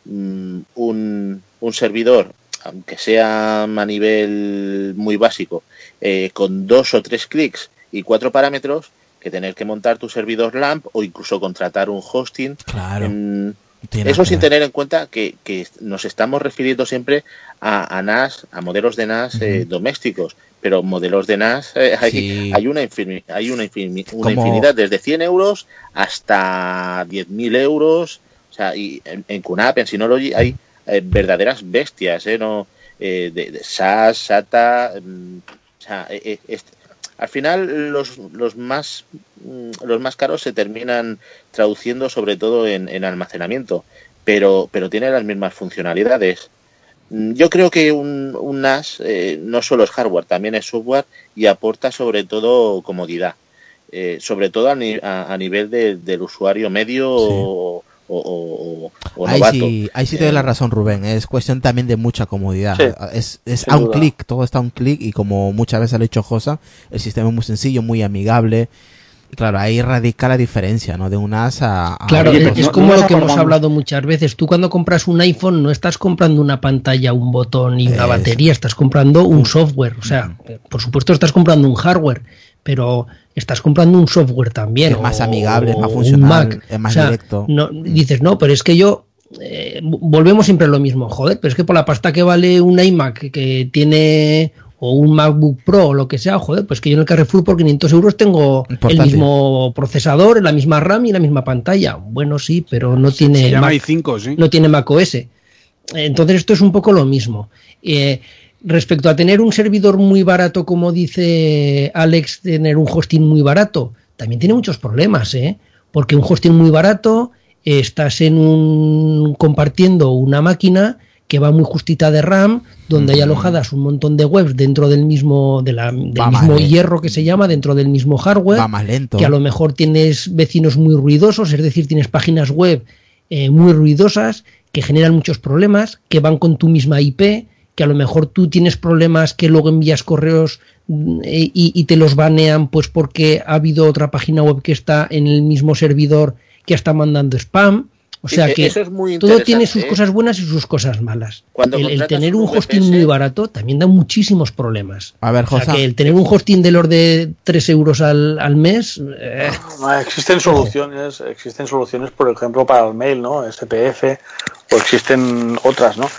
mm, un, un servidor, aunque sea a nivel muy básico, eh, con dos o tres clics y cuatro parámetros, que tener que montar tu servidor LAMP o incluso contratar un hosting. Claro. Mm, Tiene eso sin ver. tener en cuenta que, que nos estamos refiriendo siempre a, a NAS, a modelos de NAS eh, domésticos, pero modelos de NAS eh, (laughs) hay, Sí. hay una, infini- hay una, infini- una infinidad, desde 100 euros hasta 10.000 euros. O sea, y en, en QNAP, en Synology, hay eh, verdaderas bestias, ¿eh? No, eh, de, de SAS, SATA. mm, o sea, eh, est- al final, los, los más mm, los más caros se terminan traduciendo sobre todo en, en almacenamiento, pero, pero tiene las mismas funcionalidades. Mm, Yo creo que un, un NAS eh, no solo es hardware, también es software y aporta sobre todo comodidad, eh, sobre todo a, ni- a- a nivel de- del usuario medio o, o- o- o Ahí sí, ahí sí te doy la razón, Rubén. Es cuestión también de mucha comodidad. Sí, es es a un clic, todo está a un clic y como muchas veces lo ha dicho Josa, el sistema es muy sencillo, muy amigable. Y claro, ahí radica la diferencia, ¿no? De un NAS a... a Claro, es, es como lo que hemos hablado muchas veces. Tú cuando compras un iPhone no estás comprando una pantalla, un botón y una batería, estás comprando un software. O sea, por supuesto estás comprando un hardware, pero estás comprando un software también. Es más amigable, es más o un funcional, Mac. es más O sea, directo. No, dices, no, pero es que yo... eh, volvemos siempre a lo mismo, joder, pero es que por la pasta que vale un iMac que, tiene o un MacBook Pro o lo que sea, joder, pues que yo en el Carrefour por 500 euros tengo el mismo procesador, la misma RAM y la misma pantalla. Bueno, sí, pero no tiene se llama Mac- i5, sí. no tiene Mac OS. Entonces esto es un poco lo mismo. Eh, respecto a tener un servidor muy barato, como dice Alex, tener un hosting muy barato, también tiene muchos problemas, ¿eh? Porque un hosting muy barato, estás en un compartiendo una máquina que va muy justita de RAM, donde hay alojadas un montón de webs dentro del mismo, de la- del Va mismo hierro que se llama, dentro del mismo hardware Va más lento. que a lo mejor tienes vecinos muy ruidosos, es decir, tienes páginas web eh, muy ruidosas que generan muchos problemas, que van con tu misma IP, que a lo mejor tú tienes problemas que luego envías correos mm, eh, y, y te los banean pues porque ha habido otra página web que está en el mismo servidor que está mandando spam. O sea que que eso es muy todo tiene interesante, sus ¿eh? cosas buenas y sus cosas malas. Cuando el, tener un un hosting VPS muy barato también da muchísimos problemas. A ver, O sea, Josa. que el tener un hosting de los de 3 euros al, al mes, eh, No, existen soluciones, existen soluciones, por ejemplo, para el mail, ¿no? SPF, o existen otras, ¿no?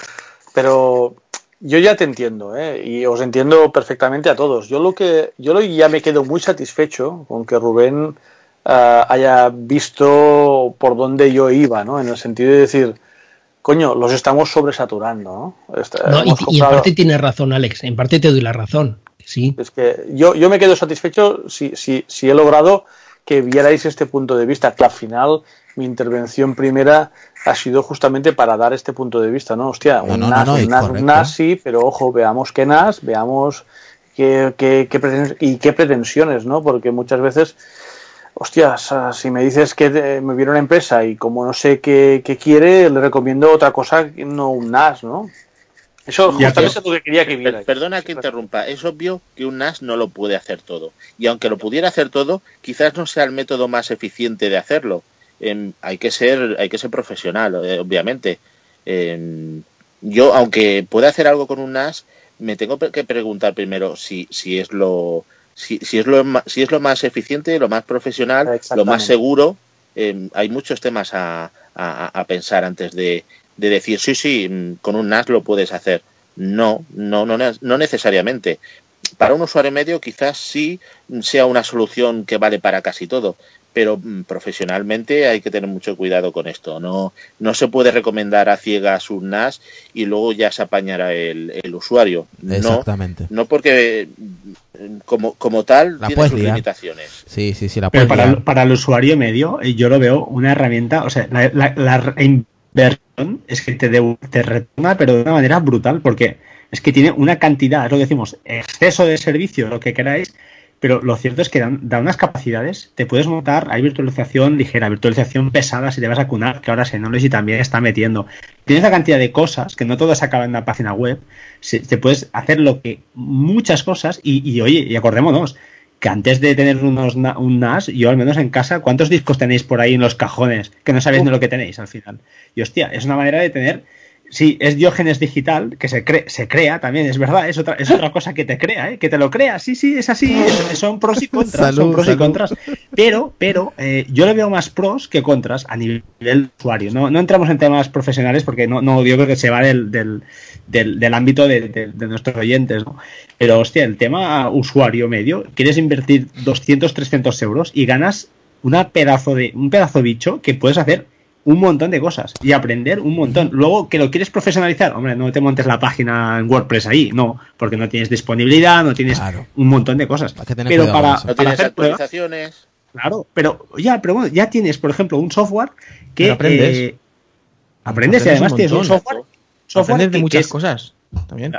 Pero yo ya te entiendo, ¿eh? Y os entiendo perfectamente a todos. Yo lo que, yo lo- ya me quedo muy satisfecho con que Rubén ah, haya visto por dónde yo iba, ¿no? En el sentido de decir, coño, los estamos sobresaturando, ¿no? Esta- No, y, en parte tienes razón, Alex. En parte te doy la razón. Sí. es que yo, yo me quedo satisfecho si, si, si he logrado que vierais este punto de vista, que al final mi intervención primera ha sido justamente para dar este punto de vista, ¿no? Hostia, No, un no, NAS, no, no, un NAS, un. NAS sí, pero ojo, veamos qué NAS, veamos qué, qué, qué preten- y qué pretensiones, ¿no? Porque muchas veces, hostias, si me dices que me viene una empresa y como no sé qué, qué quiere, le recomiendo otra cosa, que no un NAS, ¿no? Eso justamente es lo que quería que viera. Perdona que interrumpa, es obvio que un NAS no lo puede hacer todo. Y aunque lo pudiera hacer todo, quizás no sea el método más eficiente de hacerlo. Hay que ser, hay que ser profesional, eh, obviamente. Yo, aunque pueda hacer algo con un NAS, me tengo que preguntar primero si, si es lo si, si es lo si es lo más eficiente, lo más profesional, lo más seguro. Em, hay muchos temas a, a- a pensar antes de, de decir sí, sí, mm, con un NAS lo puedes hacer. No, no, no, no necesariamente. Para un usuario medio quizás sí sea una solución que vale para casi todo, pero mm, profesionalmente hay que tener mucho cuidado con esto. No, no se puede recomendar a ciegas un NAS y luego ya se apañará el, el usuario. No, Exactamente. no porque mm, como, como tal La tiene sus liar. limitaciones. Sí, sí, sí, la Pero para, para el usuario medio, eh, yo lo veo una herramienta, o sea, la, la- la inversión es que te, de- te retorna, pero de una manera brutal, porque es que tiene una cantidad, es lo que decimos, exceso de servicio, lo que queráis, pero lo cierto es que dan, da unas capacidades, te puedes montar, hay virtualización ligera, virtualización pesada si te vas a cunar, que ahora Synology también está metiendo. Tienes la cantidad de cosas, que no todo se acaba en la página web, se- te puedes hacer lo que, muchas cosas, y, y oye, y acordémonos, que antes de tener unos, un NAS, yo al menos en casa, ¿cuántos discos tenéis por ahí en los cajones que no sabéis ni lo que tenéis al final? Y hostia, es una manera de tener, sí, es Diógenes digital, que se, cre- se crea también, es verdad, es otra, es otra (laughs) cosa que te crea, ¿eh? que te lo crea, sí, sí, es así, es- son pros y contras, Salud, son pros salud. y contras. Pero, pero, eh, yo le veo más pros que contras a nivel usuario. No, no entramos en temas profesionales porque no, no yo creo que se va del, del, del, del ámbito de, de- de nuestros oyentes, ¿no? Pero, hostia, el tema usuario medio, quieres invertir 200, 300 euros y ganas una pedazo de, un pedazo bicho que puedes hacer un montón de cosas y aprender un montón. Luego, que lo quieres profesionalizar, hombre, no te montes la página en WordPress ahí, no, porque no tienes disponibilidad, no tienes un montón de cosas. tener Pero para. No hacer pruebas, actualizaciones. Claro, pero ya, pero bueno, ya tienes, por ejemplo, un software que Pero aprendes. eh, aprendes y además un tienes un software, software Aprendes de que- que muchas es- cosas. También.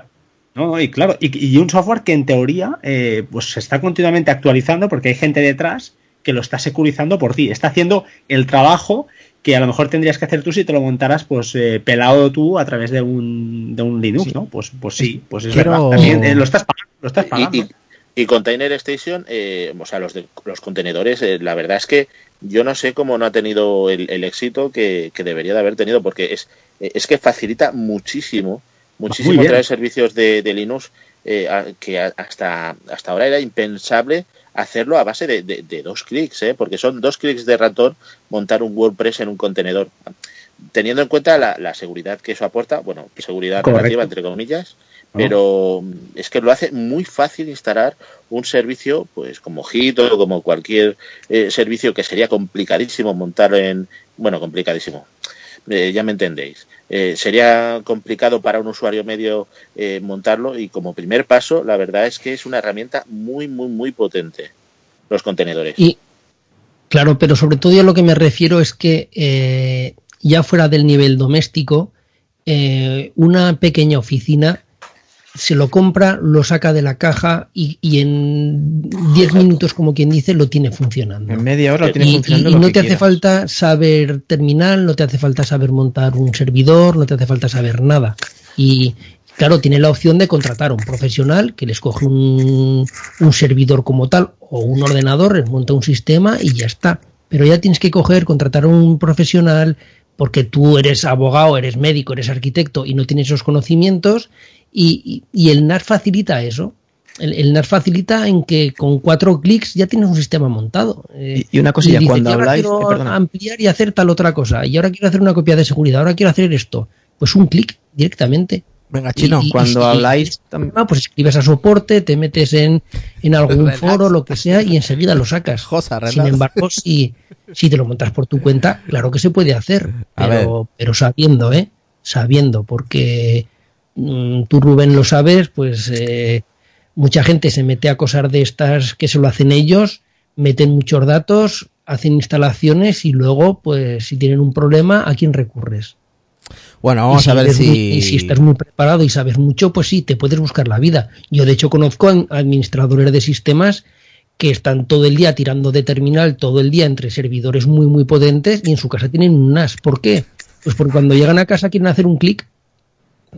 No, no, y claro, y, y un software que en teoría eh, pues se está continuamente actualizando porque hay gente detrás que lo está securizando por ti, está haciendo el trabajo que a lo mejor tendrías que hacer tú si te lo montaras pues eh, pelado tú a través de un, de un Linux, ¿no? Pues, pues sí, pues es Quiero- verdad, también eh, lo estás pagando, lo estás Y, pagando. y- y Container Station, eh, o sea, los, de- los contenedores, eh, la verdad es que yo no sé cómo no ha tenido el, el éxito que, que debería de haber tenido, porque es, es que facilita muchísimo, muchísimo traer servicios de, de Linux eh, a- que a- hasta, hasta ahora era impensable hacerlo a base de, de- de dos clics, ¿eh? porque son dos clics de ratón montar un WordPress en un contenedor. Teniendo en cuenta la, la seguridad que eso aporta, bueno, seguridad Correcto. relativa entre comillas, ¿no? pero mm, es que lo hace muy fácil instalar un servicio, pues como Git o como cualquier eh, servicio que sería complicadísimo montar en, bueno, complicadísimo, eh, ya me entendéis. Eh, sería complicado para un usuario medio eh, montarlo y como primer paso, la verdad es que es una herramienta muy, muy, muy potente, los contenedores. Y claro, pero sobre todo yo lo que me refiero es que eh, ya fuera del nivel doméstico, una pequeña oficina se lo compra, lo saca de la caja y, y en 10 minutos, como quien dice, lo tiene funcionando. En media hora lo y- funcionando y lo no que te hace quieras. falta saber terminal, no te hace falta saber montar un servidor, no te hace falta saber nada. Y claro, tiene la opción de contratar a un profesional que les coge un, un servidor como tal o un ordenador, les monta un sistema y ya está. Pero ya tienes que coger, contratar a un profesional porque tú eres abogado, eres médico, eres arquitecto y no tienes esos conocimientos y, y- y el NAS facilita eso. El, el NAS facilita en que con cuatro clics ya tienes un sistema montado. Eh, Y, y una cosilla, dices, cuando "Y ahora habláis. quiero eh, ampliar y hacer tal otra cosa. Y ahora quiero hacer una copia de seguridad. Ahora quiero hacer esto. Pues un clic directamente. Venga, chino. Y- y- Cuando y- habláis. Pues escribes a soporte, te metes en, en algún Relax. foro, lo que sea, y enseguida lo sacas. Josa. Sin embargo, si, si te lo montas por tu cuenta, claro que se puede hacer, pero, pero sabiendo, ¿eh? Sabiendo, porque tú, Rubén, lo sabes, pues eh, mucha gente se mete a cosas de estas que se lo hacen ellos, meten muchos datos, hacen instalaciones y luego, pues si tienen un problema, ¿a quién recurres? Bueno, vamos si a ver si... muy- y si estás muy preparado y sabes mucho, pues sí, te puedes buscar la vida. Yo, de hecho, conozco a administradores de sistemas que están todo el día tirando de terminal, todo el día entre servidores muy, muy potentes y en su casa tienen un NAS. ¿Por qué? Pues porque cuando llegan a casa quieren hacer un clic,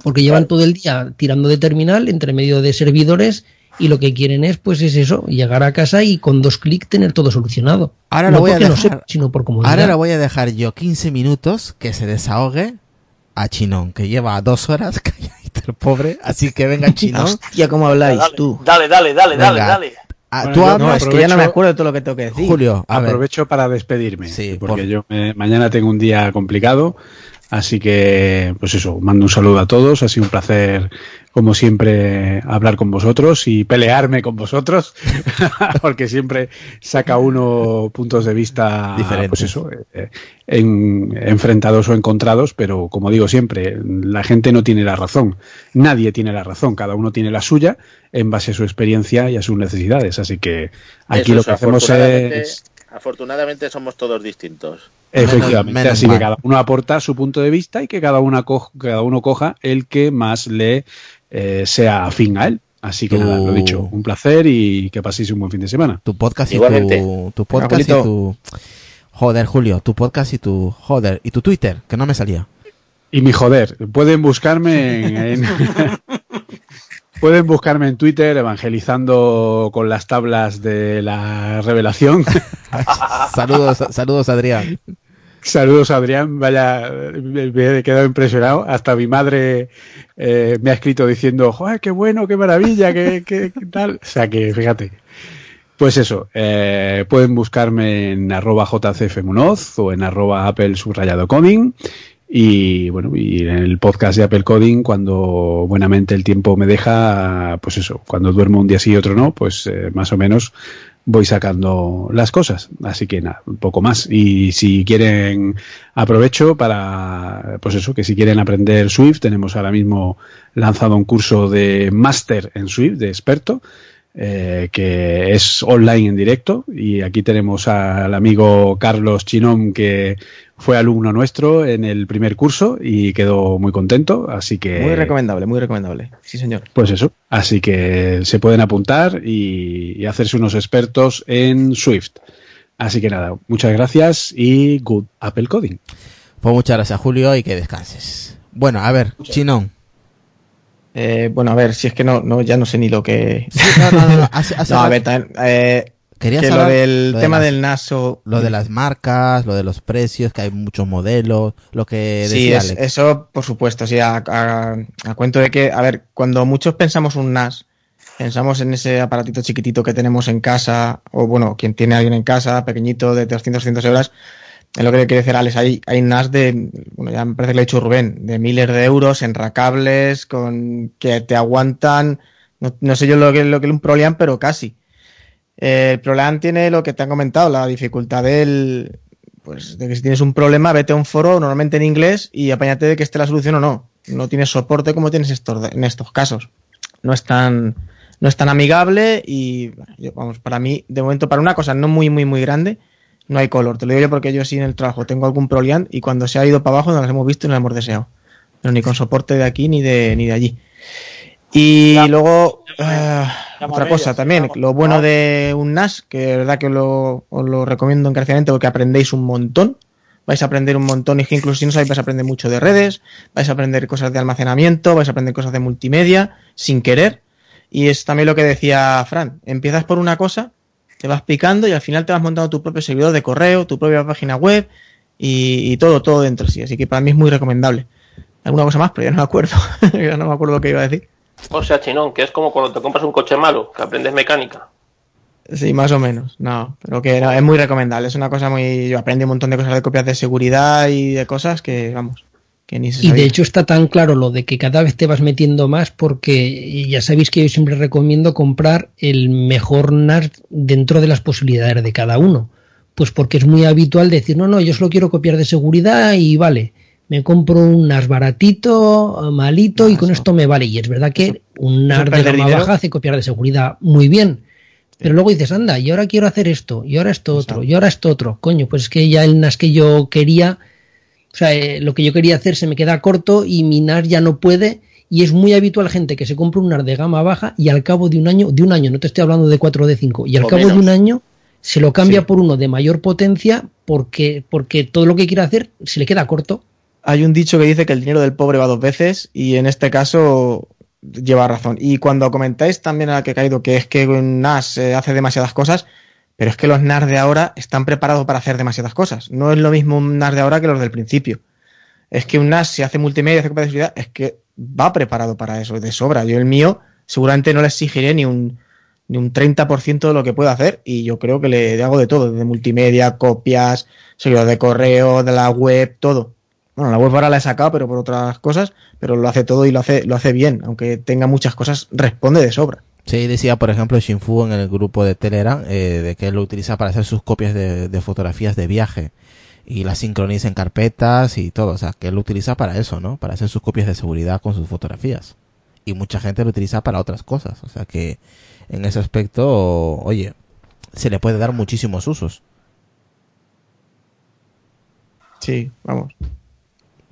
porque llevan todo el día tirando de terminal entre medio de servidores y lo que quieren es, pues es eso, llegar a casa y con dos clics tener todo solucionado. Ahora no lo voy a no dejar- sepa, sino por comodidad. Ahora le voy a dejar yo 15 minutos que se desahogue a Chinón, que lleva dos horas (laughs) calladito el pobre. Así que venga, (laughs) Chinón. Hostia, ¿cómo habláis Dale, tú? dale, dale, dale, dale, Venga. dale. Ah, Bueno, tú hablas, No, es que ya no me aprovecho- acuerdo de todo lo que tengo que decir. Julio. A ver. Aprovecho para despedirme, Sí, porque por- yo me- mañana tengo un día complicado, así que, pues eso, mando un saludo a todos, ha sido un placer, como siempre, hablar con vosotros y pelearme con vosotros, (laughs) porque siempre saca uno puntos de vista, Diferentes. pues eso, eh, en- enfrentados o encontrados, pero como digo siempre, la gente no tiene la razón, nadie tiene la razón, cada uno tiene la suya en base a su experiencia y a sus necesidades, así que aquí Eso lo que hacemos afortunadamente- es... Afortunadamente somos todos distintos. Efectivamente, menos así mal. que cada uno aporta su punto de vista y que cada, una co- cada uno coja el que más le eh, sea afín a él. Así que nada, lo dicho, un placer y que paséis un buen fin de semana. tu podcast y Igualmente. tu, tu podcast y tu... Joder, Julio, tu podcast y tu... Joder, y tu Twitter, que no me salía. Y mi joder, pueden buscarme (laughs) en, en- (laughs) pueden buscarme en Twitter evangelizando con las tablas de la revelación. (laughs) Saludos, saludos, Adrián. Saludos, Adrián. Vaya, me he quedado impresionado. Hasta mi madre eh, me ha escrito diciendo, ¡joder, qué bueno, qué maravilla, qué, qué- qué tal! O sea que, fíjate. Pues eso, eh, pueden buscarme en arroba jcfmunoz o en arroba apple subrayado coding. Y bueno, y en el podcast de Apple Coding, cuando buenamente el tiempo me deja, pues eso, cuando duermo un día sí y otro no, pues eh, más o menos voy sacando las cosas. Así que nada, un poco más. Y si quieren, aprovecho para, pues eso, que si quieren aprender Swift, tenemos ahora mismo lanzado un curso de máster en Swift, de experto. Eh, que es online en directo. Y aquí tenemos al amigo Carlos Chinón, que fue alumno nuestro en el primer curso y quedó muy contento. Así que. Muy recomendable, muy recomendable. Sí, señor. Pues eso. Así que se pueden apuntar y, y hacerse unos expertos en Swift. Así que nada, muchas gracias y good Apple Coding. Pues muchas gracias, Julio, y que descanses. Bueno, a ver, Chinón. Eh, bueno, a ver, si es que no, no, ya no sé ni lo que. no, no, no, no, (laughs) hace- hace No, a ver, también, eh, Querías que lo del lo de tema las- del NASO. Lo de las marcas, lo de los precios, que hay muchos modelos, lo que Sí, decía es- Alex. eso por supuesto, sí, a, a- a cuento de que, a ver, cuando muchos pensamos un NAS, pensamos en ese aparatito chiquitito que tenemos en casa, o bueno, quien tiene a alguien en casa, pequeñito, de 300, 200 euros, es lo que quiere decir Alex, hay, hay NAS de, bueno, ya me parece que le ha dicho Rubén, de miles de euros, enracables, con que te aguantan, no, no sé yo lo que, lo que un Prolean, pero casi. Eh, el Prolean tiene lo que te han comentado, la dificultad del, pues de que si tienes un problema, vete a un foro normalmente en inglés y apáñate de que esté la solución o no. No tienes soporte como tienes estos, en estos casos. No es tan, no es tan amigable y vamos, para mí, de momento, para una cosa no muy, muy, muy grande, no hay color. Te lo digo yo porque yo sí en el trabajo tengo algún Proliant y cuando se ha ido para abajo no las hemos visto y no las hemos deseado. Pero ni con soporte de aquí ni de, ni de allí. Y luego, ah, otra cosa también, lo bueno de un NAS, que de verdad que lo, os lo recomiendo encarecidamente porque aprendéis un montón. Vais a aprender un montón y que incluso si no sabéis vais a aprender mucho de redes, vais a aprender cosas de almacenamiento, vais a aprender cosas de multimedia sin querer. Y es también lo que decía Fran, empiezas por una cosa, te vas picando y al final te vas montando tu propio servidor de correo, tu propia página web y, y todo, todo dentro sí. Así que para mí es muy recomendable. Alguna cosa más, pero ya no me acuerdo. (laughs) ya no me acuerdo lo que iba a decir. O sea, Chinón, que es como cuando te compras un coche malo, que aprendes mecánica. Sí, más o menos. No, pero que no, es muy recomendable. Es una cosa muy. Yo aprendí un montón de cosas de copias de seguridad y de cosas que, vamos, que ni se Y sabía. de hecho está tan claro lo de que cada vez te vas metiendo más porque ya sabéis que yo siempre recomiendo comprar el mejor NAS dentro de las posibilidades de cada uno. Pues porque es muy habitual decir, no, no, yo solo quiero copiar de seguridad y vale, me compro un NAS baratito, malito y con esto me vale. Y es verdad que un NAS de gama baja hace copiar de seguridad muy bien. Pero luego dices, anda, y ahora quiero hacer esto, y ahora esto otro, y ahora esto otro. Coño, pues es que ya el NAS que yo quería, o sea, eh, lo que yo quería hacer se me queda corto y mi NAS ya no puede. Y es muy habitual gente que se compra un NAS de gama baja y al cabo de un año, de un año, no te estoy hablando de 4 o de 5, y al O cabo de un año se lo cambia por uno de mayor potencia porque, porque todo lo que quiere hacer se le queda corto. Hay un dicho que dice que el dinero del pobre va dos veces y en este caso lleva razón. Y cuando comentáis también a la que he caído que es que un NAS eh, hace demasiadas cosas, pero es que los NAS de ahora están preparados para hacer demasiadas cosas. No es lo mismo un NAS de ahora que los del principio. Es que un NAS, si hace multimedia, hace seguridad, es que va preparado para eso, de sobra. Yo el mío seguramente no le exigiré ni un, ni un 30% de lo que puedo hacer y yo creo que le hago de todo, de multimedia, copias, seguidor de correo, de la web, todo. Bueno, la web ahora la he sacado, pero por otras cosas, pero lo hace todo y lo hace, lo hace bien, aunque tenga muchas cosas, responde de sobra. Sí, decía, por ejemplo, Shinfu en el grupo de Telegram, eh, de que él lo utiliza para hacer sus copias de, de fotografías de viaje y las sincroniza en carpetas y todo. O sea, que él lo utiliza para eso, ¿no? Para hacer sus copias de seguridad con sus fotografías. Y mucha gente lo utiliza para otras cosas. O sea, que en ese aspecto, oye, se le puede dar muchísimos usos. Sí, vamos.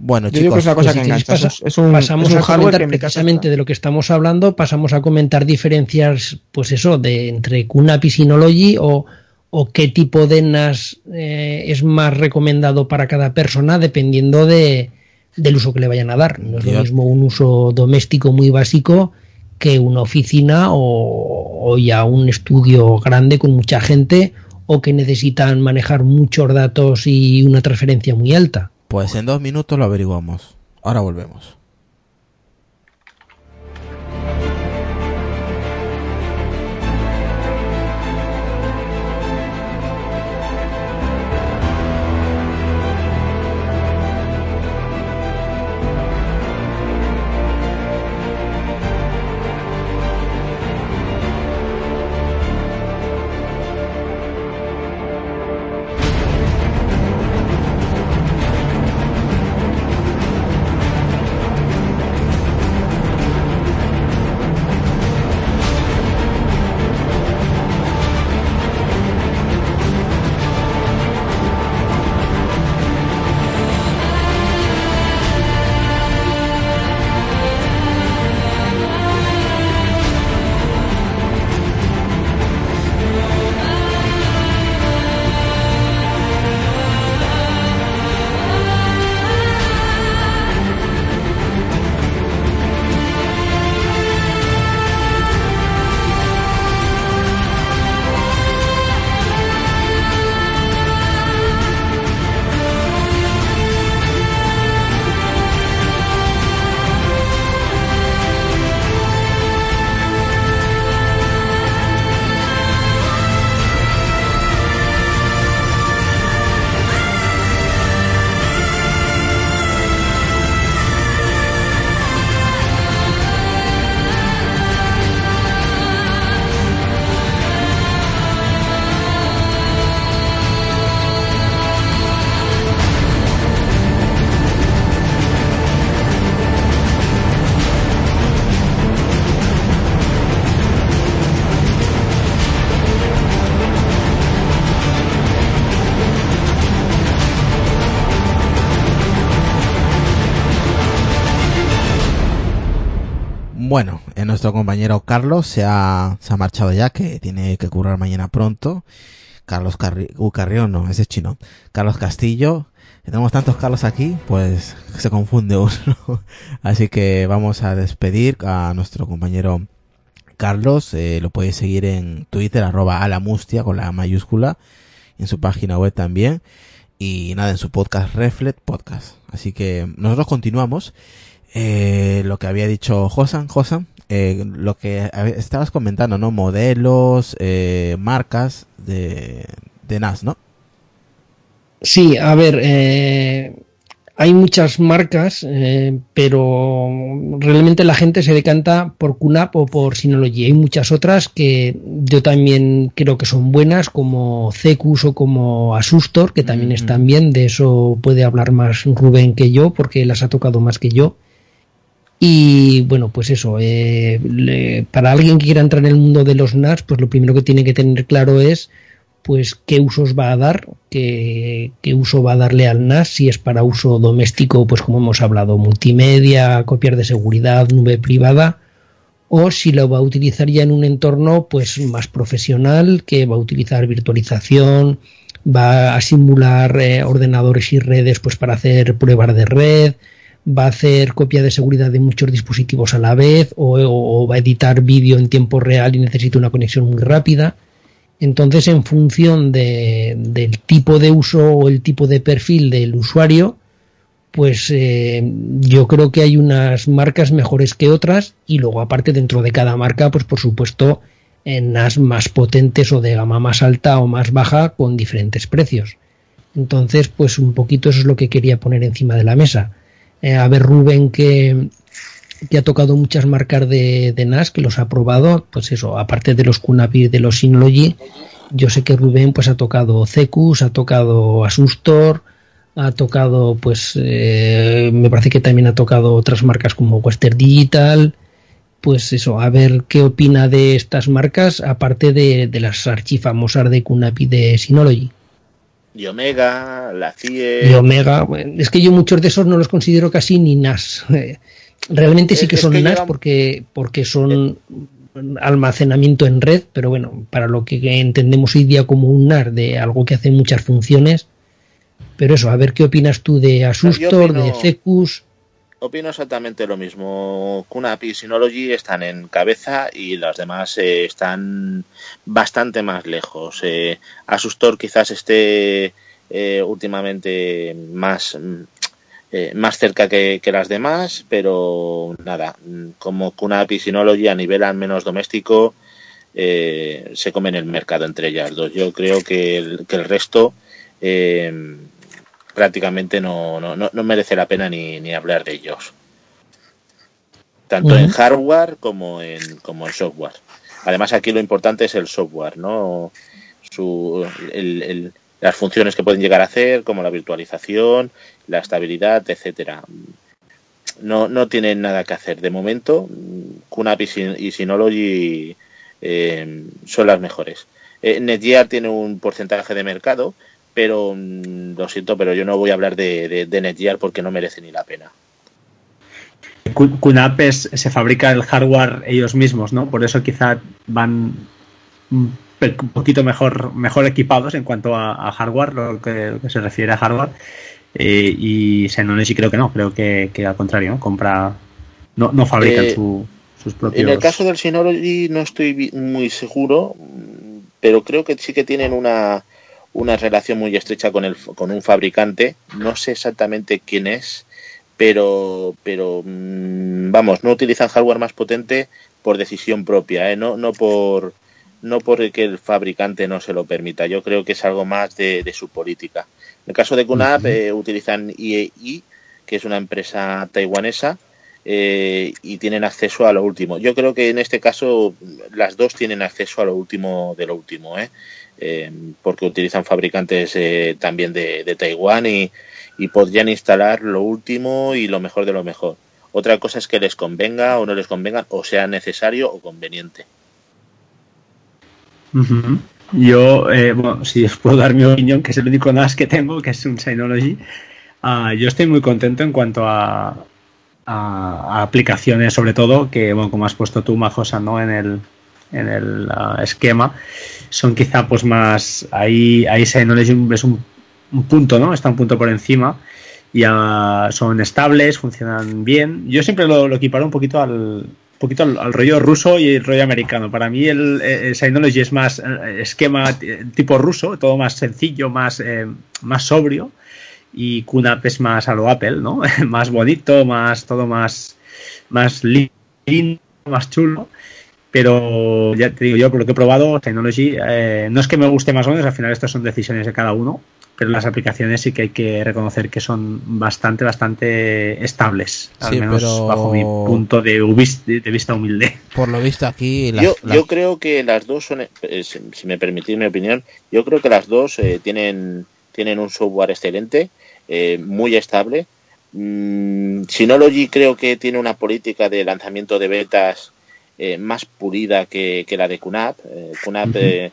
Bueno, Yo digo que chicos, es una cosa Pues que engancha. pasa- es un, pasamos es un a hardware comentar precisamente de lo que estamos hablando, pasamos a comentar diferencias, pues eso, de entre QNAP y Synology o, o qué tipo de NAS eh, es más recomendado para cada persona dependiendo de, del uso que le vayan a dar. No es lo mismo un uso doméstico muy básico que una oficina o, o ya un estudio grande con mucha gente o que necesitan manejar muchos datos y una transferencia muy alta. Pues en dos minutos lo averiguamos. Ahora volvemos. Compañero Carlos se ha, se ha marchado ya, que tiene que currar mañana pronto. Carlos Carri uh, Carrión, no, ese es chino. Carlos Castillo. Tenemos tantos Carlos aquí, pues se confunde uno. (laughs) Así que vamos a despedir a nuestro compañero Carlos. Eh, lo podéis seguir en Twitter, arroba alamustia con la mayúscula. En su página web también. Y nada, en su podcast Reflet Podcast. Así que nosotros continuamos. Eh, lo que había dicho Josan, Josan, eh, lo que estabas comentando, ¿no? Modelos, eh, marcas de, de NAS, ¿no? Sí, a ver, eh, hay muchas marcas, eh, pero realmente la gente se decanta por QNAP o por Synology. Hay muchas otras que yo también creo que son buenas, como Cecus o como Asustor, que también están bien. De eso puede hablar más Rubén que yo, porque las ha tocado más que yo. Y bueno, pues eso, eh, le- para alguien que quiera entrar en el mundo de los NAS, pues lo primero que tiene que tener claro es pues qué usos va a dar, qué, qué uso va a darle al NAS, si es para uso doméstico, pues como hemos hablado, multimedia, copiar de seguridad, nube privada, o si lo va a utilizar ya en un entorno pues más profesional, que va a utilizar virtualización, va a simular eh, ordenadores y redes pues para hacer pruebas de red, va a hacer copia de seguridad de muchos dispositivos a la vez o, va a editar vídeo en tiempo real y necesita una conexión muy rápida. Entonces, en función de- del tipo de uso o el tipo de perfil del usuario, pues eh, yo creo que hay unas marcas mejores que otras y luego aparte dentro de cada marca, pues por supuesto, en NAS más potentes o de gama más alta o más baja con diferentes precios. Entonces, pues un poquito eso es lo que quería poner encima de la mesa. Eh, a ver, Rubén, que, que ha tocado muchas marcas de, de NAS, que los ha probado, pues eso, aparte de los Kunapir, de los Synology, yo sé que Rubén pues ha tocado Cecus, ha tocado Asustor, ha tocado pues eh, me parece que también ha tocado otras marcas como Western Digital, pues eso, a ver qué opina de estas marcas, aparte de, de las archifamosas de Kunapi de Synology. Y Omega, la CIE. Y Omega, es que yo muchos de esos no los considero casi ni NAS. Eh, Realmente sí Es- que es son que NAS llevan- porque, porque son almacenamiento en red, pero bueno, para lo que entendemos hoy día como un NAS de algo que hace muchas funciones. Pero eso, a ver qué opinas tú de Asustor, opino- de Cecus. Opino exactamente lo mismo. QNAP y Synology están en cabeza y las demás eh, están bastante más lejos. Eh, Asustor quizás esté eh, últimamente más, mm, eh, más cerca que, que las demás, pero nada, mm, como QNAP y Synology a nivel al menos doméstico eh, se comen el mercado entre ellas dos. Yo creo que el, que el resto eh, prácticamente no, no, no, no merece la pena ni, ni hablar de ellos. Tanto en hardware como en, como en software. Además aquí lo importante es el software, ¿no? Su, el- el- las funciones que pueden llegar a hacer, como la virtualización, la estabilidad, etcétera. No, no tienen nada que hacer. De momento, QNAP y, y Synology eh, son las mejores. Eh, Netgear tiene un porcentaje de mercado, pero mm, lo siento, pero yo no voy a hablar de, de, de Netgear porque no merece ni la pena. QNAP es- se fabrica el hardware ellos mismos, ¿no? Por eso quizá van un poquito mejor, mejor equipados en cuanto a, a hardware, lo que, lo que se refiere a hardware. Eh, y Synology creo que no, creo que, que al contrario, ¿no? Compra, no, no fabrican Eh, su- sus propios. En el caso del Synology no estoy muy seguro, pero creo que sí que tienen una, una relación muy estrecha con, el, con un fabricante. No sé exactamente quién es, pero, pero mm, vamos, no utilizan hardware más potente por decisión propia, ¿eh? no, no por no porque el fabricante no se lo permita. Yo creo que es algo más de, de su política. En el caso de QNAP eh, utilizan IEI, que es una empresa taiwanesa, eh, y tienen acceso a lo último. Yo creo que en este caso las dos tienen acceso a lo último de lo último, ¿eh? Eh, porque utilizan fabricantes eh, también de, de Taiwán y, podrían instalar lo último y lo mejor de lo mejor. Otra cosa es que les convenga o no les convenga, o sea necesario o conveniente. Yo, eh, bueno, si os puedo dar mi opinión, que es el único NAS que tengo, que es un Synology, ah, yo estoy muy contento en cuanto a, aplicaciones sobre todo que, bueno, como has puesto tú, Majosa, ¿no? En el, en el uh, esquema, son quizá pues más, ahí, ahí Synology es un, un, punto, ¿no? Está un punto por encima. Ya son estables, funcionan bien. Yo siempre lo, lo equiparo un poquito al, poquito al, rollo ruso y el rollo americano. Para mí el, el Synology es más eh, esquema tipo ruso, todo más sencillo, más, eh, más sobrio. Y QNAP es más a lo Apple, ¿no? (laughs) más bonito, más todo más, más lindo, más chulo. Pero ya te digo yo, por lo que he probado, Synology, eh, no es que me guste más o menos, al final estas son decisiones de cada uno pero las aplicaciones sí que hay que reconocer que son bastante, bastante estables, al Sí, menos pero- bajo mi punto de, de vista humilde. Por lo visto aquí... yo, yo creo que las dos son, eh, si si me permitís mi opinión, yo creo que las dos eh, tienen, tienen un software excelente, eh, muy estable. Mm, Synology creo que tiene una política de lanzamiento de betas eh, más pulida que, que la de QNAP. Eh, QNAP, eh,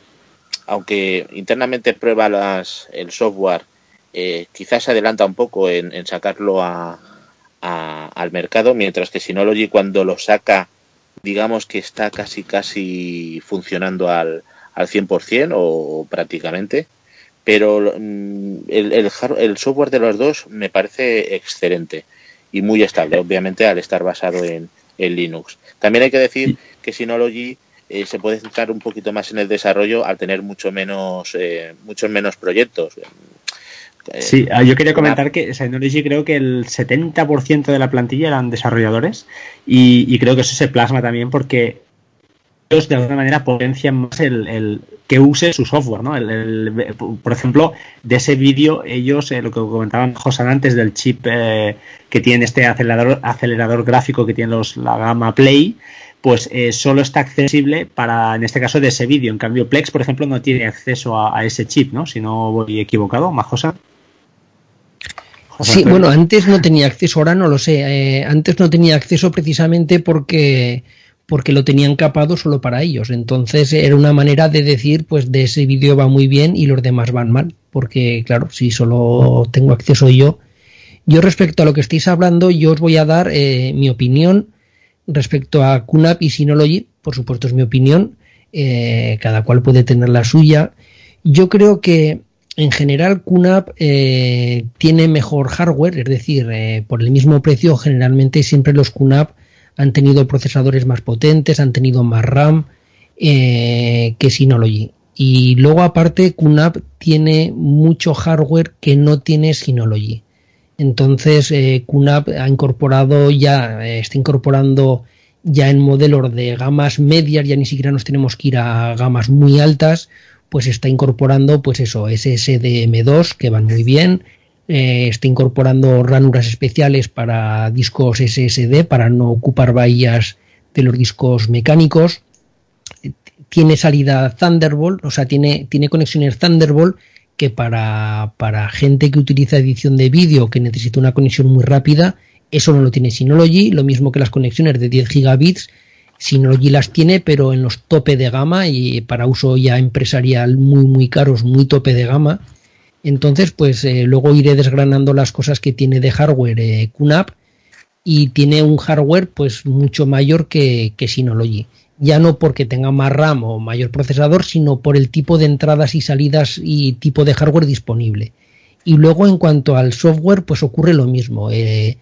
aunque internamente prueba las, el software, eh, quizás se adelanta un poco en, en sacarlo a, a- al mercado, mientras que Synology cuando lo saca digamos que está casi casi funcionando al, al 100% o prácticamente. Pero mm, el, el, el software de los dos me parece excelente y muy estable obviamente al estar basado en, en Linux también hay que decir que Synology eh, se puede centrar un poquito más en el desarrollo al tener mucho menos eh, muchos menos proyectos. Eh, Sí, ah, yo quería comentar que Synology creo que el 70% de la plantilla eran desarrolladores y, y creo que eso se plasma también porque ellos de alguna manera potencian más el, el que use su software, ¿no? El- el- por ejemplo, de ese vídeo ellos, eh, lo que comentaban Josan antes del chip eh, que tiene este acelerador, acelerador gráfico que tiene los, la gama Play, pues eh, solo está accesible para, en este caso, de ese vídeo. En cambio, Plex, por ejemplo, no tiene acceso a, a ese chip, ¿no? Si no voy equivocado, Majosa. Sí, bueno, antes no tenía acceso, ahora no lo sé. antes no tenía acceso precisamente porque porque lo tenían capado solo para ellos. Entonces era una manera de decir, pues de ese vídeo va muy bien y los demás van mal. Porque claro, si solo tengo acceso yo. Yo respecto a lo que estáis hablando, yo os voy a dar eh, mi opinión respecto a QNAP y Synology. Por supuesto es mi opinión. eh, cada cual puede tener la suya. Yo creo que en general QNAP eh, tiene mejor hardware, es decir, por el mismo precio generalmente siempre los QNAP han tenido procesadores más potentes, han tenido más RAM eh, que Synology. Y luego aparte QNAP tiene mucho hardware que no tiene Synology. Entonces eh, ha incorporado ya, eh, está incorporando ya en modelos de gamas medias, ya ni siquiera nos tenemos que ir a gamas muy altas, pues está incorporando pues eso, SSD M2 que van muy bien, eh, está incorporando ranuras especiales para discos SSD para no ocupar bahías de los discos mecánicos. Tiene salida Thunderbolt, o sea, tiene, tiene conexiones Thunderbolt que para, para gente que utiliza edición de vídeo que necesita una conexión muy rápida, eso no lo tiene Synology, lo mismo que las conexiones de 10 gigabits, Synology las tiene, pero en los tope de gama y para uso ya empresarial muy, muy caros, muy tope de gama. Entonces, pues eh, luego iré desgranando las cosas que tiene de hardware eh, y tiene un hardware pues mucho mayor que, que Synology. Ya no porque tenga más RAM o mayor procesador, sino por el tipo de entradas y salidas y tipo de hardware disponible. Y luego en cuanto al software, pues ocurre lo mismo. Eh,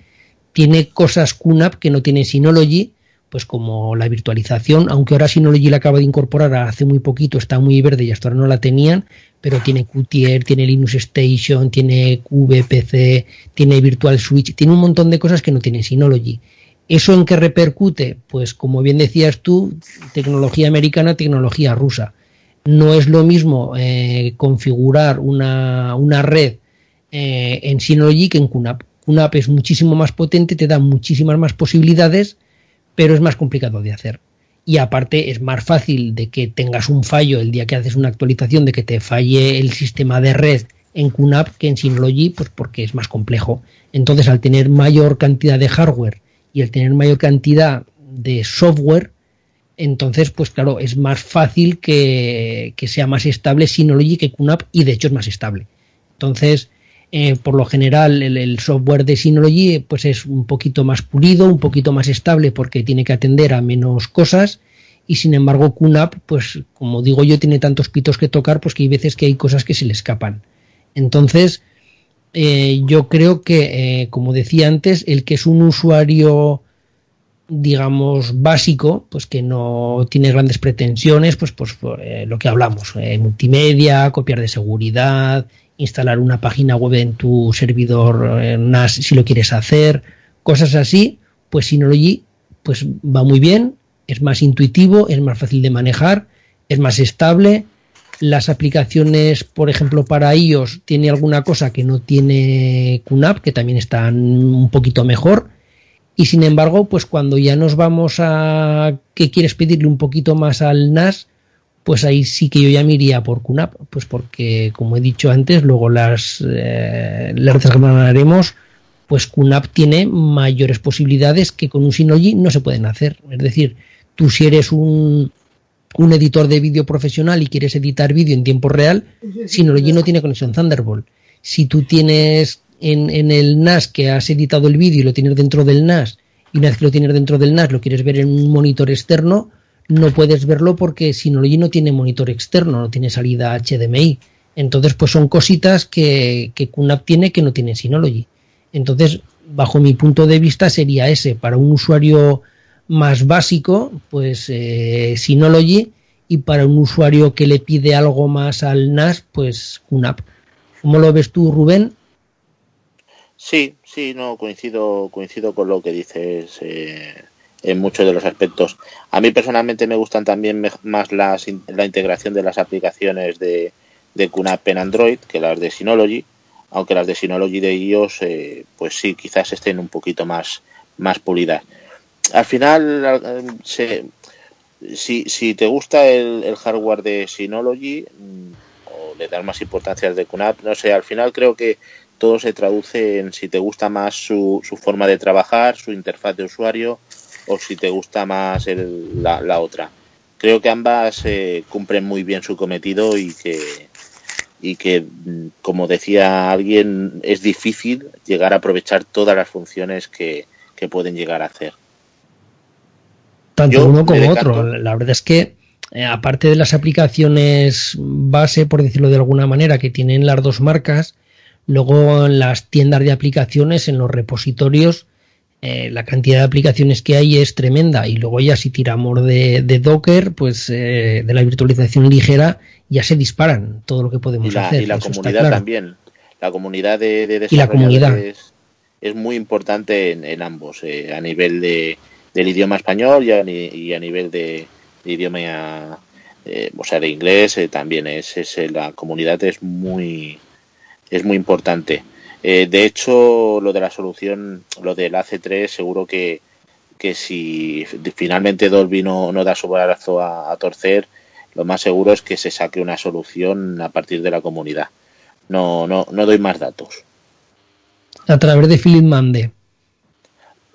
tiene cosas QNAP que no tiene Synology, pues como la virtualización, aunque ahora Synology la acaba de incorporar hace muy poquito, está muy verde y hasta ahora no la tenían, pero tiene Qtier, tiene Linux Station, tiene VPC, tiene Virtual Switch, tiene un montón de cosas que no tiene Synology. ¿Eso en qué repercute? Pues como bien decías tú, tecnología americana, tecnología rusa. No es lo mismo eh, configurar una, una red eh, en Synology que en QNAP. QNAP es muchísimo más potente, te da muchísimas más posibilidades, pero es más complicado de hacer. Y aparte es más fácil de que tengas un fallo el día que haces una actualización, de que te falle el sistema de red en QNAP que en Synology, pues porque es más complejo. Entonces, al tener mayor cantidad de hardware y al tener mayor cantidad de software, entonces, pues claro, es más fácil que, que sea más estable Synology que QNAP y de hecho es más estable. Entonces, Eh, por lo general, el, software de Synology pues es un poquito más pulido, un poquito más estable porque tiene que atender a menos cosas. Y sin embargo, QNAP, pues como digo yo, tiene tantos pitos que tocar, pues que hay veces que hay cosas que se le escapan. Entonces, eh, yo creo que, eh, como decía antes, el que es un usuario digamos básico pues que no tiene grandes pretensiones pues pues lo que hablamos multimedia copiar de seguridad instalar una página web en tu servidor eh, NAS si lo quieres hacer cosas así pues Synology pues va muy bien es más intuitivo es más fácil de manejar es más estable. Las aplicaciones por ejemplo para iOS tiene alguna cosa que no tiene QNAP que también están un poquito mejor. Y sin embargo, pues cuando ya nos vamos a que quieres pedirle un poquito más al NAS, pues ahí sí que yo ya me iría por QNAP, pues porque como he dicho antes, luego las, eh, las desgranaremos, pues QNAP tiene mayores posibilidades que con un Synology no se pueden hacer. Es decir, tú si eres un, un editor de vídeo profesional y quieres editar vídeo en tiempo real, Synology no tiene conexión Thunderbolt. Si tú tienes en, en, el NAS que has editado el vídeo y lo tienes dentro del NAS y una vez que lo tienes dentro del NAS lo quieres ver en un monitor externo, no puedes verlo porque Synology no tiene monitor externo, no tiene salida HDMI. Entonces, pues son cositas que, que QNAP tiene que no tiene Synology. Entonces, bajo mi punto de vista sería ese. Para un usuario más básico, pues eh, Synology y para un usuario que le pide algo más al NAS, pues QNAP. ¿Cómo lo ves tú, Rubén? Sí, sí, no coincido, coincido con lo que dices eh, en muchos de los aspectos. A mí personalmente me gustan también más las, la integración de las aplicaciones de, de QNAP en Android que las de Synology, aunque las de Synology de iOS, eh, pues sí, quizás estén un poquito más, más pulidas. Al final, se, si, si te gusta el, el hardware de Synology mm, o le das más importancia al de QNAP, no sé, al final creo que todo se traduce en si te gusta más su, su forma de trabajar, su interfaz de usuario o si te gusta más el, la, la, otra. Creo que ambas eh, cumplen muy bien su cometido y que, y que, como decía alguien, es difícil llegar a aprovechar todas las funciones que, que pueden llegar a hacer. Tanto Yo uno como otro. La verdad es que, eh, aparte de las aplicaciones base, por decirlo de alguna manera, que tienen las dos marcas, Luego en las tiendas de aplicaciones, en los repositorios, eh, la cantidad de aplicaciones que hay es tremenda. Y luego ya si tiramos de, de Docker, pues eh, de la virtualización ligera, ya se disparan todo lo que podemos y la, hacer. Y la comunidad claro. también. La comunidad de, de y la comunidad. Es, es muy importante en, en ambos, eh, a nivel de, del idioma español y a, y a nivel de, idioma, eh, o sea, de inglés también. Es, es, la comunidad es muy es muy importante. Eh, de hecho, lo de la solución, lo del AC3, seguro que, que si finalmente Dolby no, no da su brazo a, a, torcer, lo más seguro es que se saque una solución a partir de la comunidad. No, no, no doy más datos. A través de Philip Mande.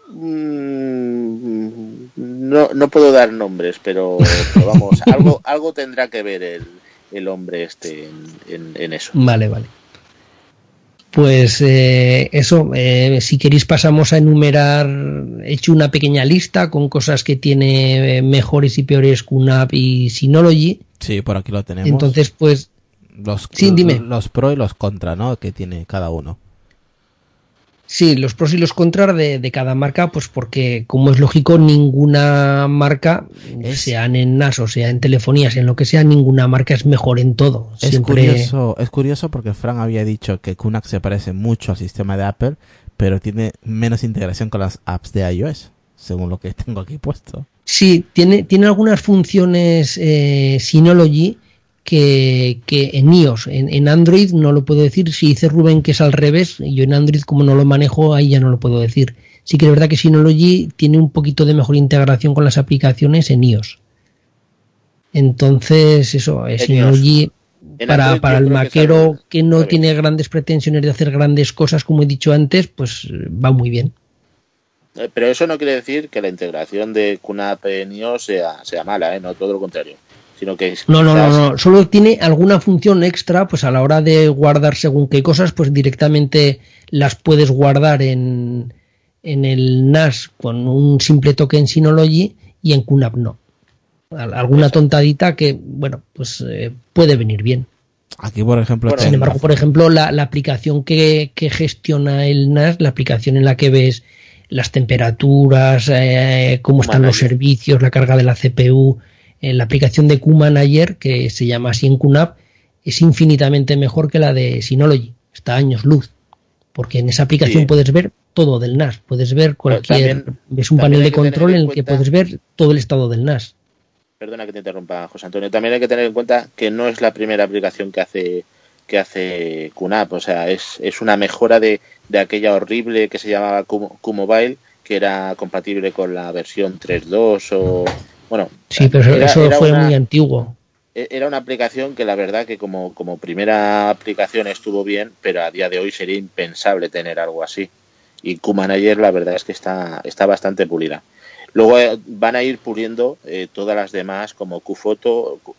Mm, no, no puedo dar nombres, pero, pero vamos, (laughs) algo, algo tendrá que ver el, el hombre este en, en, en eso. Vale, vale pues eh, eso, eh, si queréis pasamos a enumerar, he hecho una pequeña lista con cosas que tiene mejores y peores QNAP y Synology. Sí, por aquí lo tenemos. Entonces, pues... Los, sí, dime. los pro y los contra, ¿no? Que tiene cada uno. Sí, los pros y los contras de, de, cada marca, pues porque, como es lógico, ninguna marca, es... sea en NAS o sea en telefonías, en lo que sea, ninguna marca es mejor en todo. Es, Siempre... curioso, es curioso porque Frank había dicho que QNAP se parece mucho al sistema de Apple, pero tiene menos integración con las apps de iOS, según lo que (laughs) tengo aquí puesto. Sí, tiene, tiene algunas funciones eh, Synology que, que en iOS, en, en, Android no lo puedo decir. Si dice Rubén que es al revés, yo en Android como no lo manejo, ahí ya no lo puedo decir. Sí que es verdad que Synology tiene un poquito de mejor integración con las aplicaciones en iOS. Entonces, eso, es Synology para, para el maquero que, que no tiene grandes pretensiones de hacer grandes cosas, como he dicho antes, pues va muy bien. Pero eso no quiere decir que la integración de QNAP en iOS sea, sea mala, ¿eh? no todo lo contrario sino que es No, no, no, no, solo tiene alguna función extra, pues a la hora de guardar según qué cosas, pues directamente las puedes guardar en, en el NAS con un simple toque en Synology y en QNAP no. Al- Alguna tontadita que, bueno, pues eh, puede venir bien. Aquí, por ejemplo, Sin embargo, por ejemplo, la, la aplicación que, que gestiona el NAS, la aplicación en la que ves las temperaturas, eh, cómo están los servicios, la carga de la CPU, eh, la aplicación de QManager, que se llama así en QNAP, es infinitamente mejor que la de Synology. Está a años luz. Porque en esa aplicación Sí. puedes ver todo del NAS. Puedes ver cualquier. también- ves un panel de control en en el que puedes ver todo el estado del NAS. Perdona que te interrumpa, José Antonio. También hay que tener en cuenta que no es la primera aplicación que hace que hace QNAP, o sea, es, es una mejora de, de aquella horrible que se llamaba Qmobile, que era compatible con la versión 3.2 o bueno, Sí, pero eso- era- eso era fue una- muy antiguo. e- era una aplicación que la verdad que como, como primera aplicación estuvo bien, pero a día de hoy sería impensable tener algo así. Y QManager la verdad es que está, está bastante pulida. Luego eh, van a ir puliendo eh, todas las demás como QFoto. Q-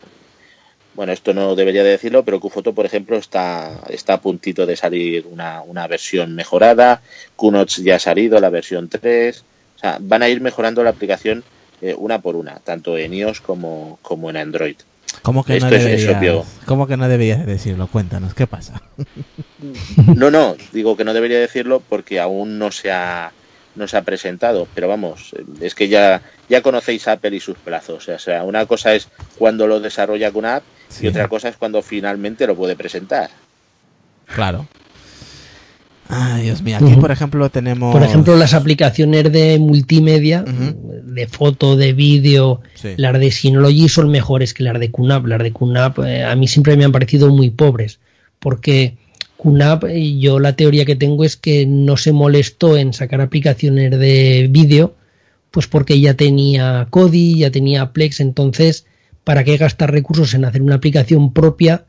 Bueno, esto no debería de decirlo, pero QFoto, por ejemplo, está, está a puntito de salir una, una versión mejorada. QNotes ya ha salido, la versión 3. O sea, van a ir mejorando la aplicación eh, una por una, tanto en iOS como, como en Android. ¿Cómo que, no Esto es- obvio. ¿Cómo que no deberías de decirlo? Cuéntanos, ¿qué pasa? (laughs) No, no, digo que no debería decirlo porque aún no se ha no se ha presentado, pero vamos, es que ya ya conocéis Apple y sus plazos, o sea, una cosa es cuando lo desarrolla con app Sí. y otra cosa es cuando finalmente lo puede presentar. Claro. Ay, Dios mío. Aquí, por ejemplo, tenemos... Por ejemplo, las aplicaciones de multimedia, de foto, de vídeo, Sí. las de Synology son mejores que las de QNAP. Las de QNAP eh, a mí siempre me han parecido muy pobres, porque QNAP, eh, yo la teoría que tengo es que no se molestó en sacar aplicaciones de vídeo, pues porque ya tenía Kodi, ya tenía Plex, entonces, ¿para qué gastar recursos en hacer una aplicación propia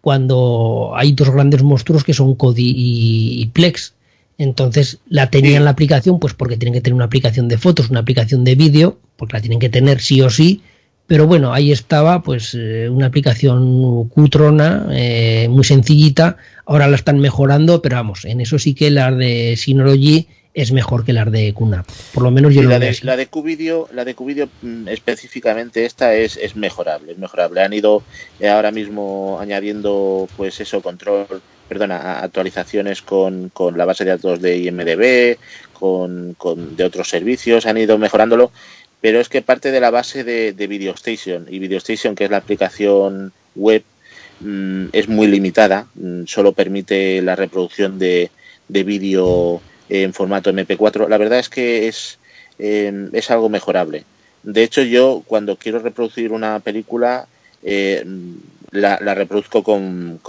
cuando hay dos grandes monstruos que son Kodi y, y Plex? Entonces la tenían la aplicación, pues porque tienen que tener una aplicación de fotos, una aplicación de vídeo, porque la tienen que tener sí o sí. Pero bueno, ahí estaba, pues eh, una aplicación cutrona, eh, muy sencillita. Ahora la están mejorando, pero vamos, en eso sí que la de Synology es mejor que las de QNAP. Por lo menos yo lo la veo de, así. la de QVideo, la de QVideo mm, específicamente esta es, es mejorable, es mejorable. Han ido eh, ahora mismo añadiendo pues eso, control, perdona, actualizaciones con, con la base de datos de IMDB, con, con de otros servicios, han ido mejorándolo, pero es que parte de la base de, de VideoStation y VideoStation, que es la aplicación web, mm, es muy limitada, mm, solo permite la reproducción de, de vídeo en formato MP4. La verdad es que es, eh, es algo mejorable. De hecho, yo cuando quiero reproducir una película, eh, la, la reproduzco con,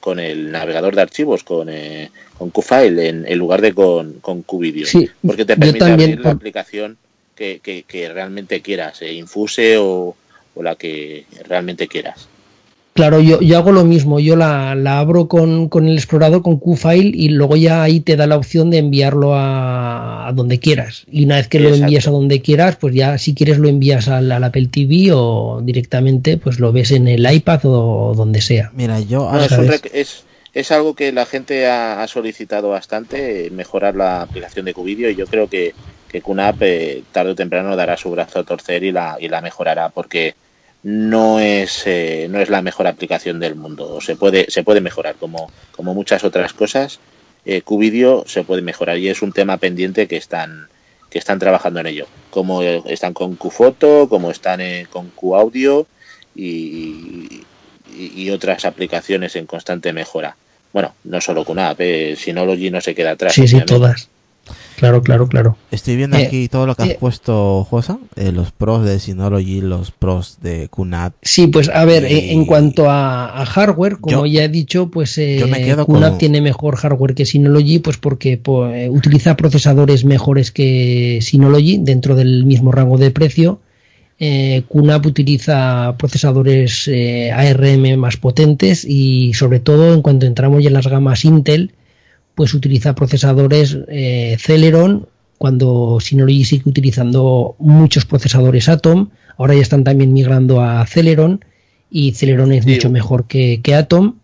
con el navegador de archivos, con, eh, con QFile, en, en lugar de con, con QVideo. Sí, porque te permite también, abrir la aplicación que, que, que realmente quieras, eh, Infuse o, o la que realmente quieras. Claro, yo, yo hago lo mismo, yo la, la abro con, con el explorador, con QFile, y luego ya ahí te da la opción de enviarlo a, a donde quieras. Y una vez que lo envías a donde quieras, pues ya si quieres lo envías al, al Apple TV o directamente pues lo ves en el iPad o donde sea. Mira, yo... No, es, es, es algo que la gente ha, ha solicitado bastante, mejorar la aplicación de QVideo y yo creo que, que QNAP eh, tarde o temprano dará su brazo a torcer y la, y la mejorará porque no es, eh, no es la mejor aplicación del mundo. Se puede, se puede mejorar como, como muchas otras cosas. Eh, QVideo se puede mejorar y es un tema pendiente que están, que están trabajando en ello. Como están con QFoto, como están eh, con QAudio y, y, y otras aplicaciones en constante mejora. Bueno, no solo QNAP, eh, Synology no se queda atrás. Sí, sí, todas. Claro, claro, claro. Estoy viendo Eh, aquí todo lo que has eh, puesto, Josa. eh, los pros de Synology, los pros de QNAP. Sí, pues a ver, Y- en cuanto a, a hardware, como Yo- ya he dicho, pues eh, QNAP con- tiene mejor hardware que Synology, pues porque po- utiliza procesadores mejores que Synology dentro del mismo rango de precio. Eh, QNAP utiliza procesadores eh, ARM más potentes y sobre todo en cuanto entramos ya en las gamas Intel, pues utiliza procesadores eh, Celeron cuando Synology sigue utilizando muchos procesadores Atom, Ahora ya están también migrando a Celeron y Celeron es mucho mejor que, que Atom.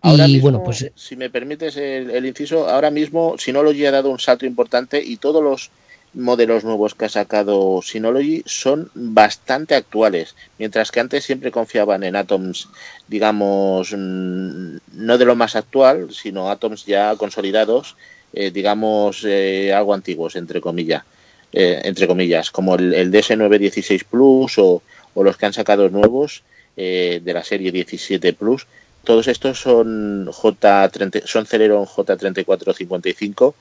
Ahora y mismo, bueno, pues si me permites el, el inciso, ahora mismo Synology ha dado un salto importante y todos los modelos nuevos que ha sacado Synology son bastante actuales, mientras que antes siempre confiaban en Atoms, digamos, mm, no de lo más actual, sino Atoms ya consolidados, eh, digamos, eh, algo antiguos, entre comillas, eh, entre comillas, como el, el DS916 Plus o, o los que han sacado nuevos de la serie 17 Plus. Todos estos son J30, son Celeron J3455,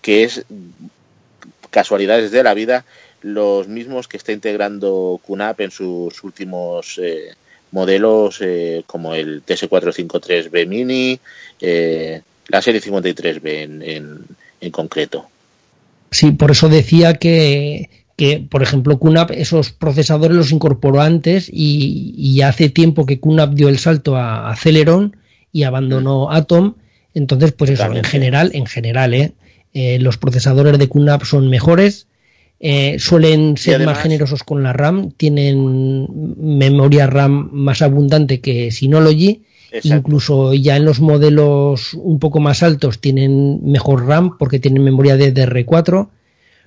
que es casualidades de la vida los mismos que está integrando QNAP en sus últimos eh, modelos eh, como el TS453B Mini, eh, la serie 53B en, en, en, concreto. Sí, por eso decía que, que, por ejemplo, QNAP esos procesadores los incorporó antes y, y hace tiempo que QNAP dio el salto a, a Celeron y abandonó mm. Atom. Entonces, pues eso, en general, en general, ¿eh? Eh, los procesadores de QNAP son mejores, eh, suelen ser además, más generosos con la RAM, tienen memoria RAM más abundante que Synology, exacto. incluso ya en los modelos un poco más altos tienen mejor RAM porque tienen memoria de DR4.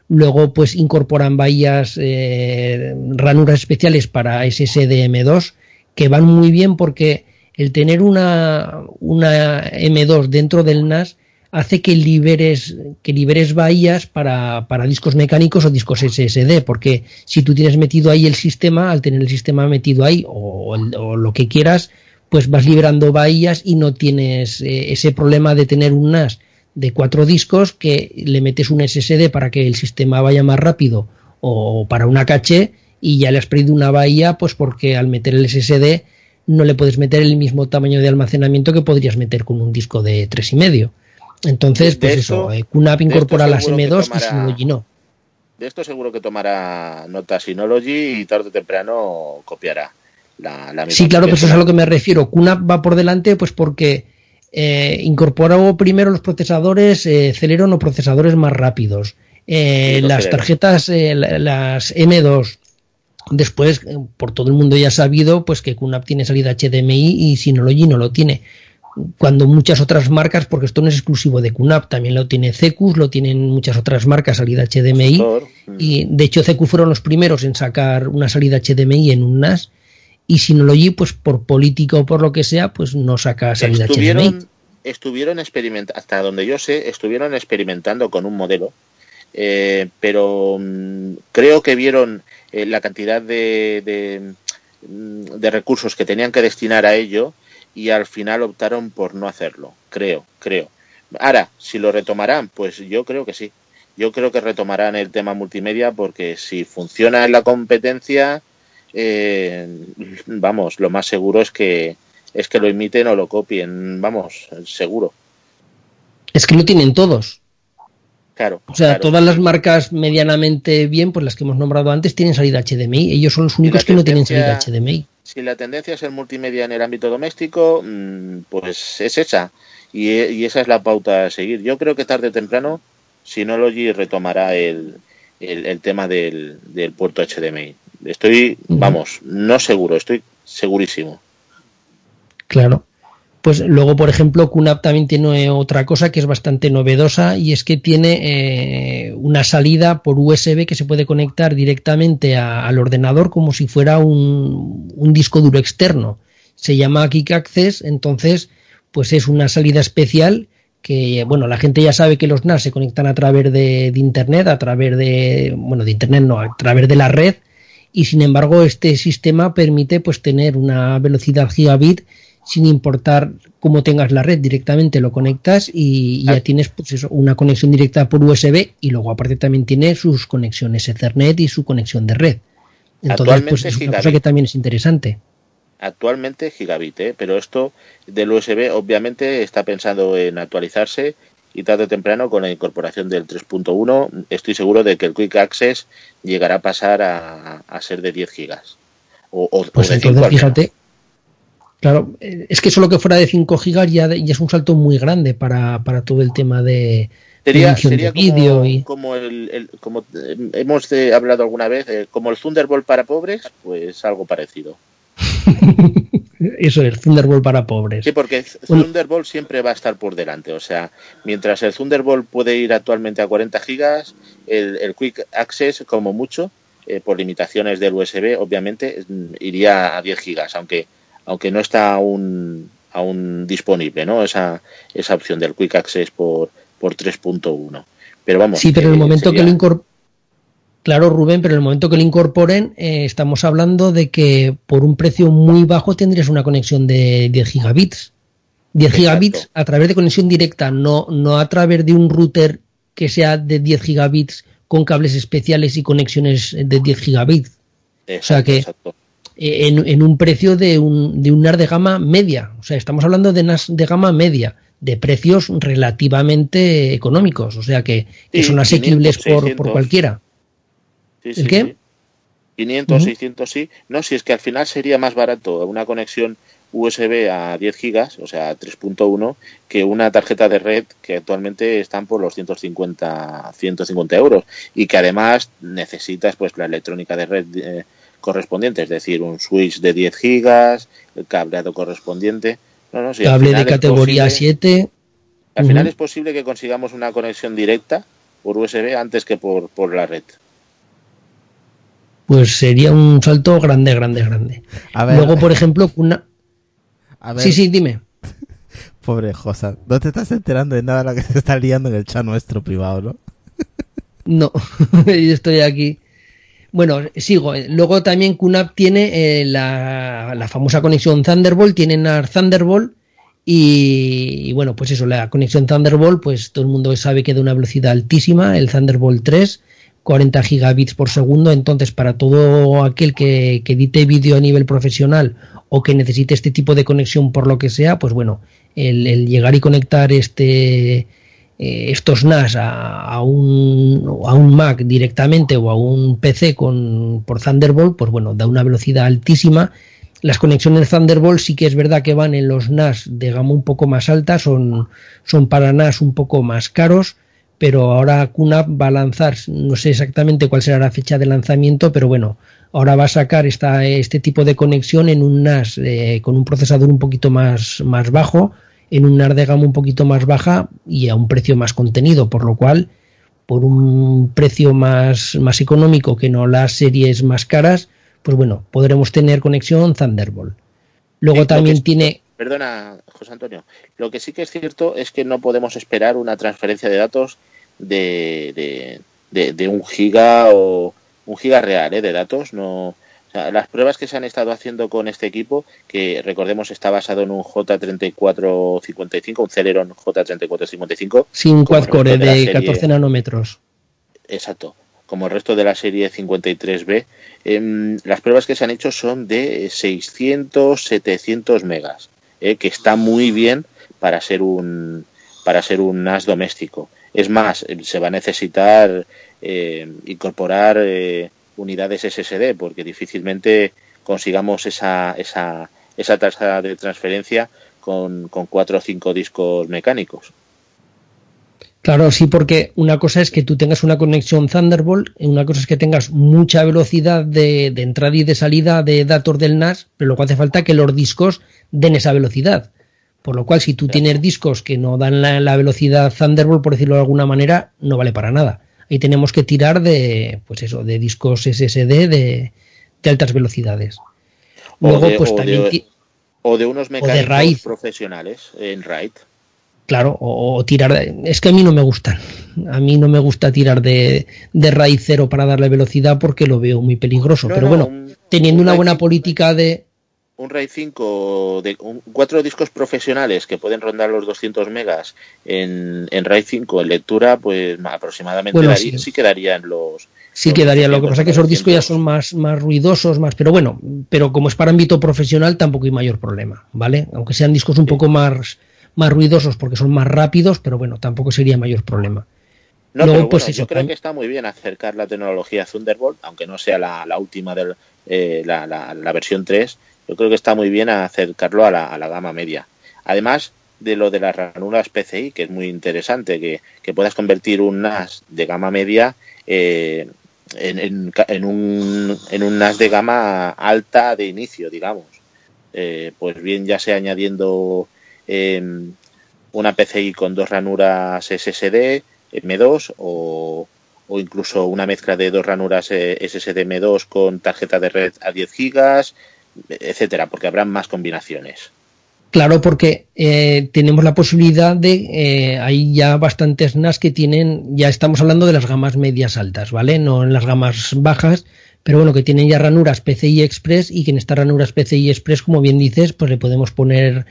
Luego, pues incorporan bahías, eh, ranuras especiales para SSD M2 que van muy bien porque el tener una, una M2 dentro del NAS hace que liberes, que liberes bahías para, para, discos mecánicos o discos SSD, porque si tú tienes metido ahí el sistema, al tener el sistema metido ahí o, lo que quieras, pues vas liberando bahías y no tienes eh, ese problema de tener un NAS de cuatro discos que le metes un SSD para que el sistema vaya más rápido o para una caché y ya le has perdido una bahía pues porque al meter el SSD no le puedes meter el mismo tamaño de almacenamiento que podrías meter con un disco de tres y medio. Entonces, pues eso, eh, QNAP incorpora las M2 tomará, y Synology no. De esto seguro que tomará nota Synology y tarde o temprano copiará la, la Sí, claro, pero eso es a lo que me refiero. QNAP va por delante pues porque eh, incorporó primero los procesadores eh, Celeron o procesadores más rápidos. Eh, las Celeron. tarjetas, eh, las M2, después, por todo el mundo ya ha sabido, pues que QNAP tiene salida HDMI y Synology no lo tiene cuando muchas otras marcas, porque esto no es exclusivo de QNAP, también lo tiene CECUS, lo tienen muchas otras marcas, salida HDMI, y de hecho CECU fueron los primeros en sacar una salida HDMI en un NAS, y Synology, pues por política o por lo que sea, pues no saca salida estuvieron, HDMI. Estuvieron experimentando, hasta donde yo sé, estuvieron experimentando con un modelo, eh, pero mmm, creo que vieron eh, la cantidad de, de, de recursos que tenían que destinar a ello, y al final optaron por no hacerlo, creo, creo. Ahora, si lo retomarán, pues yo creo que sí. Yo creo que retomarán el tema multimedia porque si funciona en la competencia, eh, vamos, lo más seguro es que es que lo imiten o lo copien, vamos, seguro. Es que lo tienen todos. Claro. O sea, claro. todas las marcas medianamente bien, pues las que hemos nombrado antes, tienen salida HDMI. Ellos son los únicos que no tienen salida HDMI si la tendencia es el multimedia en el ámbito doméstico, mm, pues es esa. Y, y, esa es la pauta a seguir. Yo creo que tarde o temprano Synology retomará el, el, el tema del, del, puerto HDMI. Estoy, vamos, no seguro, estoy segurísimo. Claro. Pues luego, por ejemplo, QNAP también tiene otra cosa que es bastante novedosa y es que tiene eh, una salida por USB que se puede conectar directamente al ordenador como si fuera un, un, disco duro externo. Se llama Kick Access, entonces, pues es una salida especial que, bueno, la gente ya sabe que los NAS se conectan a través de, de Internet, a través de, bueno, de Internet no, a través de la red y sin embargo este sistema permite pues tener una velocidad gigabit sin importar cómo tengas la red, directamente lo conectas y ya tienes pues eso, una conexión directa por USB y luego aparte también tiene sus conexiones Ethernet y su conexión de red. Entonces, pues es una cosa que también es interesante. Actualmente gigabit, ¿eh? pero esto del USB obviamente está pensado en actualizarse y tarde o temprano con la incorporación del 3.1 estoy seguro de que el Quick Access llegará a pasar a, a ser de 10 gigas. O, o, pues o de entonces, fíjate, Claro, eh, es que solo que fuera de 5 gigas ya, ya es un salto muy grande para, para todo el tema de, Sería, sería como, y como el, el- como eh, hemos eh, hablado alguna vez, eh, como el Thunderbolt para pobres, pues algo parecido. (laughs) eso es Thunderbolt para pobres. Sí, porque. Thunderbolt siempre va a estar por delante. O sea, mientras el Thunderbolt puede ir actualmente a 40 gigas, el, el Quick Access, como mucho, eh, por limitaciones del USB, obviamente, mm, iría a 10 gigas, aunque, aunque no está aún, aún disponible, ¿no? Esa, esa opción del Quick Access por, por 3.1. Pero vamos. Sí, pero en el eh, momento que lo incorporen. Claro, Rubén, pero en el momento que lo incorporen, eh, estamos hablando de que por un precio muy bajo tendrías una conexión de 10 gigabits. 10 Exacto. gigabits a través de conexión directa, no, no a través de un router que sea de 10 gigabits con cables especiales y conexiones de 10 gigabits. Exacto, o sea que- exacto. En, en un precio de un, de un NAS de gama media. O sea, estamos hablando de NAS de gama media, de precios relativamente económicos. O sea que, que Sí, son asequibles 500, por, por 600. cualquiera. Sí, ¿El sí, qué? sí. 500, Ujú. 600 sí. No, si es que al final sería más barato una conexión USB a 10 gigas, o sea, 3.1, que una tarjeta de red que actualmente están por los 150, 150 euros y que además necesitas pues la electrónica de red eh, correspondiente, es decir, un switch de 10 gigas, el cableado correspondiente. No, no, Cable de categoría posible- 7. Al final es posible que consigamos una conexión directa por USB antes que por, por la red. Pues sería un salto grande, grande, grande. A ver, Luego, por ejemplo, una. a ver, Sí, sí, dime. (laughs) pobre Josa, no te estás enterando de nada de lo que se está liando en el chat nuestro privado, ¿no? No, (laughs) yo estoy aquí. Bueno, sigo. Luego también QNAP tiene eh, la, la famosa conexión Thunderbolt, tienen NAS Thunderbolt y, bueno, pues eso, la conexión Thunderbolt, pues todo el mundo sabe que da una velocidad altísima, el Thunderbolt 3, 40 gigabits por segundo, entonces para todo aquel que, que edite vídeo a nivel profesional o que necesite este tipo de conexión por lo que sea, pues bueno, el, el llegar y conectar este eh, estos NAS a, un, a un Mac directamente o a un PC con, por Thunderbolt, pues bueno, da una velocidad altísima. Las conexiones Thunderbolt sí que es verdad que van en los NAS de gama un poco más alta, son, son para NAS un poco más caros, pero ahora QNAP va a lanzar, no sé exactamente cuál será la fecha de lanzamiento, pero bueno, ahora va a sacar esta, este tipo de conexión en un NAS eh, con un procesador un poquito más, más bajo, en un NAS de gama un poquito más baja y a un precio más contenido, por lo cual, por un precio más, más económico que no las series más caras, pues bueno, podremos tener conexión Thunderbolt. Luego lo también tiene, Perdona, José Antonio. Lo que sí que es cierto es que no podemos esperar una transferencia de datos de, de, de- de un giga o un giga real ¿eh? de datos. No, sea, las pruebas que se han estado haciendo con este equipo, que recordemos está basado en un J3455, un Celeron J3455. sin quad-core resto la de serie- 14 nanómetros. Exacto. Como el resto de la serie 53B, em, las pruebas que se han hecho son de 600, 700 megas, eh, que está muy bien para ser un para ser un NAS doméstico. Es más, se va a necesitar eh, incorporar eh, unidades SSD, porque difícilmente consigamos esa, esa, esa tasa de transferencia con, con cuatro o cinco discos mecánicos. Claro, sí, porque una cosa es que tú tengas una conexión Thunderbolt, y una cosa es que tengas mucha velocidad de, de entrada y de salida de datos del NAS, pero luego hace falta que los discos den esa velocidad. Por lo cual, si tú tienes discos que no dan la, la velocidad Thunderbolt, por decirlo de alguna manera, no vale para nada. Ahí tenemos que tirar de, pues eso, de discos SSD de, de altas velocidades. O Luego, de- pues o de- también, ti- O de unos de mecánicos RAID. profesionales en RAID. Claro, o, o tirar. de- Es que a mí no me gustan. A mí no me gusta tirar de, de raíz cero para darle velocidad porque lo veo muy peligroso. No, Pero no, bueno, un- teniendo un una RAID buena 5 política de. Un RAID 5 de un- cuatro discos profesionales que pueden rondar los 200 megas en, en RAID 5 en lectura, pues aproximadamente Bueno, daría- sí. sí quedaría en los. Sí los quedaría. Lo que 800, pasa es que esos discos ya 900. son más, más ruidosos, más. Pero bueno, pero como es para ámbito profesional, tampoco hay mayor problema, ¿vale? Aunque sean discos un poco más, más ruidosos porque son más rápidos, pero bueno, tampoco sería mayor problema. No, Luego, pero pues eso, yo creo que está muy bien acercar la tecnología Thunderbolt, aunque no sea la, la última, del, eh, la, la- la versión 3. yo creo que está muy bien acercarlo a la, a la gama media. Además de lo de las ranuras PCI, que es muy interesante, que, que puedas convertir un NAS de gama media eh, en, en, en, un, en un NAS de gama alta de inicio, digamos. Eh, pues bien, ya sea añadiendo eh, una PCI con dos ranuras SSD M2 o, o incluso una mezcla de dos ranuras eh, SSD M2 con tarjeta de red a 10 gigas, etcétera, porque habrá más combinaciones. Claro, porque eh, tenemos la posibilidad de, eh, hay ya bastantes NAS que tienen, ya estamos hablando de las gamas medias altas, ¿vale? No en las gamas bajas, pero bueno, que tienen ya ranuras PCI Express y que en estas ranuras PCI Express, como bien dices, pues le podemos poner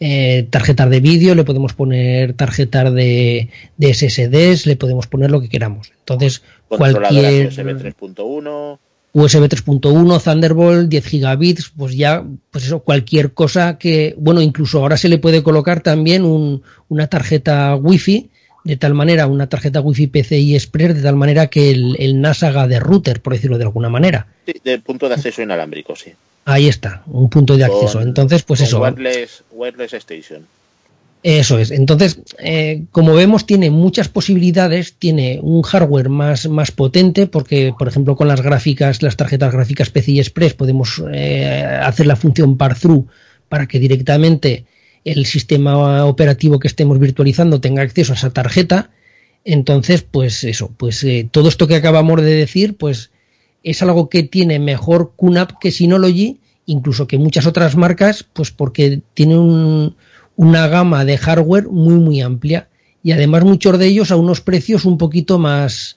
eh, tarjetas de vídeo, le podemos poner tarjetas de, de, SSDs, le podemos poner lo que queramos. Entonces, cualquier... USB 3.1 USB 3.1, Thunderbolt, 10 gigabits, pues ya, pues eso, cualquier cosa que, bueno, incluso ahora se le puede colocar también un, una tarjeta Wi-Fi, de tal manera, una tarjeta Wi-Fi PCI Express, de tal manera que el, el NAS haga de router, por decirlo de alguna manera. Sí, de punto de acceso inalámbrico, sí. Ahí está, un punto de acceso. Con, Entonces, pues eso. Wireless, wireless Station. Eso es. Entonces, eh, como vemos, tiene muchas posibilidades, tiene un hardware más, más potente, porque, por ejemplo, con las gráficas, las tarjetas gráficas PCI Express, podemos eh, hacer la función par-through para que directamente el sistema operativo que estemos virtualizando tenga acceso a esa tarjeta. Entonces, pues eso, pues eh, todo esto que acabamos de decir, pues es algo que tiene mejor QNAP que Synology, incluso que muchas otras marcas, pues porque tiene un, una gama de hardware muy muy amplia y además muchos de ellos a unos precios un poquito más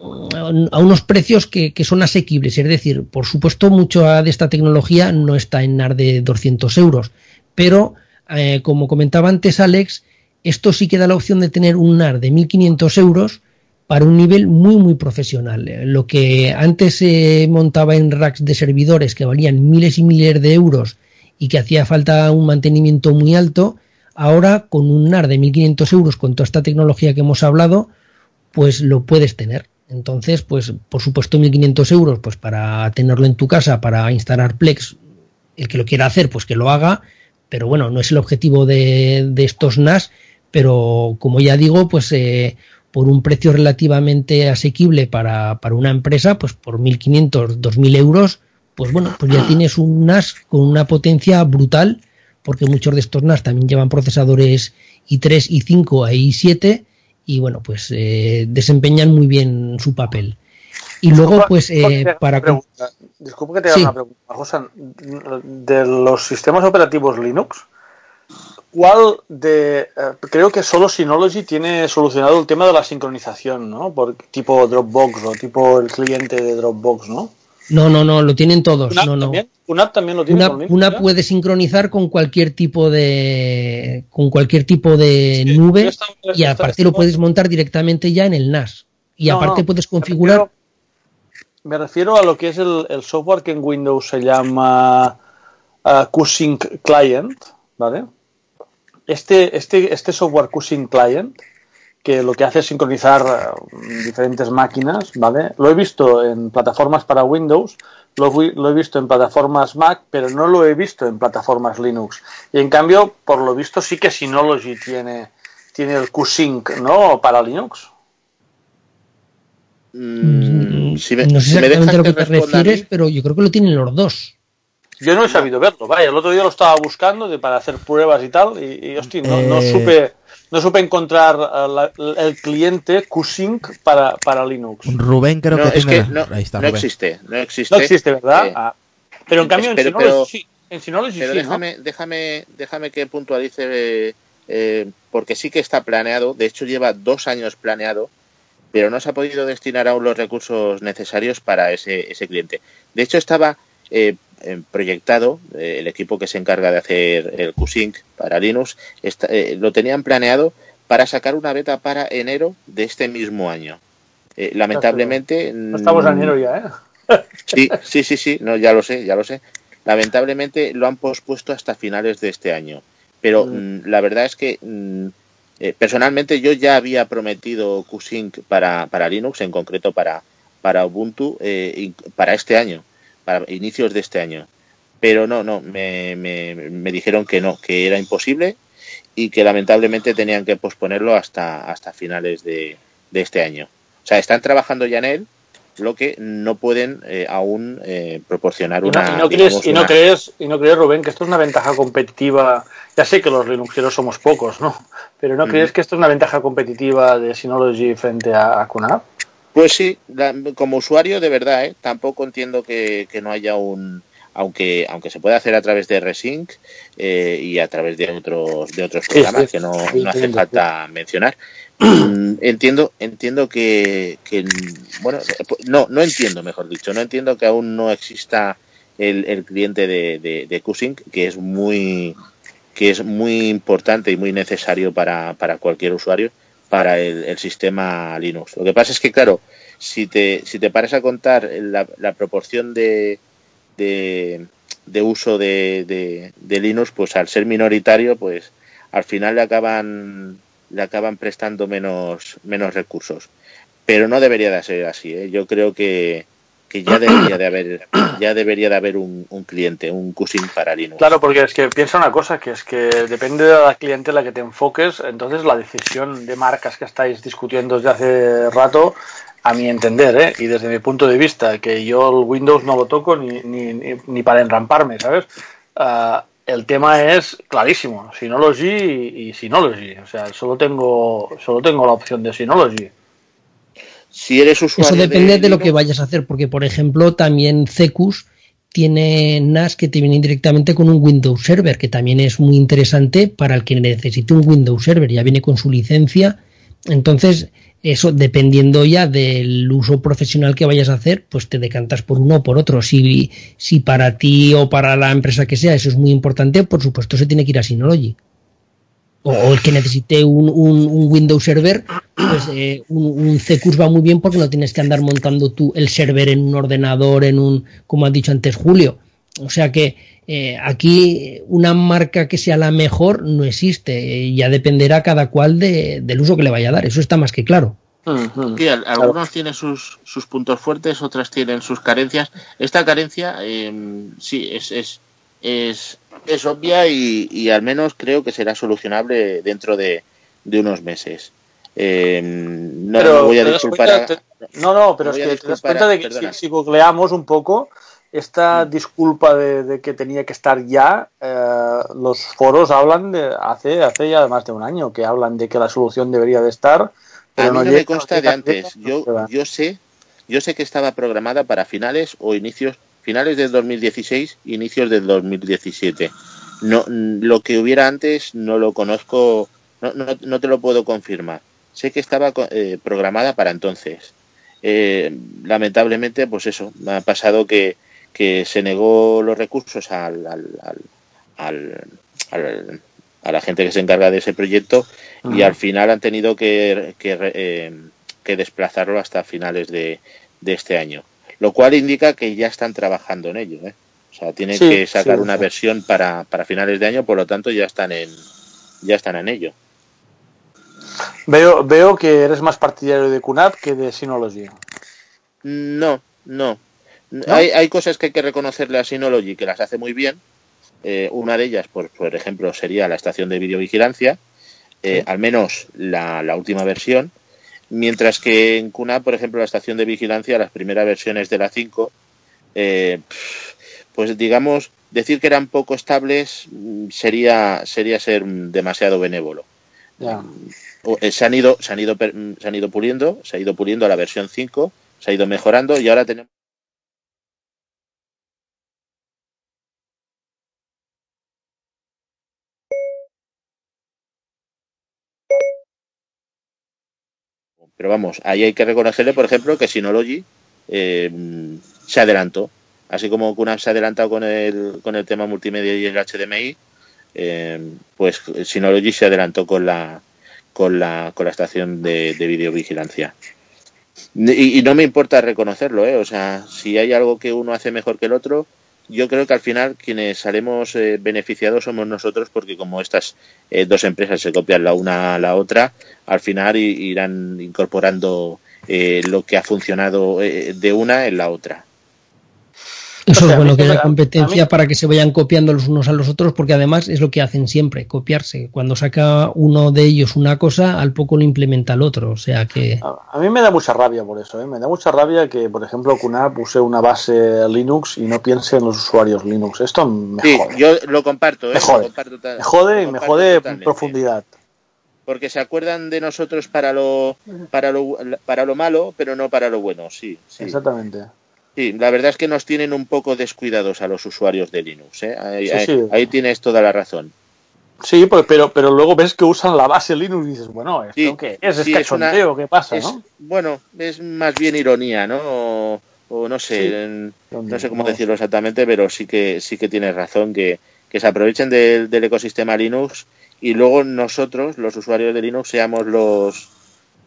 a unos precios que, que son asequibles, es decir, por supuesto mucho de esta tecnología no está en NAR de 200 euros, pero eh, como comentaba antes Alex, esto sí que da la opción de tener un NAR de 1500 euros para un nivel muy muy profesional. Lo que antes se montaba en racks de servidores que valían miles y miles de euros y que hacía falta un mantenimiento muy alto, ahora con un NAR de 1500 euros con toda esta tecnología que hemos hablado, pues lo puedes tener. Entonces, pues por supuesto 1500 euros, pues para tenerlo en tu casa, para instalar Plex, el que lo quiera hacer, pues que lo haga, pero bueno, no es el objetivo de, estos NAS, pero como ya digo, pues eh, por un precio relativamente asequible para, para una empresa, pues por 1.500, 2.000 euros, pues bueno, pues ya tienes un NAS con una potencia brutal, porque muchos de estos NAS también llevan procesadores i3, i5 e i7, y bueno, pues eh, desempeñan muy bien su papel. Y luego, pues, eh, para... Pregunta. Disculpa que te haga sí. una pregunta, José. De los sistemas operativos Linux, ¿cuál de... Eh, creo que solo Synology tiene solucionado el tema de la sincronización, ¿no? Por tipo Dropbox o tipo el cliente de Dropbox, ¿no? No, no, no, lo tienen todos. ¿UNAP no, no. también? ¿UNAP también lo tiene? Una, una puede sincronizar con cualquier tipo de con cualquier tipo de Sí, nube y aparte lo puedes montar directamente ya en el NAS. Y No, aparte puedes configurar Me refiero a lo que es el, el software que en Windows se llama uh, Client, ¿vale? Este, este, este software QSync Client, que lo que hace es sincronizar eh, diferentes máquinas, ¿vale? Lo he visto en plataformas para Windows, lo, lo he visto en plataformas Mac, pero no lo he visto en plataformas Linux. Y en cambio, por lo visto, sí que Synology tiene, tiene el QSync, ¿no? Para Linux. Mm, si me, no sé si exactamente a lo que te mí, refieres, pero yo creo que lo tienen los dos. Yo no he sabido verlo, vaya, el otro día lo estaba buscando de, para hacer pruebas y tal, y, y, hostia, no, no Eh. supe no supe encontrar la- el cliente QSync para, para Linux. Rubén creo no, que es tiene... que no, Ahí está, no existe, no existe. No existe, ¿verdad? Eh, Ah, pero en cambio en Synology pero- sí. En Synology Pero sí, ¿no? déjame, déjame, déjame que puntualice, eh, eh, porque sí que está planeado, de hecho lleva dos años planeado, pero no se ha podido destinar aún los recursos necesarios para ese, ese cliente. De hecho estaba eh, eh, proyectado, eh, el equipo que se encarga de hacer el QSync para Linux, está- eh, lo tenían planeado para sacar una beta para enero de este mismo año. Eh, lamentablemente... No estamos en enero ya, ¿eh? (laughs) Sí, sí, sí, sí, no, ya lo sé, ya lo sé. Lamentablemente lo han pospuesto hasta finales de este año. Pero Mm. mm, la verdad es que mm, eh, personalmente yo ya había prometido QSync para, para Linux, en concreto para, para Ubuntu, eh, para este año, para inicios de este año. pero no, no, me, me, me dijeron que no, que era imposible y que lamentablemente tenían que posponerlo hasta, hasta finales de, de este año. O sea, están trabajando ya en él, lo que no pueden eh, aún eh, proporcionar ¿Y no, una, y no digamos, crees, y no una- crees, y no crees, Rubén, que esto es una ventaja competitiva? Ya sé que los Linuxeros somos pocos, ¿no? Pero ¿no Mm. crees que esto es una ventaja competitiva de Synology frente a, a QNAP? Pues sí, la- como usuario de verdad, ¿eh? tampoco entiendo que, que no haya un, aunque aunque se pueda hacer a través de Resync eh, y a través de otros de otros programas que no, no hace falta mencionar. (clears throat) Entiendo entiendo que, que, bueno no no entiendo mejor dicho no entiendo que aún no exista el, el cliente de, de, de que es muy que es muy importante y muy necesario para, para cualquier usuario para el, sistema Linux. Lo que pasa es que, claro, si te, si te paras a contar la, la proporción de, de, de uso de, de, de Linux, pues al ser minoritario, pues al final le acaban, le acaban prestando menos, menos recursos. Pero no debería de ser así. ¿eh? Yo creo que, que ya debería de haber, (coughs) ya debería de haber un, un cliente, un Qsync para Linux. Claro, porque es que piensa una cosa, que es que depende de la clientela que te enfoques, entonces la decisión de marcas que estáis discutiendo desde hace rato, a mi entender, ¿eh? y desde mi punto de vista, que yo el Windows no lo toco ni, ni, ni, ni para enramparme, ¿sabes? Ah, el tema es clarísimo, Synology y, y Synology, o sea, solo tengo, solo tengo la opción de Synology. Si eres usuario Eso depende de, de lo que vayas a hacer, porque por ejemplo también CECUS tiene NAS que te vienen directamente con un Windows Server, que también es muy interesante para el que necesite un Windows Server, ya viene con su licencia. Entonces, eso dependiendo ya del uso profesional que vayas a hacer, pues te decantas por uno o por otro. Si, si para ti o para la empresa que sea eso es muy importante, por supuesto se tiene que ir a Synology. O, o el que necesite un, un- un Windows Server, pues eh, un, un va muy bien porque no tienes que andar montando tú el server en un ordenador, en un, como has dicho antes, Julio. O sea que eh, aquí una marca que sea la mejor no existe. eh, ya dependerá cada cual de- del uso que le vaya a dar. Eso está más que claro. Sí, al- algunos tienen sus, sus puntos fuertes, otras tienen sus carencias. Esta carencia, eh, sí, es, es, es, es obvia y, y al menos creo que será solucionable dentro de, de unos meses. Eh, no, Pero no voy a disculpar. cuenta- a- te- no, no, pero es que te das cuenta de que si, si googleamos un poco, esta disculpa de, de que tenía que estar ya, eh, los foros hablan de hace, hace ya más de un año que hablan de que la solución debería de estar. Pero a mí no, llega, me consta de antes. Yo, yo sé, yo sé que estaba programada para finales o inicios, finales del 2016, inicios del 2017. No, mm, lo que hubiera antes no lo conozco, no, no, no te lo puedo confirmar. Sé que estaba eh, programada para entonces. Eh, lamentablemente, pues eso, me ha pasado que, que se negó los recursos al, al, al, a la gente que se encarga de ese proyecto y al final han tenido que, que, eh, que desplazarlo hasta finales de, de este año. Lo cual indica que ya están trabajando en ello. ¿eh? O sea, tienen Sí, que sacar sí, una sí. versión para, para finales de año, por lo tanto ya están en, ya están en ello. Veo, veo que eres más partidario de QNAP que de Synology. No, no. Hay, hay cosas que hay que reconocerle a Synology que las hace muy bien. Eh, una de ellas, por, por ejemplo, sería la estación de videovigilancia, eh, al menos la, la última versión. Mientras que en QNAP, por ejemplo, la estación de vigilancia, las primeras versiones de la 5, eh, pues digamos, decir que eran poco estables mm, sería, sería ser demasiado benévolo. Ya. Eh, se han ido se han ido mm, se han ido puliendo se ha ido puliendo a la versión 5 se ha ido mejorando y ahora tenemos pero vamos ahí hay que reconocerle por ejemplo que Synology eh, se adelantó así como QNAP se ha adelantado con el con el tema multimedia y el HDMI eh, pues Synology se adelantó con la con la, con la estación de, de videovigilancia. Y, y no me importa reconocerlo, ¿eh? O sea, si hay algo que uno hace mejor que el otro, yo creo que al final quienes salemos eh, beneficiados somos nosotros porque como estas eh, dos empresas se copian la una a la otra, al final irán incorporando eh, lo que ha funcionado eh, de una en la otra. Eso O sea, es a bueno que haya a competencia mí- para que se vayan copiando los unos a los otros, porque además es lo que hacen siempre, copiarse. Cuando saca uno de ellos una cosa, al poco lo implementa el otro. O sea que. A mí me da mucha rabia por eso, ¿eh? me da mucha rabia que, por ejemplo, QNAP use una base Linux y no piense en los usuarios Linux. Esto me Sí, jode. yo lo comparto, ¿eh? Me jode. Lo comparto ta- Me jode y me jode en profundidad. Porque se acuerdan de nosotros para lo, para lo, para lo malo, pero no para lo bueno, sí. sí. Exactamente. Sí, la verdad es que nos tienen un poco descuidados a los usuarios de Linux. ¿eh? Ahí, Sí, ahí- sí. ahí tienes toda la razón. Sí, pues, pero, pero luego ves que usan la base Linux y dices, bueno, ¿esto Sí, qué es? ¿Es una- cachondeo? ¿Qué pasa? Es- no? Bueno, es más bien ironía, ¿no? O, o no sé, no sé cómo No. decirlo exactamente, pero sí que sí que tienes razón que, que se aprovechen del, del ecosistema Linux y luego nosotros, los usuarios de Linux, seamos los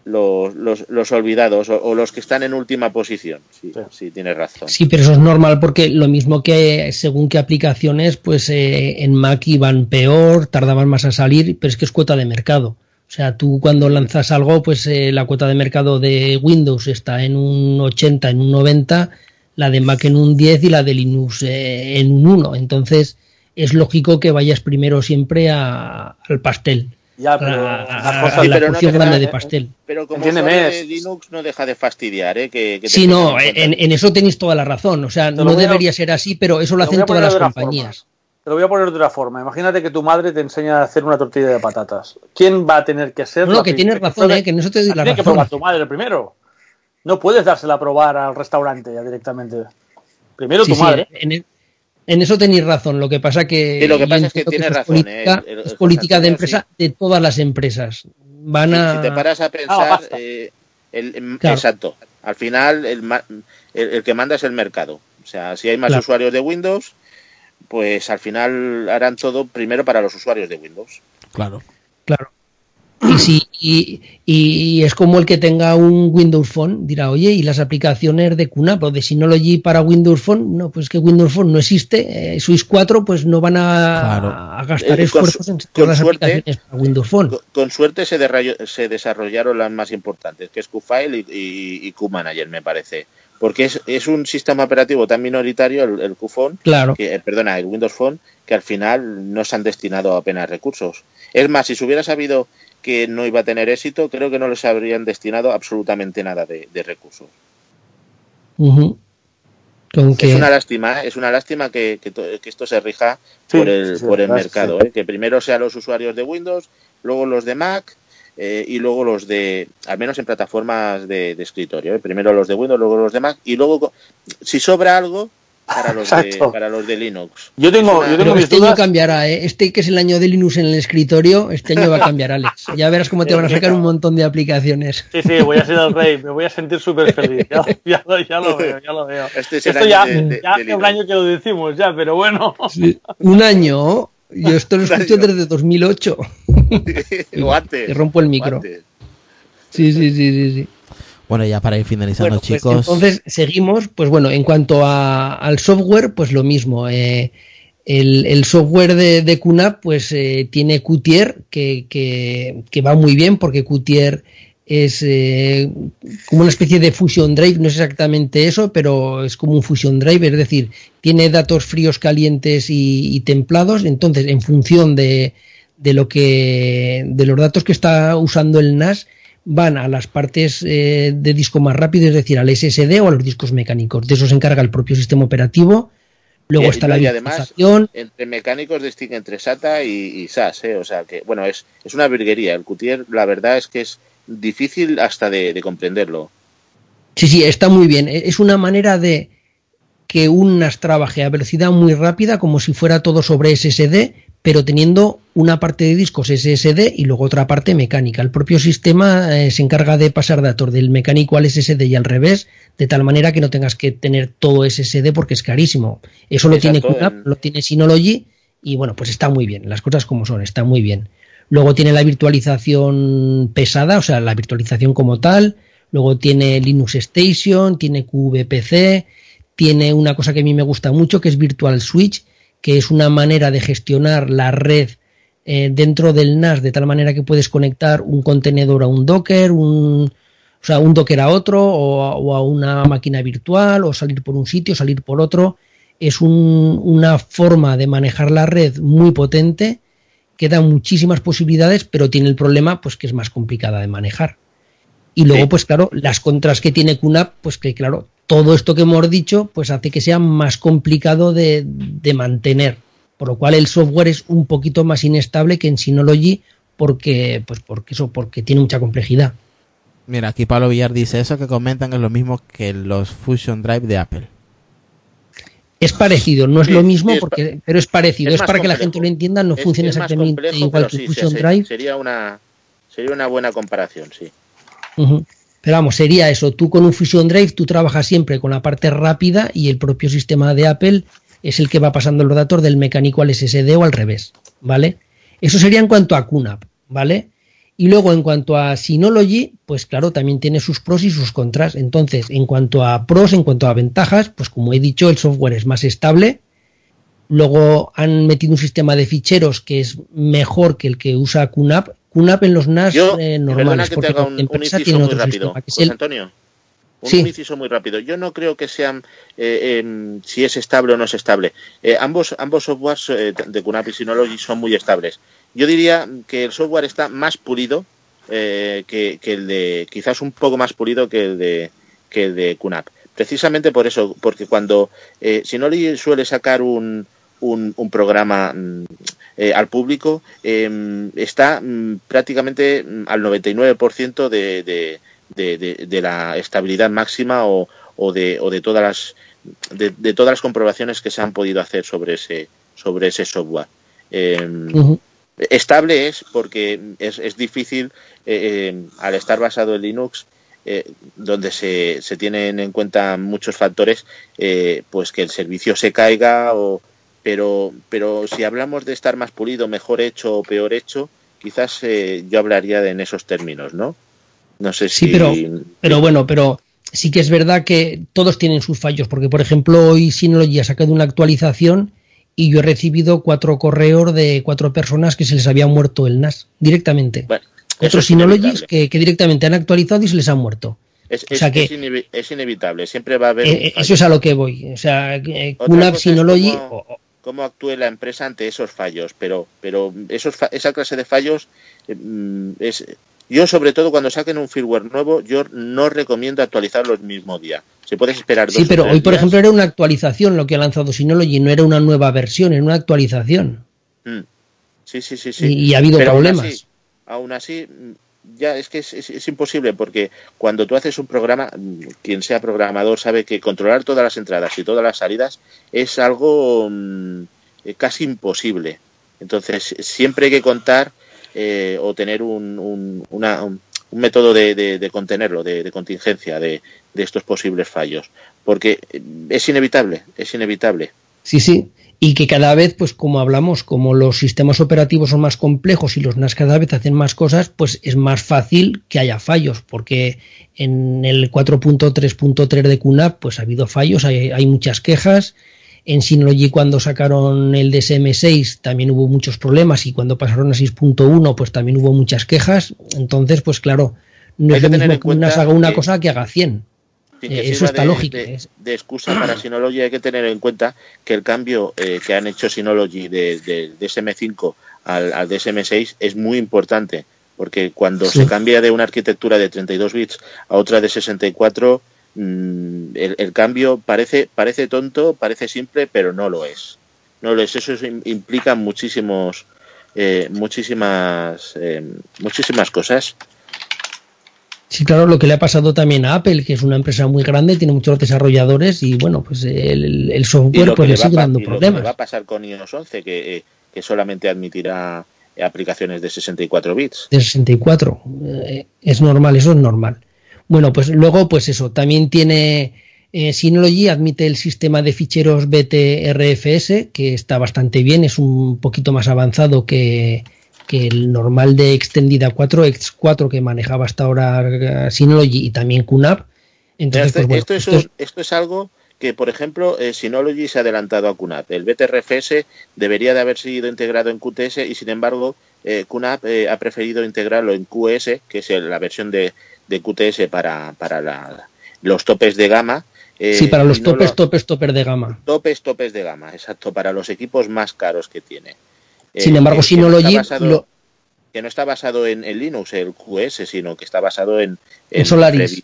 los, los, los olvidados o, o los que están en última posición. Sí, sí, tienes razón. Sí, pero eso es normal porque lo mismo que según qué aplicaciones, pues eh, en Mac iban peor, tardaban más a salir, pero es que es cuota de mercado. O sea, tú cuando lanzas algo, pues eh, la cuota de mercado de Windows está en un 80, en un 90, la de Mac en un 10 y la de Linux eh, en un 1. Entonces, es lógico que vayas primero siempre a- al pastel. Ya, pero a, las a- cosas- a Sí, la pero no porción grande de pastel. Pero como de Linux no deja de fastidiar, ¿eh? Que, que te Sí, no, en eso tenéis toda la razón. O sea, no a- debería ser así, pero eso lo hacen todas las compañías. Te lo voy a poner de otra forma. Imagínate que tu madre te enseña a hacer una tortilla de patatas. ¿Quién va a tener que ser? No, la que tienes razón, eh, que en eso te doy La la tiene que razón. probar tu madre primero. No puedes dársela a probar al restaurante ya directamente. Primero Sí, tu sí, madre. en, en- en eso tenéis razón. Lo que pasa que. Sí, lo que pasa es que tienes razón, Es política, eh, el- el es política de empresa de todas las empresas. Van Si- a. Si te paras a Ah, pensar, eh, el, em, Claro. exacto. Al final, el, ma- el, el que manda es el mercado. O sea, si hay más Claro. usuarios de Windows, pues al final harán todo primero para los usuarios de Windows. Claro. Claro. Y, si, y, y es como el que tenga un Windows Phone, dirá, oye, ¿y las aplicaciones de QNAP o de Synology para Windows Phone? No, pues que Windows Phone no existe. Eh, Suis 4 pues no van a, Claro. a gastar Eh, con esfuerzos su- en con las suerte- aplicaciones para Windows Phone. Con, con suerte se, derrayo- se desarrollaron las más importantes, que es QFile y, y, y QManager, me parece. Porque es, es un sistema operativo tan minoritario, el, el QPhone, Claro. que, eh, perdona, el Windows Phone, que al final no se han destinado apenas recursos. Es más, si se hubiera sabido que no iba a tener éxito, creo que no les habrían destinado absolutamente nada de, de recursos. Con Es una lástima, ¿eh? es una lástima que, que to- que esto se rija Sí, por el, sí, por el verdad, mercado, sí. ¿eh? que primero sean los usuarios de Windows, luego los de Mac eh, y luego los de, al menos en plataformas de, de escritorio, ¿eh? primero los de Windows, luego los de Mac y luego, si sobra algo, para los, de, para los de Linux. Yo tengo, Es yo tengo mis este año cambiará, ¿eh? Este que es el año de Linux en el escritorio, este año va a cambiar, Alex. Ya verás cómo te van a sacar un montón de aplicaciones. Sí, sí, voy a ser el rey, me voy a sentir súper feliz. Ya, ya lo, ya lo veo, ya lo veo. Este es el Esto año ya, de- de- ya de hace un año que lo decimos, ya, pero bueno. Un año, yo esto lo escucho desde 2008. o antes. Te rompo el micro. Sí, sí, sí, sí, sí. Bueno, ya para ir finalizando, Bueno, pues chicos. entonces seguimos, pues bueno, en cuanto a- al software, pues lo mismo. eh, el, el software de, de QNAP, pues eh, tiene Qtier, que, que, que va muy bien, porque Qtier es eh, como una especie de Fusion Drive, no es exactamente eso, pero es como un Fusion Drive, es decir, tiene datos fríos, calientes y, y templados, entonces en función de, de lo que de los datos que está usando el NAS van a las partes eh, de disco más rápido, es decir, al SSD o a los discos mecánicos. De eso se encarga el propio sistema operativo. Luego Y- está y la además, virtualización. entre mecánicos distingue entre SATA y, y SAS, ¿eh? o sea que, bueno, es, es una virguería. El Qtier, la verdad es que es difícil hasta de, de comprenderlo. Sí, sí, está muy bien. E- Es una manera de que un NAS trabaje a velocidad muy rápida, como si fuera todo sobre SSD, pero teniendo una parte de discos SSD y luego otra parte mecánica. El propio sistema eh, se encarga de pasar datos del mecánico al SSD y al revés, de tal manera que no tengas que tener todo SSD porque es carísimo. Eso lo tiene QNAP, en- lo tiene Synology y bueno, pues está muy bien, las cosas como son, está muy bien. Luego tiene la virtualización pesada, o sea, la virtualización como tal. Luego tiene Linux Station, tiene QVPC, tiene una cosa que a mí me gusta mucho que es Virtual Switch, que es una manera de gestionar la red eh, dentro del NAS de tal manera que puedes conectar un contenedor a un Docker, un, o sea, un Docker a otro o a, o a una máquina virtual o salir por un sitio, salir por otro. es un- una forma de manejar la red muy potente que da muchísimas posibilidades, pero tiene el problema pues que es más complicada de manejar. Y luego, Sí. pues claro, las contras que tiene QNAP, pues que claro, todo esto que hemos dicho, pues hace que sea más complicado de, de mantener. Por lo cual el software es un poquito más inestable que en Synology, porque, pues porque eso, porque tiene mucha complejidad. Mira, aquí Pablo Villar dice, eso que comentan es lo mismo que los Fusion Drive de Apple. Es parecido, no es Sí, lo mismo, sí, es porque, pero es parecido. es para que la gente lo entienda, no Es- funciona exactamente complejo, igual que sí, Fusion Drive. Sería una, sería una buena comparación, sí. Pero vamos, sería eso. Tú con un Fusion Drive, tú trabajas siempre con la parte rápida y el propio sistema de Apple es el que va pasando los datos del mecánico al SSD o al revés, ¿vale? Eso sería en cuanto a QNAP, ¿vale? Y luego en cuanto a Synology, pues claro, también tiene sus pros y sus contras. Entonces, en cuanto a pros, en cuanto a ventajas, pues como he dicho, el software es más estable. Luego han metido un sistema de ficheros que es mejor que el que usa QNAP. QNAP en los NAS Yo, eh, normales, que te porque haga la un, un empresa inciso tiene muy otro rápido, sistema, que es José el- Antonio. Un, Sí. un inciso muy rápido. Yo no creo que sean eh, em, si es estable o no es estable. Eh, ambos ambos softwares eh, de QNAP y Synology son muy estables. Yo diría que el software está más pulido que, que el de quizás un poco más pulido que el de que el de QNAP. Precisamente por eso, porque cuando Synology suele sacar un un, un programa mm, eh, al público eh, está mm, prácticamente mm, al 99% de, de, de, de- de la estabilidad máxima o, o de, o de todas las de, todas las comprobaciones que se han podido hacer sobre ese sobre ese software. Eh, Ujú. Estable es porque es, es difícil, eh, eh, al estar basado en Linux, eh, donde se, se tienen en cuenta muchos factores, eh, pues que el servicio se caiga, o, pero, pero si hablamos de estar más pulido, mejor hecho o peor hecho, quizás eh, yo hablaría de, en esos términos, ¿no? No sé Sí, si... pero, pero bueno, pero sí que es verdad que todos tienen sus fallos, porque por ejemplo hoy Synology ha sacado una actualización y yo he recibido cuatro correos de cuatro personas que se les había muerto el NAS directamente. Bueno, Otros es Synologys inevitable. que, que directamente han actualizado y se les ha muerto. Es, o sea que- es inevi- es inevitable, siempre va a haber... Eh, eh, eso es a lo que voy. O sea, QNAP Synology cómo, actúe la empresa ante esos fallos, pero, pero esos, esa clase de fallos eh, mm, es... Yo, sobre todo, cuando saquen un firmware nuevo, yo no recomiendo actualizarlo el mismo día. Si puedes esperar dos Sí, pero hoy, por ejemplo, era una actualización lo que ha lanzado Synology, no era una nueva versión, era una actualización. mm, Sí, sí, sí, sí. Y- y ha habido Pero aún problemas. así- Aún así, mm, ya es que es, es- imposible porque cuando tú haces un programa, mm, quien sea programador sabe que controlar todas las entradas y todas las salidas es algo mm, eh, casi imposible. Entonces, siempre hay que contar eh, o tener un, un- una- un- método de, contenerlo, de, contingencia de, de estos posibles fallos. Porque eh, es inevitable, es inevitable. Sí, sí. Y que cada vez, pues como hablamos, como los sistemas operativos son más complejos y los NAS cada vez hacen más cosas, pues es más fácil que haya fallos, porque en el 4.3.3 de QNAP pues ha habido fallos, hay, hay muchas quejas. En Synology cuando sacaron el DSM6 también hubo muchos problemas y cuando pasaron a 6.1 pues también hubo muchas quejas. Entonces, pues claro, no Hay es que lo tener mismo en que haga una que- cosa que haga 100. Sin que Eh, eso está de, lógico. de- de excusa para Synology hay que tener en cuenta que el cambio eh, que han hecho Synology de, de- de DSM5 al, al DSM6 es muy importante porque cuando Sí. se cambia de una arquitectura de 32 bits a otra de 64 mm, el, el cambio parece parece tonto, parece simple, pero no lo es. No lo es. Eso es- implica muchísimos eh, muchísimas eh, muchísimas cosas. Sí, claro, lo que le ha pasado también a Apple, que es una empresa muy grande, tiene muchos desarrolladores y bueno, pues el, software pues le sigue dando y lo que problemas. va a pasar con iOS 11, que, eh, que solamente admitirá aplicaciones de 64 bits. de 64. Eh, es normal, eso es normal. Bueno, pues luego, pues eso, también tiene eh, Synology, admite el sistema de ficheros BTRFS, que está bastante bien, es un poquito más avanzado que, que el normal de Extendida 4, X4 que manejaba hasta ahora eh, Synology y también QNAP. Entonces, Esto, pues bueno, esto, es, esto es- esto es algo que, por ejemplo, eh, Synology se ha adelantado a QNAP. El BTRFS debería de haber sido integrado en QTS y, sin embargo, eh, QNAP eh, ha preferido integrarlo en QS, que es la versión de, de QTS para, para la- los topes de gama, Eh, sí, para los no topes, lo- topes, topes de gama. topes, topes de gama, exacto, para los equipos más caros que tiene. Eh, Sin embargo, que no basado- lo- que no está basado en, en Linux, el QS, sino que está basado en, En Solaris. Frevi-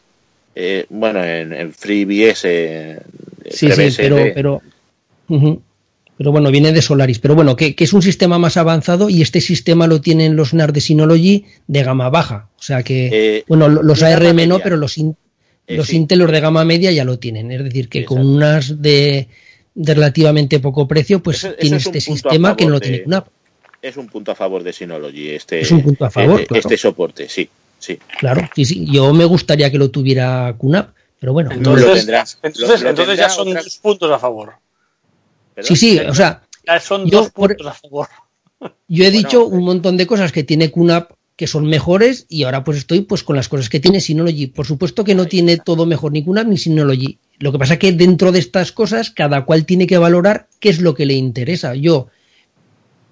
eh, bueno, en, en FreeBS. eh, Sí, sí, FreeBSD. pero, pero, bueno, viene de Solaris. Pero bueno, que, que es un sistema más avanzado y este sistema lo tienen los NAR de Synology de gama baja. O sea que, Eh, bueno, lo- los ARM no, media. pero los, in- Eh, los sí. Intel, los de gama media ya lo tienen. Es decir, que con unas de, de relativamente poco precio, pues Eso- eso tiene es este sistema que no lo tiene de-. Es un punto a favor de Synology, este, Es un punto a favor, claro. este soporte, sí, sí. Claro, sí, sí. Yo me gustaría que lo tuviera QNAP, pero bueno. no Lo lo- Entonces, tendrá. entonces, Lo- lo entonces tendrá ya son otra- dos puntos a favor. ¿Perdón? Sí, sí, o sea, Ya son Yo dos por- puntos a favor. Yo he Bueno, dicho un montón de cosas que tiene QNAP que son mejores y ahora pues estoy pues con las cosas que tiene Synology. Por supuesto que no tiene todo mejor ni QNAP ni Synology. Lo que pasa es que dentro de estas cosas cada cual tiene que valorar qué es lo que le interesa. Yo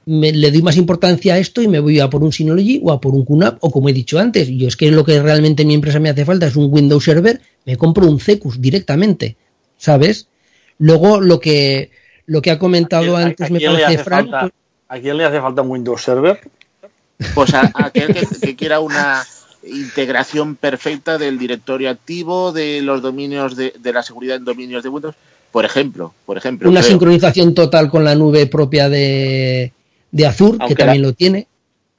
me- le doy más importancia a esto y me voy a por un Synology o a por un QNAP o como he dicho antes, yo es que lo que realmente en mi empresa me hace falta es un Windows Server, me compro un Cecus directamente, ¿sabes? Luego lo que lo que ha comentado ¿A- a- antes a me parece hace Fran, falta- pues- ¿A quién le hace falta un Windows Server? Pues a, a aquel que, que quiera una integración perfecta del directorio activo, de los dominios de, de la seguridad en dominios de Windows, por ejemplo, por ejemplo. una creo. sincronización total con la nube propia de, de Azure, que también lo tiene.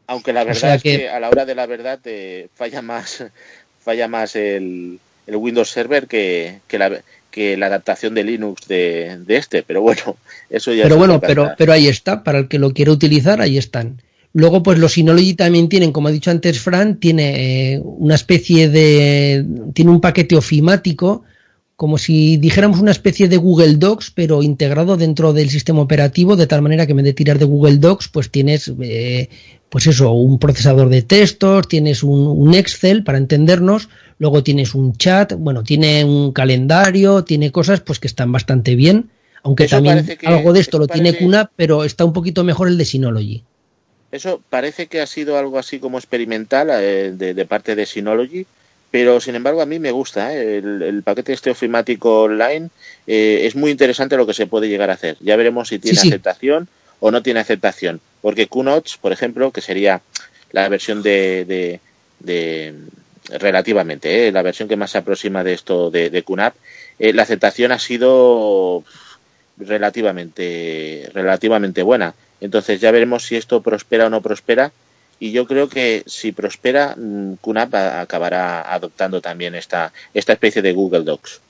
Aunque la O verdad sea es que... que- a la hora de la verdad eh, falla más (laughs) falla más el, el Windows Server que, que, la, que la adaptación de Linux de, de este, pero bueno, (laughs) eso ya Pero bueno, pero, pero ahí está, para el que lo quiera utilizar, ahí están. Luego, pues los Synology también tienen, como ha dicho antes Fran, tiene eh, una especie de. tiene un paquete ofimático, como si dijéramos una especie de Google Docs, pero integrado dentro del sistema operativo, de tal manera que en vez de tirar de Google Docs, pues tienes, eh, pues eso, un procesador de textos, tienes un, un Excel para entendernos, luego tienes un chat, bueno, tiene un calendario, tiene cosas pues que están bastante bien, aunque Eso también que- algo de esto lo tiene QNAP, pero está un poquito mejor el de Synology. Eso parece que ha sido algo así como experimental eh, de, de parte de Synology, pero sin embargo a mí me gusta. eh, El, el paquete este ofimático online eh, es muy interesante lo que se puede llegar a hacer. Ya veremos si tiene Sí, sí. aceptación o no tiene aceptación. Porque QNOTS, por ejemplo, que sería la versión de, de- de- relativamente, eh, la versión que más se aproxima de esto de, de QNAP, eh, la aceptación ha sido relativamente relativamente buena. Entonces ya veremos si esto prospera o no prospera. Y yo creo que si prospera, mm, QNAP a- acabará adoptando también esta, esta especie de Google Docs.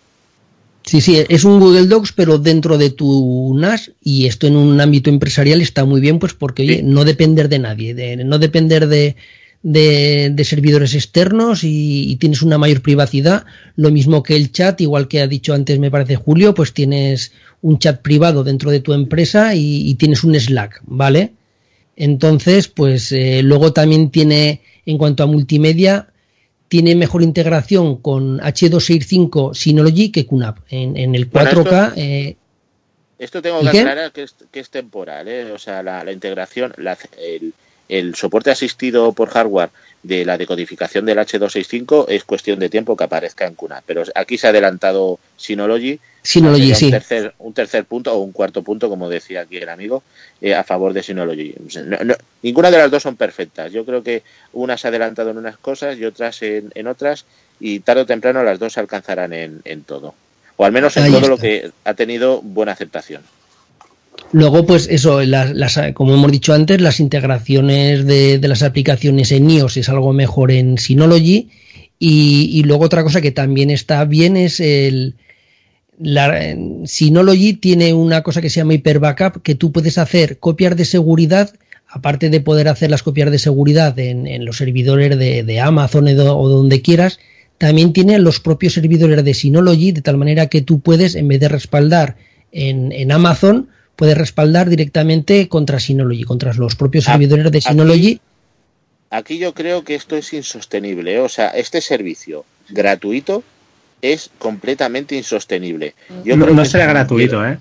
Sí, sí, es un Google Docs, pero dentro de tu NAS, y esto en un ámbito empresarial está muy bien, pues porque, oye, no depender de nadie, de, no depender de, de, de servidores externos y, y tienes una mayor privacidad, lo mismo que el chat, igual que ha dicho antes, me parece Julio, pues tienes un chat privado dentro de tu empresa y, y tienes un Slack, ¿vale? Entonces, pues eh, luego también tiene, en cuanto a multimedia, tiene mejor integración con H265 Synology que QNAP. En, en el Bueno, 4K, esto- eh, Esto tengo ¿Y que aclarar que es, que es temporal, ¿eh? o sea, la, la integración, la- el, el soporte asistido por hardware de la decodificación del H265 es cuestión de tiempo que aparezca en QNAP. Pero aquí se ha adelantado Synology, Synology, sí. un tercer, un tercer punto o un cuarto punto, como decía aquí el amigo, eh, a favor de Synology. No- no- ninguna de las dos son perfectas. Yo creo que una se ha adelantado en unas cosas y otras en, en otras, y tarde o temprano las dos se alcanzarán en, en todo. O al menos en Ahí todo lo que ha tenido buena aceptación. Luego, pues eso, las, las- como hemos dicho antes, las integraciones de, de las aplicaciones en iOS es algo mejor en Synology. Y, y luego otra cosa que también está bien es el... La, Synology tiene una cosa que se llama Hyper Backup, que tú puedes hacer copias de seguridad, aparte de poder hacer las copias de seguridad en, en los servidores de, de Amazon o donde quieras, también tiene los propios servidores de Synology, de tal manera que tú puedes, en vez de respaldar en, en Amazon, puedes respaldar directamente contra Synology, contra los propios Ah, servidores de Synology. Aquí yo creo que esto es insostenible. ¿eh? O sea, este servicio gratuito es completamente insostenible. Yo no creo no que será gratuito, ¿eh?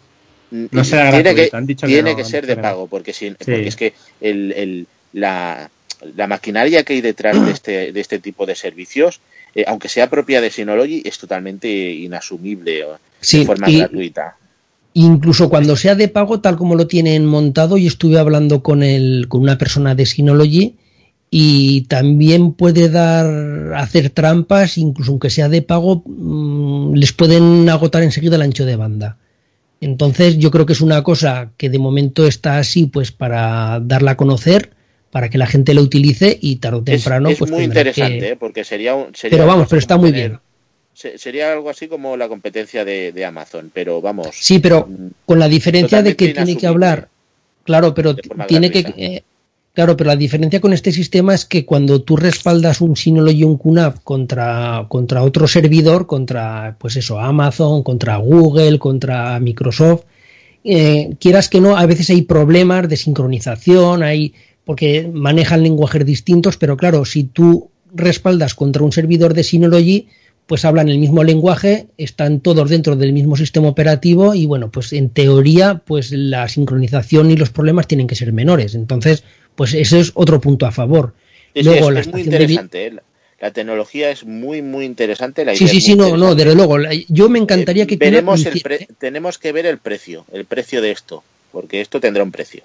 No tiene será que- gratuito. Han dicho tiene no, que ser de que pago, porque, si, Sí. porque es que el, el- la, la maquinaria que hay detrás de este, de este tipo de servicios, eh, aunque sea propia de Synology, es totalmente inasumible Sí, de forma y- gratuita. Incluso cuando sea de pago, tal como lo tienen montado, y estuve hablando con el, con una persona de Synology y también puede dar hacer trampas, incluso aunque sea de pago, mm, les pueden agotar enseguida el ancho de banda. Entonces, yo creo que es una cosa que de momento está así, pues para darla a conocer, para que la gente lo utilice y tarde o temprano, es pues muy interesante, que- ¿eh? porque sería, un, sería Pero vamos, pero está muy bien. Se- Sería algo así como la competencia de, de Amazon, pero vamos. Sí, pero con la diferencia de que tiene que hablar, claro, pero tiene que, eh, claro, pero la diferencia con este sistema es que cuando tú respaldas un Synology y un QNAP contra, contra otro servidor, contra, pues eso, Amazon, contra Google, contra Microsoft, eh, quieras que no, a veces hay problemas de sincronización, hay, porque manejan lenguajes distintos, pero claro, si tú respaldas contra un servidor de Synology, pues hablan el mismo lenguaje, están todos dentro del mismo sistema operativo y bueno, pues en teoría, pues la sincronización y los problemas tienen que ser menores. Entonces, pues ese es otro punto a favor. Sí, sí, Luego es, la es muy de interesante. ¿eh? La, la tecnología es muy, muy interesante. La Sí, idea sí, sí, no, no, desde luego. Yo me encantaría que QNAP Veremos el pre- tenemos que ver el precio, el precio de esto, porque esto tendrá un precio.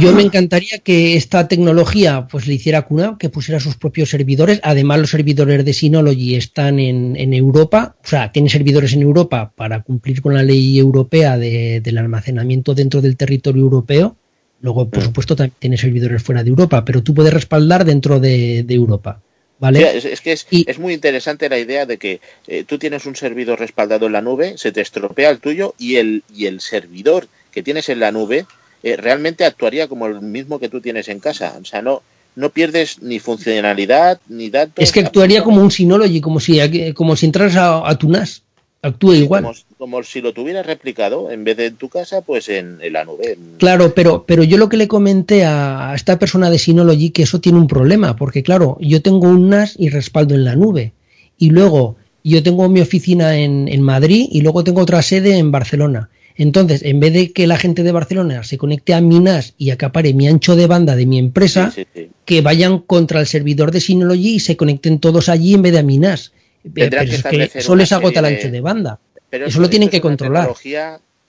Yo me encantaría que esta tecnología pues le hiciera QNAP, que pusiera sus propios servidores. Además, los servidores de Synology están en, en Europa, o sea, tienen servidores en Europa para cumplir con la ley europea de- del almacenamiento dentro del territorio europeo. Luego, por supuesto, también tiene servidores fuera de Europa, pero tú puedes respaldar dentro de, de Europa. ¿Vale? Es, es que es, es muy interesante la idea de que eh, tú tienes un servidor respaldado en la nube, se te estropea el tuyo y el, y el servidor que tienes en la nube eh, realmente actuaría como el mismo que tú tienes en casa. O sea, no, no pierdes ni funcionalidad ni datos. es que actuaría como un Synology, como si, como si entraras a, a tu NAS. Actúa igual. Como, como si lo tuvieras replicado, en vez de en tu casa, pues en, en la nube. Claro, pero, pero yo lo que le comenté a, a esta persona de Synology que eso tiene un problema, porque claro, yo tengo un NAS y respaldo en la nube. Y luego yo tengo mi oficina en, en Madrid y luego tengo otra sede en Barcelona. Entonces, en vez de que la gente de Barcelona se conecte a mi NAS y acapare mi ancho de banda de mi empresa, Sí, sí, sí. que vayan contra el servidor de Synology y se conecten todos allí en vez de a mi NAS. Eh, Pero que es una les agota el ancho de- de banda. Pero eso lo tienen que es controlar.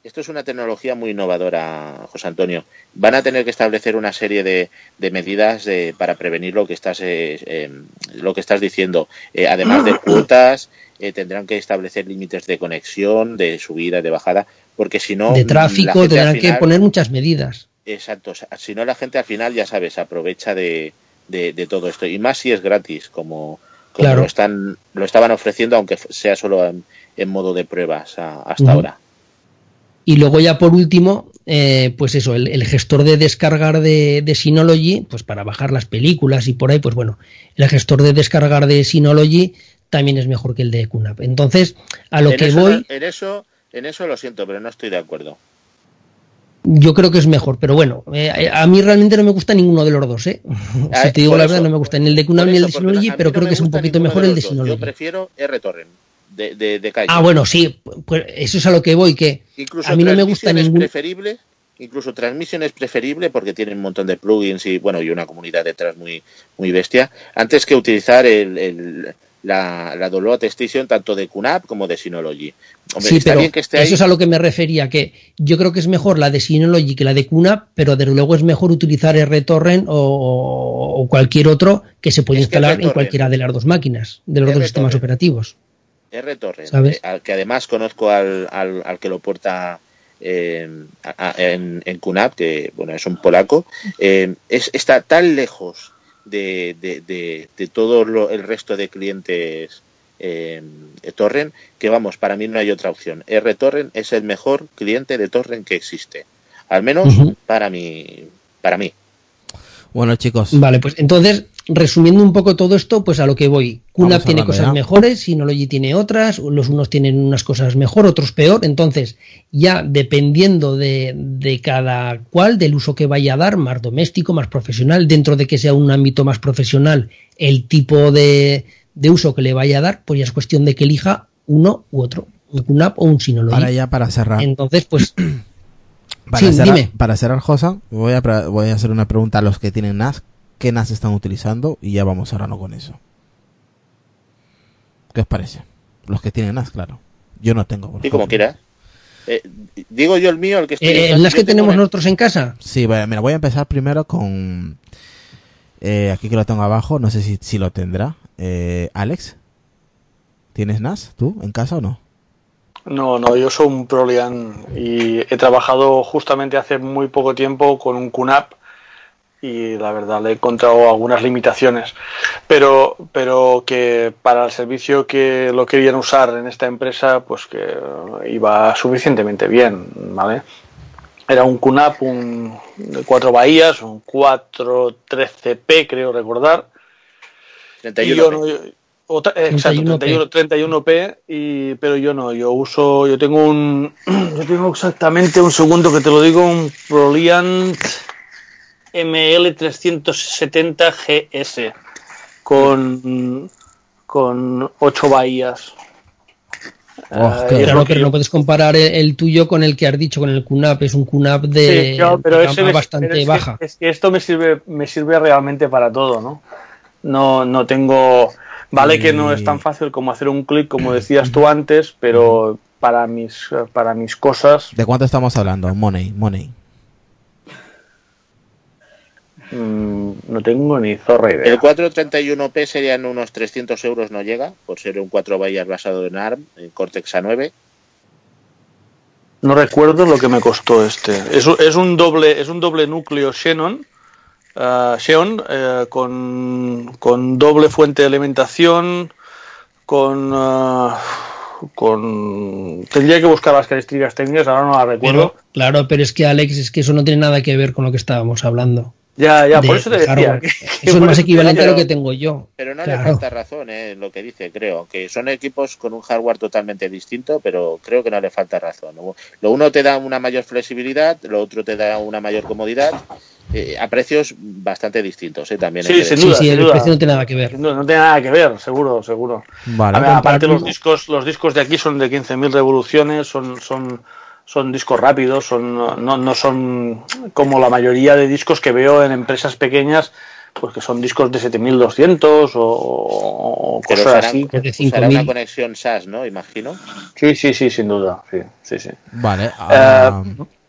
esto es una tecnología muy innovadora, José Antonio. Van a tener que establecer una serie de, de medidas de- para prevenir lo que estás, eh, eh, lo que estás diciendo. Eh, además de (coughs) cuotas, eh, tendrán que establecer límites de conexión, de subida, de bajada, porque si no. de la tráfico tendrán que poner muchas medidas. Exacto, o sea, si no la gente al final, ya sabes, aprovecha de, de, de todo esto. Y más si es gratis, como, como Claro. lo, están, lo estaban ofreciendo, aunque sea solo en, en modo de pruebas a- hasta ahora. Y luego ya por último, eh, pues eso, el, el gestor de descargar de, de Synology, pues para bajar las películas y por ahí, pues bueno, el gestor de descargar de Synology también es mejor que el de QNAP. Entonces, a lo en que eso, voy, en, eso, en eso lo siento, pero no estoy de acuerdo. yo creo que es mejor, pero bueno, eh, a mí realmente no me gusta ninguno de los dos, ¿eh? (laughs) Ah, si te digo la eso, verdad, no me gusta ni el de Por ni el de Synology, pero no creo que es un poquito mejor de el de. Synology. Yo prefiero RTorrent de, de, de calle. Ah, bueno, sí, pues eso es a lo que voy, que Incluso a mí no me gusta ningún... preferible, incluso Transmission es preferible porque tiene un montón de plugins y bueno y una comunidad detrás muy muy bestia antes que utilizar el, el- la, la download station tanto de QNAP como de Synology. Hombre, sí, está pero bien que esté ahí. eso es a lo que me refería, que yo creo que es mejor la de Synology que la de QNAP, pero desde luego es mejor utilizar RTorrent o, o cualquier otro que se puede Es instalar en cualquiera de las dos máquinas, de los dos sistemas operativos. RTorrent, ¿Sabes? eh, al que además conozco al, al, al que lo porta eh, a- a- en, en QNAP, que bueno es un polaco, eh, es, está tan lejos de, de, de, de todo lo- el resto de clientes eh, Torrent que vamos, para mí no hay otra opción. RTorrent es el mejor cliente de Torrent que existe, al menos para mí, para mí. Bueno, chicos. Vale, pues entonces, resumiendo un poco todo esto, pues a lo que voy. QNAP tiene cosas mejores, Synology tiene otras, los unos tienen unas cosas mejor, otros peor. Entonces, ya dependiendo de, de cada cual, del uso que vaya a dar, más doméstico, más profesional, dentro de que sea un ámbito más profesional, el tipo de, de uso que le vaya a dar, pues ya es cuestión de que elija uno u otro, un QNAP o un Synology. Para ya para cerrar. Entonces, pues, (clears throat) Para, Sí, cerrar, dime. para cerrar, Josa, voy a, voy a hacer una pregunta a los que tienen NAS. Qué NAS están utilizando y ya vamos hablando con eso. ¿Qué os parece? Los que tienen NAS, claro. Yo no tengo. por Sí, como quieras. Eh, digo yo el mío, el que estoy Eh, usando, las que tenemos una- nosotros en casa. Sí, bueno, mira, voy a empezar primero con... eh, aquí que lo tengo abajo, no sé si, si lo tendrá. Eh, Alex, ¿tienes NAS tú en casa o no? No, no, yo soy un Prolian y he trabajado justamente hace muy poco tiempo con un QNAP y la verdad le he encontrado algunas limitaciones, pero, pero que para el servicio que lo querían usar en esta empresa, pues que iba suficientemente bien, ¿vale? Era un QNAP, un de cuatro bahías, un 413P, creo recordar. 31. Y yo no- yo- otra- eh, exacto, 31P. 31, 31P, y, pero yo no, yo uso, yo tengo un, (clears throat) yo tengo exactamente un segundo que te lo digo, un Proliant ML370 GS con, con 8 bahías. Oh, Eh, que yo- no puedes comparar el, el tuyo con el que has dicho, con el QNAP. Es un QNAP de Sí, claro, pero ese me- bastante pero es que- baja. es que esto me sirve, me sirve realmente para todo, ¿no? No, no tengo. Vale que no es tan fácil como hacer un clic, como decías tú antes, pero para mis, para mis cosas ¿De cuánto estamos hablando? Money, money. Mm, no tengo ni zorra idea. El 431P serían unos 300 euros, no llega, por ser un 4 bahías basado en ARM, en Cortex A9. No recuerdo lo que me costó este. Es, un- es un doble, es un doble núcleo Xenon, Xeon, eh, con, con doble fuente de alimentación, con, ah, con tendría que buscar las características técnicas, ahora no las recuerdo. Pero, claro, pero es que Alex, es que eso no tiene nada que ver con lo que estábamos hablando. Ya, ya, de- por eso te de decía. hardware. que- Eso es más equivalente a lo que tengo yo. Pero no Claro. le falta razón eh, lo que dice, creo. Que son equipos con un hardware totalmente distinto, pero creo que no le falta razón. Lo uno te da una mayor flexibilidad, lo otro te da una mayor comodidad, eh, a precios bastante distintos eh, también. Sí, sin decir. duda, sí, sin el duda. precio no tiene nada que ver. No, no tiene nada que ver, seguro, seguro. Vale. A ver, aparte los discos, los discos de aquí son de 15.000 revoluciones, son, son, son discos rápidos, son, no, no son como la mayoría de discos que veo en empresas pequeñas, pues que son discos de 7.200 o, o Pero cosas usarán, así. que de usará una 5.000. conexión SAS, ¿no? Imagino. Sí, sí, sí, sin duda. Sí, sí, sí. Vale. Eh,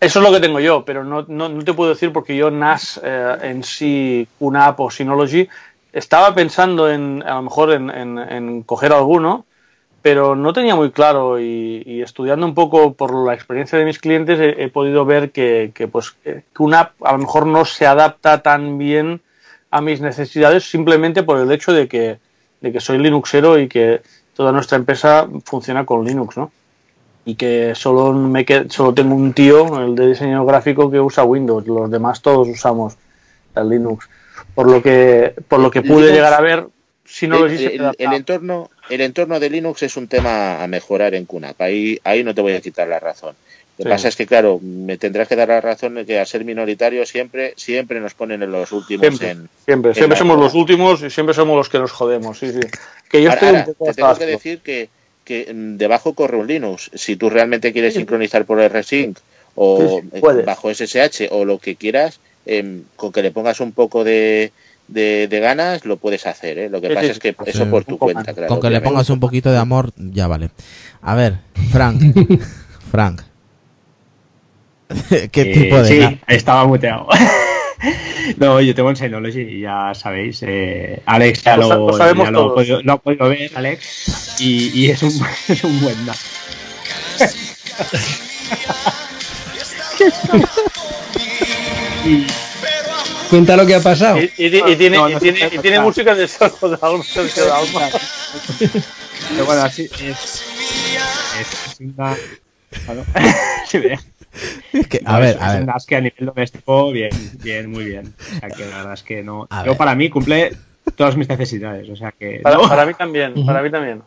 Eso es lo que tengo yo, pero no, no, no te puedo decir porque yo NAS eh, en sí, una app o Synology, estaba pensando en a lo mejor en, en- en coger alguno, pero no tenía muy claro y, y estudiando un poco por la experiencia de mis clientes he, he podido ver que, que, pues, que una app a lo mejor no se adapta tan bien a mis necesidades simplemente por el hecho de que, de que soy Linuxero y que toda nuestra empresa funciona con Linux, ¿no? y que solo me qued- solo tengo un tío, el de diseño gráfico, que usa Windows. Los demás todos usamos el Linux. Por lo que, por lo que pude Linux- llegar a ver, si no lo el, hice, el- el entorno, el entorno de Linux es un tema a mejorar en QNAP. Ahí, ahí no te voy a quitar la razón. Lo que Sí. pasa es que, claro, me tendrás que dar la razón de que al ser minoritario siempre, siempre nos ponen en los últimos siempre, en. siempre, en siempre somos los últimos y siempre somos los que nos jodemos. Sí, sí. Que yo Ahora, estoy ahora, un poco te tengo que decir que, que mm, debajo corre un Linux. Si tú realmente quieres sincronizar por RSync o eh, bajo SSH o lo que quieras, em, con que le pongas un poco de, de, de ganas, lo puedes hacer. ¿eh? Lo que Sí, pasa sí, es que eso Sí. por tu cuenta, claro. con que le pongas un poquito de amor, ya vale. A ver, Frank. (laughs) Frank. (laughs) ¿Qué Eh, tipo de Sí, estaba muteado. (laughs) no, yo tengo en Synology, ya sabéis. eh, Alex ya, Lo lo, ya lo, podido, lo ha podido ver, Alex. Y, y es, un, es un buen NAS. y, Cuenta lo que ha pasado. Y, y- y tiene, No, no y tiene, y tiene música de Sergio Dalma. Pero bueno, así es. Es una. Bueno, (laughs) sí, ve. Es que, No, a ver, es, a es ver. NAS que a nivel doméstico, bien, bien, muy bien. O sea que la verdad es que no. A Yo ver. para mí cumple todas mis necesidades. O sea que. Para, no. para mí también, para mí también.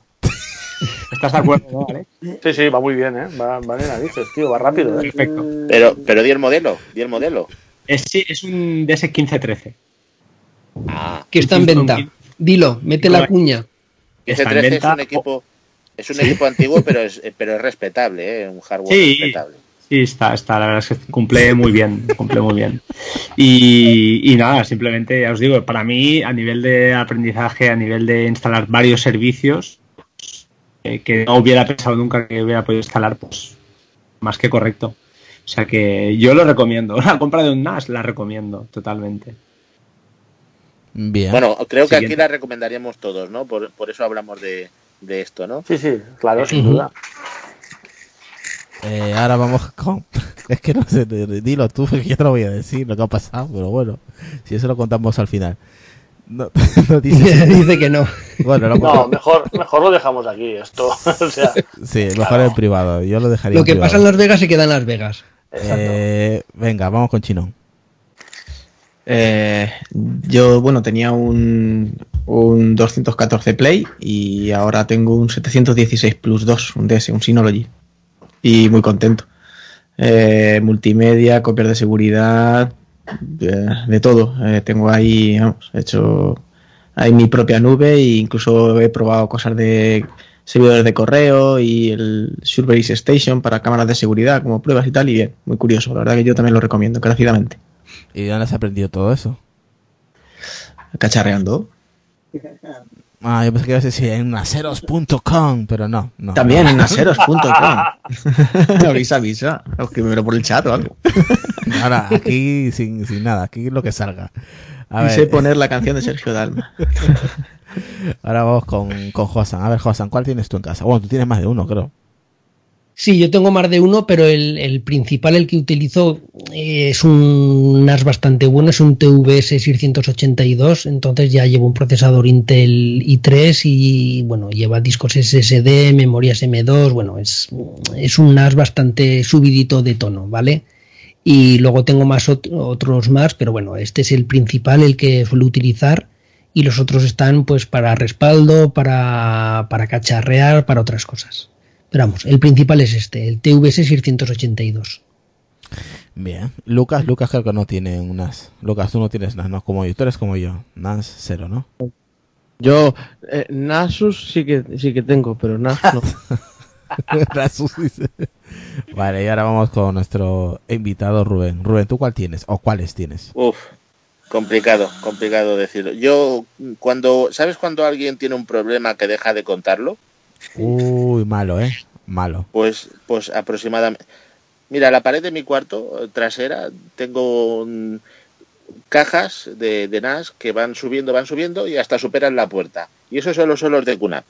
¿Estás de acuerdo, no, Alex? Sí, sí, va muy bien, ¿eh? Va, va de narices, tío, va rápido, ¿eh? Perfecto. Pero, pero di el modelo, di el modelo. Es, sí, es un DS1513. Ah, Que está en venta. Dilo, mete la cuña. Está en 13 es venta. un equipo, es un equipo antiguo, pero es, pero es respetable, ¿eh? un hardware Sí. respetable. Sí, está, está, la verdad es que cumple muy bien, cumple muy bien. Y, y nada, simplemente, ya os digo, para mí, a nivel de aprendizaje, a nivel de instalar varios servicios, eh, que no hubiera pensado nunca que hubiera podido instalar, pues más que correcto. O sea que yo lo recomiendo. (laughs) La compra de un NAS la recomiendo totalmente. Bien. Bueno, creo que aquí la recomendaríamos todos, ¿no? Por, por eso hablamos de, de esto, ¿no? Sí, sí, claro, sin duda. Eh, ahora vamos con... (laughs) Es que no sé, dilo tú, (laughs) que yo te lo voy a decir lo que ha pasado, pero bueno, si eso lo contamos al final. No, no dice, Dice que no. Bueno, lo, No, mejor, mejor lo dejamos aquí, esto. O sea, sí, mejor en privado, yo lo dejaría Lo que pasa en Las Vegas se queda en Las Vegas. Eh, venga, vamos con Chino. Eh, yo, bueno, tenía un, un 214 Play y ahora tengo un 716 Plus 2, un DS, un Synology. Y muy contento. Eh, multimedia, copias de seguridad, de, de todo. Eh, tengo ahí, vamos, he hecho ahí mi propia nube e incluso he probado cosas de servidores de correo y el Surveillance Station para cámaras de seguridad como pruebas y tal. Y bien, muy curioso. La verdad que yo también lo recomiendo encarecidamente. ¿Y de dónde has aprendido todo eso? Cacharreando. Ah, yo pensé que ibas a decir en naceros.com, pero no, no. También en (laughs) naseros.com. (laughs) avisa, avisa. Escríbemelo por el chat o algo. Ahora, aquí sin, sin nada, aquí lo que salga. A y ver, sé poner la canción de Sergio Dalma. (laughs) ahora vamos con, con Josan. A ver, Josan, ¿cuál tienes tú en casa? Bueno, tú tienes más de uno, creo. Sí, yo tengo más de uno, pero el, el principal, el que utilizo, eh, es un NAS bastante bueno, es un TVS 682, entonces ya llevo un procesador Intel i3 y bueno, lleva discos SSD, memorias M2, bueno, es, es un NAS bastante subidito de tono, ¿vale? Y luego tengo más ot- otros más, pero bueno, este es el principal, el que suelo utilizar y los otros están pues para respaldo, para, para cacharrear, para otras cosas. Pero vamos, el principal es este, el TVS 682. Bien. Lucas, Lucas creo que no tiene un NAS. Lucas, tú no tienes NAS, no como yo. Tú eres como yo. NAS cero, ¿no? Yo, eh, Nasus sí que, sí que tengo, pero NAS no. (laughs) Nasus dice. Vale, y ahora vamos con nuestro invitado Rubén. Rubén, ¿tú cuál tienes? ¿O cuáles tienes? Uf, complicado, complicado decirlo. Yo, cuando, ¿sabes cuando alguien tiene un problema que deja de contarlo? Uy, malo, ¿eh? Malo. Pues, pues aproximadamente. Mira, la pared de mi cuarto eh, trasera tengo cajas de, de NAS que van subiendo, van subiendo y hasta superan la puerta. Y eso solo son los de QNAP.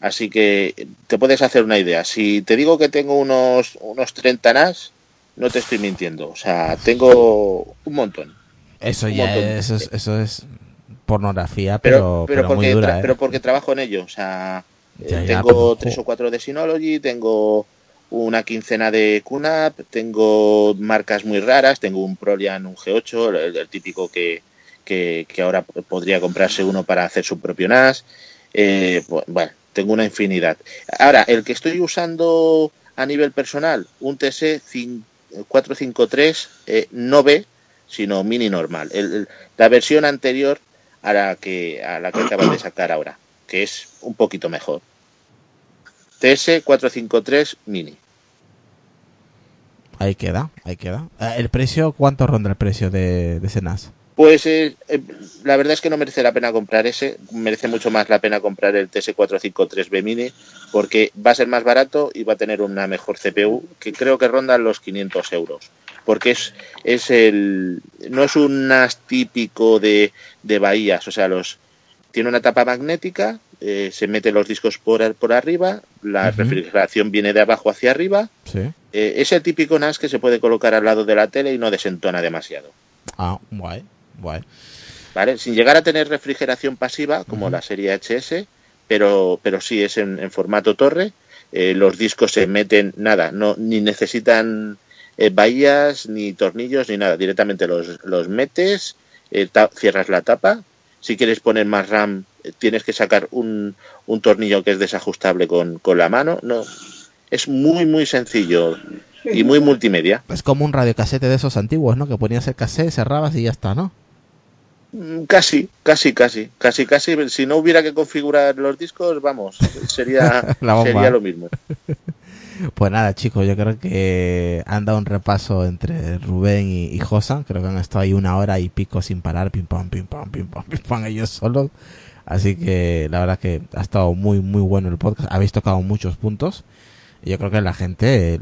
Así que te puedes hacer una idea. Si te digo que tengo unos, unos 30 NAS, no te estoy mintiendo. O sea, tengo un montón. Eso ya es, eso es, eso es pornografía, pero, pero, pero, pero muy porque, dura, ¿eh? pero porque trabajo en ello. O sea, Ya, ya, tengo tres o cuatro de Synology, tengo una quincena de QNAP, tengo marcas muy raras, tengo un Prolian, un G8, el, el típico que, que, que ahora podría comprarse uno para hacer su propio NAS. Eh, bu- bueno, tengo una infinidad. Ahora, el que estoy usando a nivel personal, un TS 453 eh, no B, sino mini normal. El- el- la versión anterior a la que a la que acaban de (coughs) sacar ahora, que es un poquito mejor. TS 453 mini. Ahí queda, ahí queda. Eh, ¿El precio? ¿Cuánto ronda el precio de, de ese NAS? Pues eh, eh, la verdad es que no merece la pena comprar ese, merece mucho más la pena comprar el TS453B Mini porque va a ser más barato y va a tener una mejor CPU que creo que ronda los 500 euros. Porque es, es el no es un NAS típico de, de bahías, o sea, los tiene una tapa magnética, eh, se meten los discos por, por arriba, la refrigeración viene de abajo hacia arriba. Sí. Eh, es el típico NAS que se puede colocar al lado de la tele y no desentona demasiado. Ah, guay, guay. ¿vale? Sin llegar a tener refrigeración pasiva como la serie HS, pero, pero sí es en, en formato torre. Eh, los discos se meten, nada, no ni necesitan eh, bahías, ni tornillos, ni nada. Directamente los, los metes, eh, cierras la tapa. Si quieres poner más RAM, eh, tienes que sacar un, un tornillo que es desajustable con, con la mano. No, es muy, muy sencillo y muy multimedia. Es como un radiocasete de esos antiguos, ¿no? Que ponías el cassette, cerrabas y ya está, ¿no? Mm, Casi, casi, casi, casi, casi. Si no hubiera que configurar los discos, vamos, sería, (laughs) sería lo mismo. (laughs) Pues nada, chicos, yo creo que han dado un repaso entre Rubén y, y. Creo que han estado ahí una hora y pico sin parar, pim pam, pim pam, pim pam, pim pam, ellos solos. Así que la verdad que ha estado muy, muy bueno el podcast. Habéis tocado muchos puntos. Y yo creo que la gente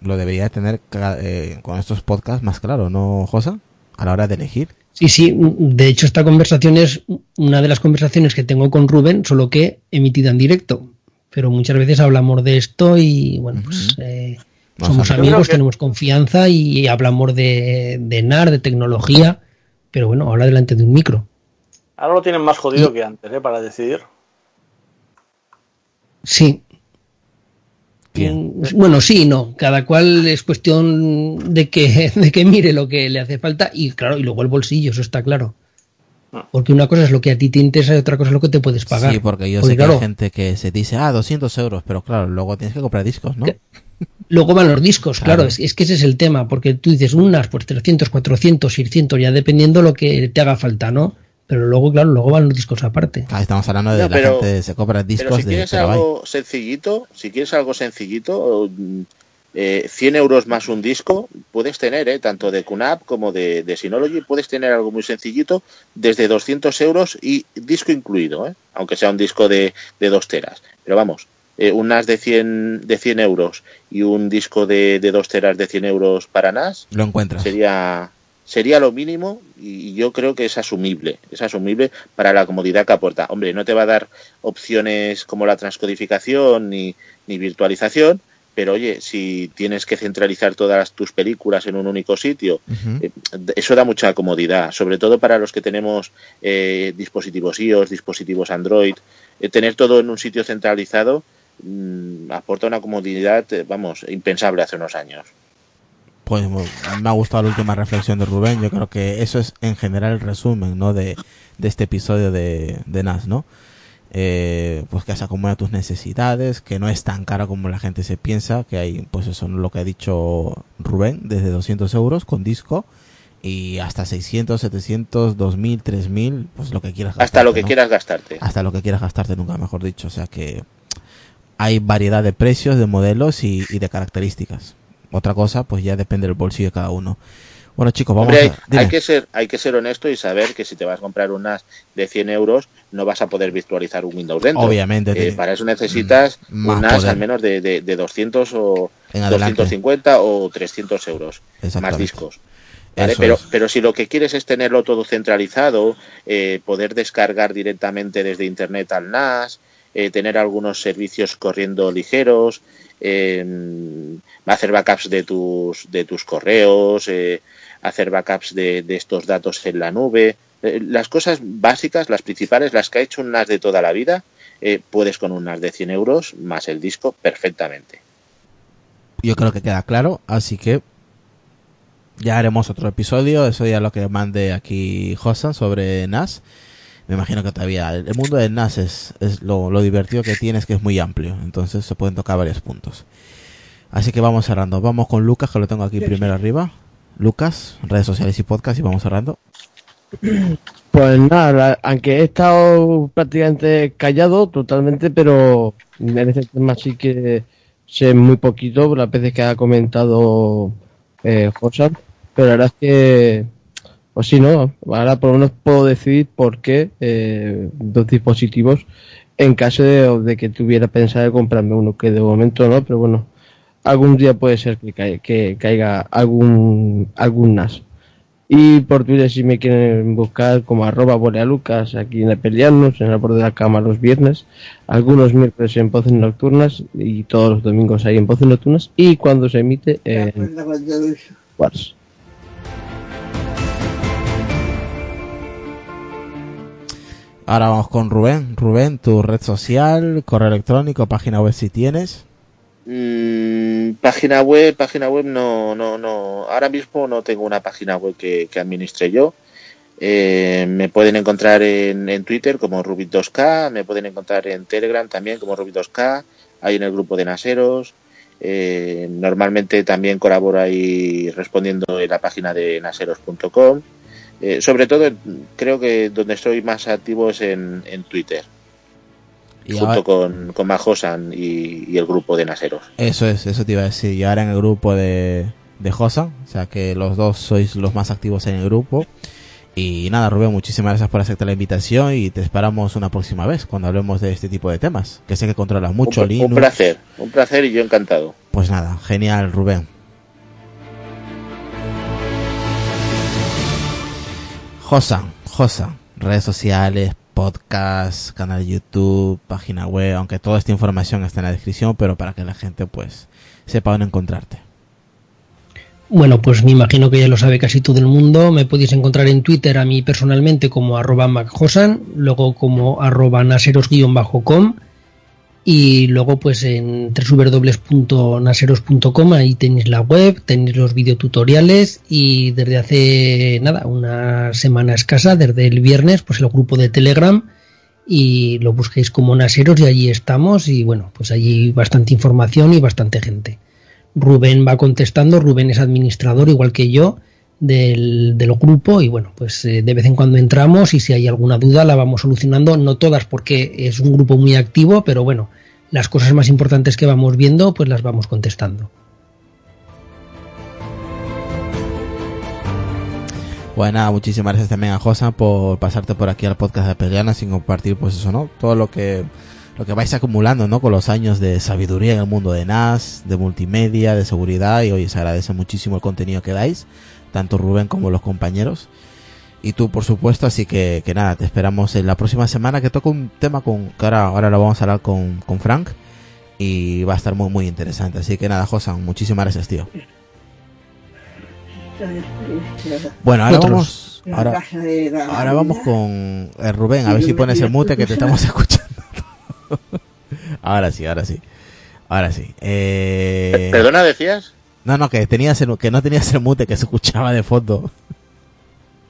lo debería tener eh, con estos podcasts más claro, ¿no, Josa? A la hora de elegir. Sí, sí, de hecho esta conversación es una de las conversaciones que tengo con Rubén, solo que emitida en directo. Pero muchas veces hablamos de esto y bueno, pues eh, somos amigos, que- tenemos confianza y hablamos de, de NAR, de tecnología, pero bueno, ahora delante de un micro. Ahora lo tienen más jodido que antes, ¿eh? Para decidir. Sí. Bien. Mm, Bueno, sí, no. Cada cual es cuestión de que, (laughs) de que mire lo que le hace falta y claro, y luego el bolsillo, eso está claro. Porque una cosa es lo que a ti te interesa y otra cosa es lo que te puedes pagar. Sí, porque yo Porque, sé que hay gente que se dice, ah, 200 euros, pero claro, luego tienes que comprar discos, ¿no? Luego van los discos, Claro. claro, es, es que ese es el tema, porque tú dices unas, pues 300, 400, 600, ya dependiendo lo que te haga falta, ¿no? Pero luego, claro, luego van los discos aparte. Ah, estamos hablando de No, la gente se compra discos Pero si de quieres terabyte. algo sencillito, si quieres algo sencillito, eh, 100 euros más un disco, puedes tener, eh, tanto de QNAP como de, de Synology, puedes tener algo muy sencillito desde 200 euros y disco incluido, eh, aunque sea un disco de, de 2 teras. Pero vamos, eh, un NAS de 100, de 100 euros y un disco de, de 2 teras de 100 euros para NAS Lo encuentras. sería sería lo mínimo y yo creo que es asumible, es asumible para la comodidad que aporta. Hombre, no te va a dar opciones como la transcodificación ni, ni virtualización, pero oye, si tienes que centralizar todas tus películas en un único sitio, eh, eso da mucha comodidad, sobre todo para los que tenemos eh, dispositivos iOS, dispositivos Android, eh, tener todo en un sitio centralizado mm, aporta una comodidad, eh, vamos, impensable hace unos años. Pues me ha gustado la última reflexión de Rubén. Yo creo que eso es en general el resumen, ¿no? De, de este episodio de, de NAS, ¿no? Eh, pues que se acomoda a tus necesidades, que no es tan caro como la gente se piensa, que hay, pues eso es lo que ha dicho Rubén, desde 200 euros con disco y hasta 600, 700, 2000, 3000, pues lo que quieras Hasta gastarte, lo que ¿no? quieras gastarte. Hasta lo que quieras gastarte, nunca mejor dicho. O sea que hay variedad de precios, de modelos y, y de características. Otra cosa, pues ya depende del bolsillo de cada uno. Bueno, chicos, vamos Hombre, a. hay que ser, hay que ser honesto y saber que si te vas a comprar un NAS de 100 euros, no vas a poder virtualizar un Windows dentro. Obviamente, Eh, para eso necesitas Mm, más un NAS poder. al menos de, de, de 200 o En adelante. 250 o 300 euros. Más discos. Pero, es. pero si lo que quieres es tenerlo todo centralizado, eh, poder descargar directamente desde Internet al NAS, eh, tener algunos servicios corriendo ligeros, eh, hacer backups de tus, de tus correos, eh, hacer backups de, de estos datos en la nube. Eh, las cosas básicas, las principales, las que ha hecho un NAS de toda la vida, eh, puedes con un NAS de 100 euros más el disco perfectamente. Yo creo que queda claro, así que ya haremos otro episodio. Eso ya lo que mande aquí Josan sobre NAS. Me imagino que todavía el mundo del NAS es, es lo, lo divertido que tiene, es que es muy amplio. Entonces se pueden tocar varios puntos. Así que vamos cerrando. Vamos con Lucas, que lo tengo aquí primero arriba. Lucas, redes sociales y podcast, y vamos cerrando. Pues nada, aunque he estado prácticamente callado totalmente, pero en este tema sí que sé muy poquito, las veces que ha comentado eh, Josan, pero la verdad es que, pues sí, ¿no? Ahora por lo menos puedo decidir por qué eh, dos dispositivos en caso de, de que tuviera pensado en comprarme uno, que de momento no, pero bueno, algún día puede ser que, cai- que caiga algún, algún NAS. Y por Twitter si me quieren buscar como arroba bolealucas aquí en Pelearnos, en el borde de la cama los viernes, algunos miércoles en Voces Nocturnas y todos los domingos ahí en Voces Nocturnas y cuando se emite en Wars. Ahora vamos con Rubén. Rubén, tu red social, correo electrónico, página web si tienes. Mm, página web, página web no, no, no. Ahora mismo no tengo una página web que, administre yo. Eh, me pueden encontrar en, Twitter como Rubik2K, me pueden encontrar en Telegram también como Rubik2K, ahí en el grupo de Naseros. Eh, normalmente también colaboro ahí respondiendo en la página de naseros.com. Eh, sobre todo, creo que donde estoy más activo es en, en Twitter. Y junto ahora- con, con Majosan y, y el grupo de Naseros. Eso es, eso te iba a decir. Y ahora en el grupo de, de Josan, o sea que los dos sois los más activos en el grupo. Y nada, Rubén, muchísimas gracias por aceptar la invitación y te esperamos una próxima vez cuando hablemos de este tipo de temas. Que sé que controlas mucho un, un placer, un placer y yo encantado. Pues nada, genial, Rubén. Josan, Josan, redes sociales, podcast, canal de YouTube, página web, aunque toda esta información está en la descripción, pero para que la gente pues sepa dónde encontrarte. Bueno, pues me imagino que ya lo sabe casi todo el mundo. Me podéis encontrar en Twitter a mí personalmente como arroba macjosan, luego como arroba naseros-com y luego pues en www.naseros.com ahí tenéis la web, tenéis los videotutoriales y desde hace nada, una semana escasa, desde el viernes, pues el grupo de Telegram y lo busquéis como Naseros y allí estamos y bueno, pues allí bastante información y bastante gente. Rubén va contestando, Rubén es administrador igual que yo del, del grupo y bueno, pues eh, de vez en cuando entramos y si hay alguna duda la vamos solucionando, no todas porque es un grupo muy activo, pero bueno, las cosas más importantes que vamos viendo pues las vamos contestando. Bueno, nada, muchísimas gracias también a Josan por pasarte por aquí al podcast de Peleana sin compartir pues eso, ¿no? Todo lo que lo que vais acumulando, ¿no? Con los años de sabiduría en el mundo de NAS, de multimedia, de seguridad y hoy se agradece muchísimo el contenido que dais, tanto Rubén como los compañeros. Y tú, por supuesto, así que, que nada, te esperamos en la próxima semana que toca un tema con, que ahora, ahora lo vamos a hablar con, con Frank y va a estar muy, muy interesante. Así que nada, Josan, muchísimas gracias, tío. Bueno, ahora Otros. vamos, ahora, ahora vamos con eh, Rubén, a ver si pones el mute que te estamos (laughs) escuchando. ahora sí, ahora sí. Ahora sí. Eh... ¿Perdona, decías? No, no, que tenías el- que no tenías el mute que se escuchaba de fondo.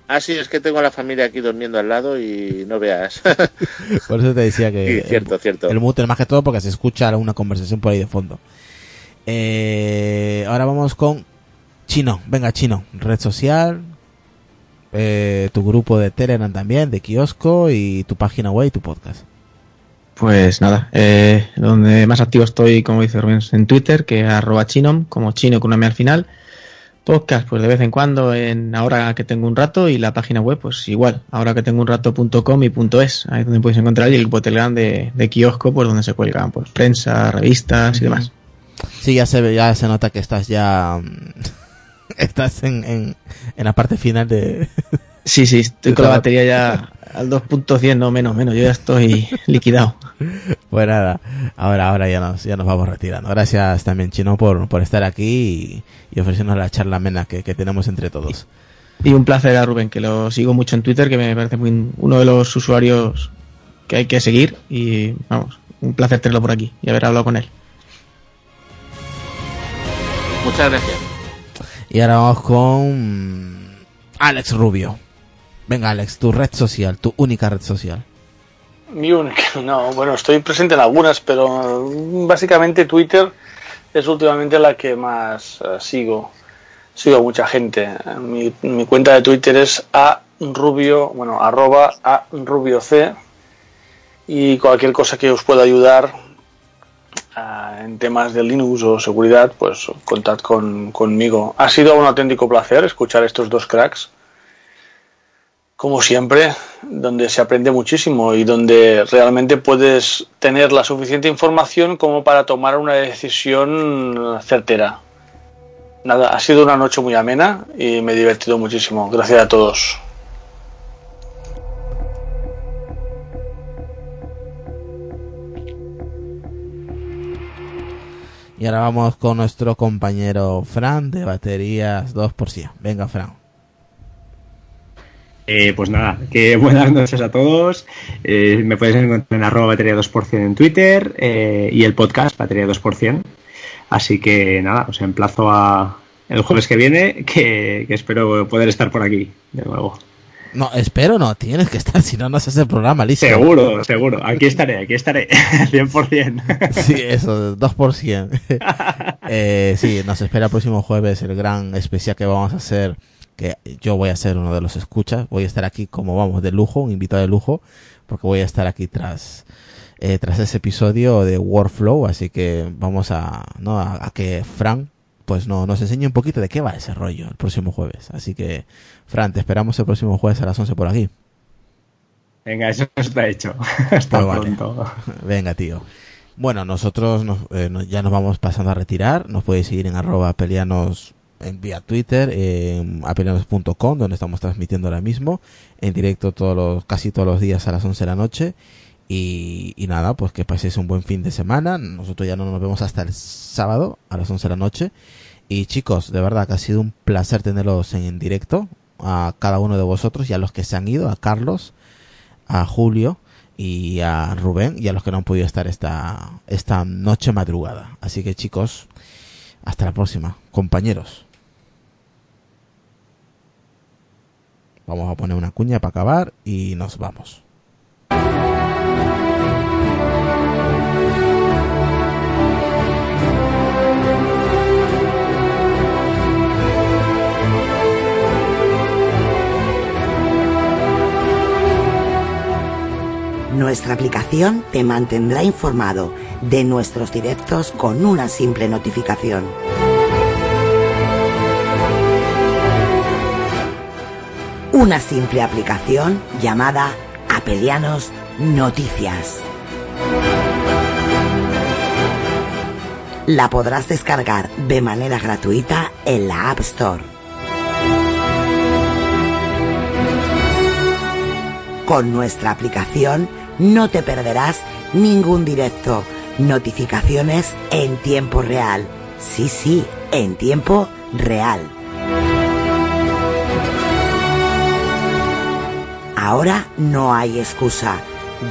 Ah, sí, es que tengo a la familia aquí durmiendo al lado y no veas. (laughs) Por eso te decía que Sí, cierto, el, cierto. el mute más que todo porque se escucha una conversación por ahí de fondo. Eh, ahora vamos con Chino. Venga, Chino. Red social, eh, tu grupo de Telegram también, de kiosco y tu página web y tu podcast. Pues nada, eh, donde más activo estoy, como dice Rubén, en Twitter, que es arroba chinom, como chino con una M al final. Podcast, pues de vez en cuando, en ahora que tengo un rato, y la página web, pues igual, ahora que tengo un rato.com y punto .es, ahí es donde podéis encontrar y el grupo Telegram de, de kiosco, pues donde se cuelgan pues prensa, revistas y demás. Sí, ya se ve, ya se nota que estás ya mm, (laughs) estás en, en, en la parte final de Sí, sí, estoy con la batería ya al 2.100, no menos, menos, yo ya estoy (laughs) liquidado. Pues nada, ahora, ahora ya nos, ya nos vamos retirando. Gracias también, Chino, por, por estar aquí y, y ofrecernos la charla amena que, que tenemos entre todos. Y un placer a Rubén, que lo sigo mucho en Twitter, que me parece muy uno de los usuarios que hay que seguir. Y vamos, un placer tenerlo por aquí y haber hablado con él. Muchas gracias. Y ahora vamos con Alex Rubio. Venga, Alex, tu red social, tu única red social. Mi única, (laughs) no, bueno, estoy presente en algunas, pero básicamente Twitter es últimamente la que más eh, sigo. Sigo a mucha gente. Mi, cuenta de Twitter es a rubio, bueno, arroba a c y cualquier cosa que os pueda ayudar ah, en temas de Linux o seguridad, pues contad con, conmigo. Ha sido un auténtico placer escuchar estos dos cracks como siempre, donde se aprende muchísimo y donde realmente puedes tener la suficiente información como para tomar una decisión certera. Nada, ha sido una noche muy amena y me he divertido muchísimo. Gracias a todos. Y ahora vamos con nuestro compañero Fran de baterías 2%. Venga, Fran. Eh, pues nada, que (laughs) buenas noches a todos. Eh, me podéis encontrar en arroba batería 2% en Twitter eh, y el podcast batería 2%. Así que nada, os emplazo a el jueves que viene, que, que espero poder estar por aquí de nuevo. No, espero no, tienes que estar, (laughs) si no, no se hace el programa, listo. Seguro, seguro. Aquí estaré, aquí estaré. (laughs) 100%. Sí, eso, 2%. eh, sí, nos espera el próximo jueves el gran especial que vamos a hacer, que yo voy a ser uno de los escuchas, voy a estar aquí como vamos, de lujo, un invitado de lujo, porque voy a estar aquí tras eh, tras ese episodio de Workflow, así que vamos a, ¿no? a, a que Fran pues no, nos enseñe un poquito de qué va ese rollo el próximo jueves. Así que, Fran, te esperamos el próximo jueves a las 11 por aquí. Venga, eso está hecho. (laughs) Hasta Pues vale. pronto. Venga, tío. Bueno, nosotros nos- eh, ya nos vamos pasando a retirar. Nos podéis seguir en arroba pelianos en vía Twitter, en apelianos.com, donde estamos transmitiendo ahora mismo, en directo todos los, casi todos los días a las 11 de la noche. Y, nada, pues que paséis un buen fin de semana. Nosotros ya no nos vemos hasta el sábado a las 11 de la noche. Y chicos, de verdad que ha sido un placer tenerlos en, en directo, a cada uno de vosotros y a los que se han ido, a Carlos, a Julio y a Rubén y a los que no han podido estar esta, esta noche madrugada. Así que chicos, hasta la próxima, compañeros. Vamos a poner una cuña para acabar y nos vamos. Nuestra aplicación te mantendrá informado de nuestros directos con una simple notificación. Una simple aplicación llamada Apelianos Noticias. La podrás descargar de manera gratuita en la App Store. Con nuestra aplicación no te perderás ningún directo, notificaciones en tiempo real. Sí, sí, en tiempo real. Ahora no hay excusa.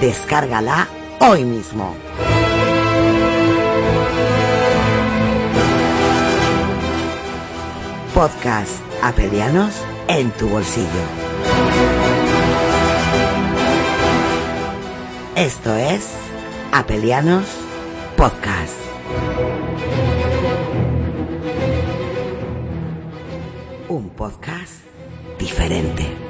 Descárgala hoy mismo. Podcast Apelianos en tu bolsillo. Esto es Apelianos Podcast. Un podcast diferente.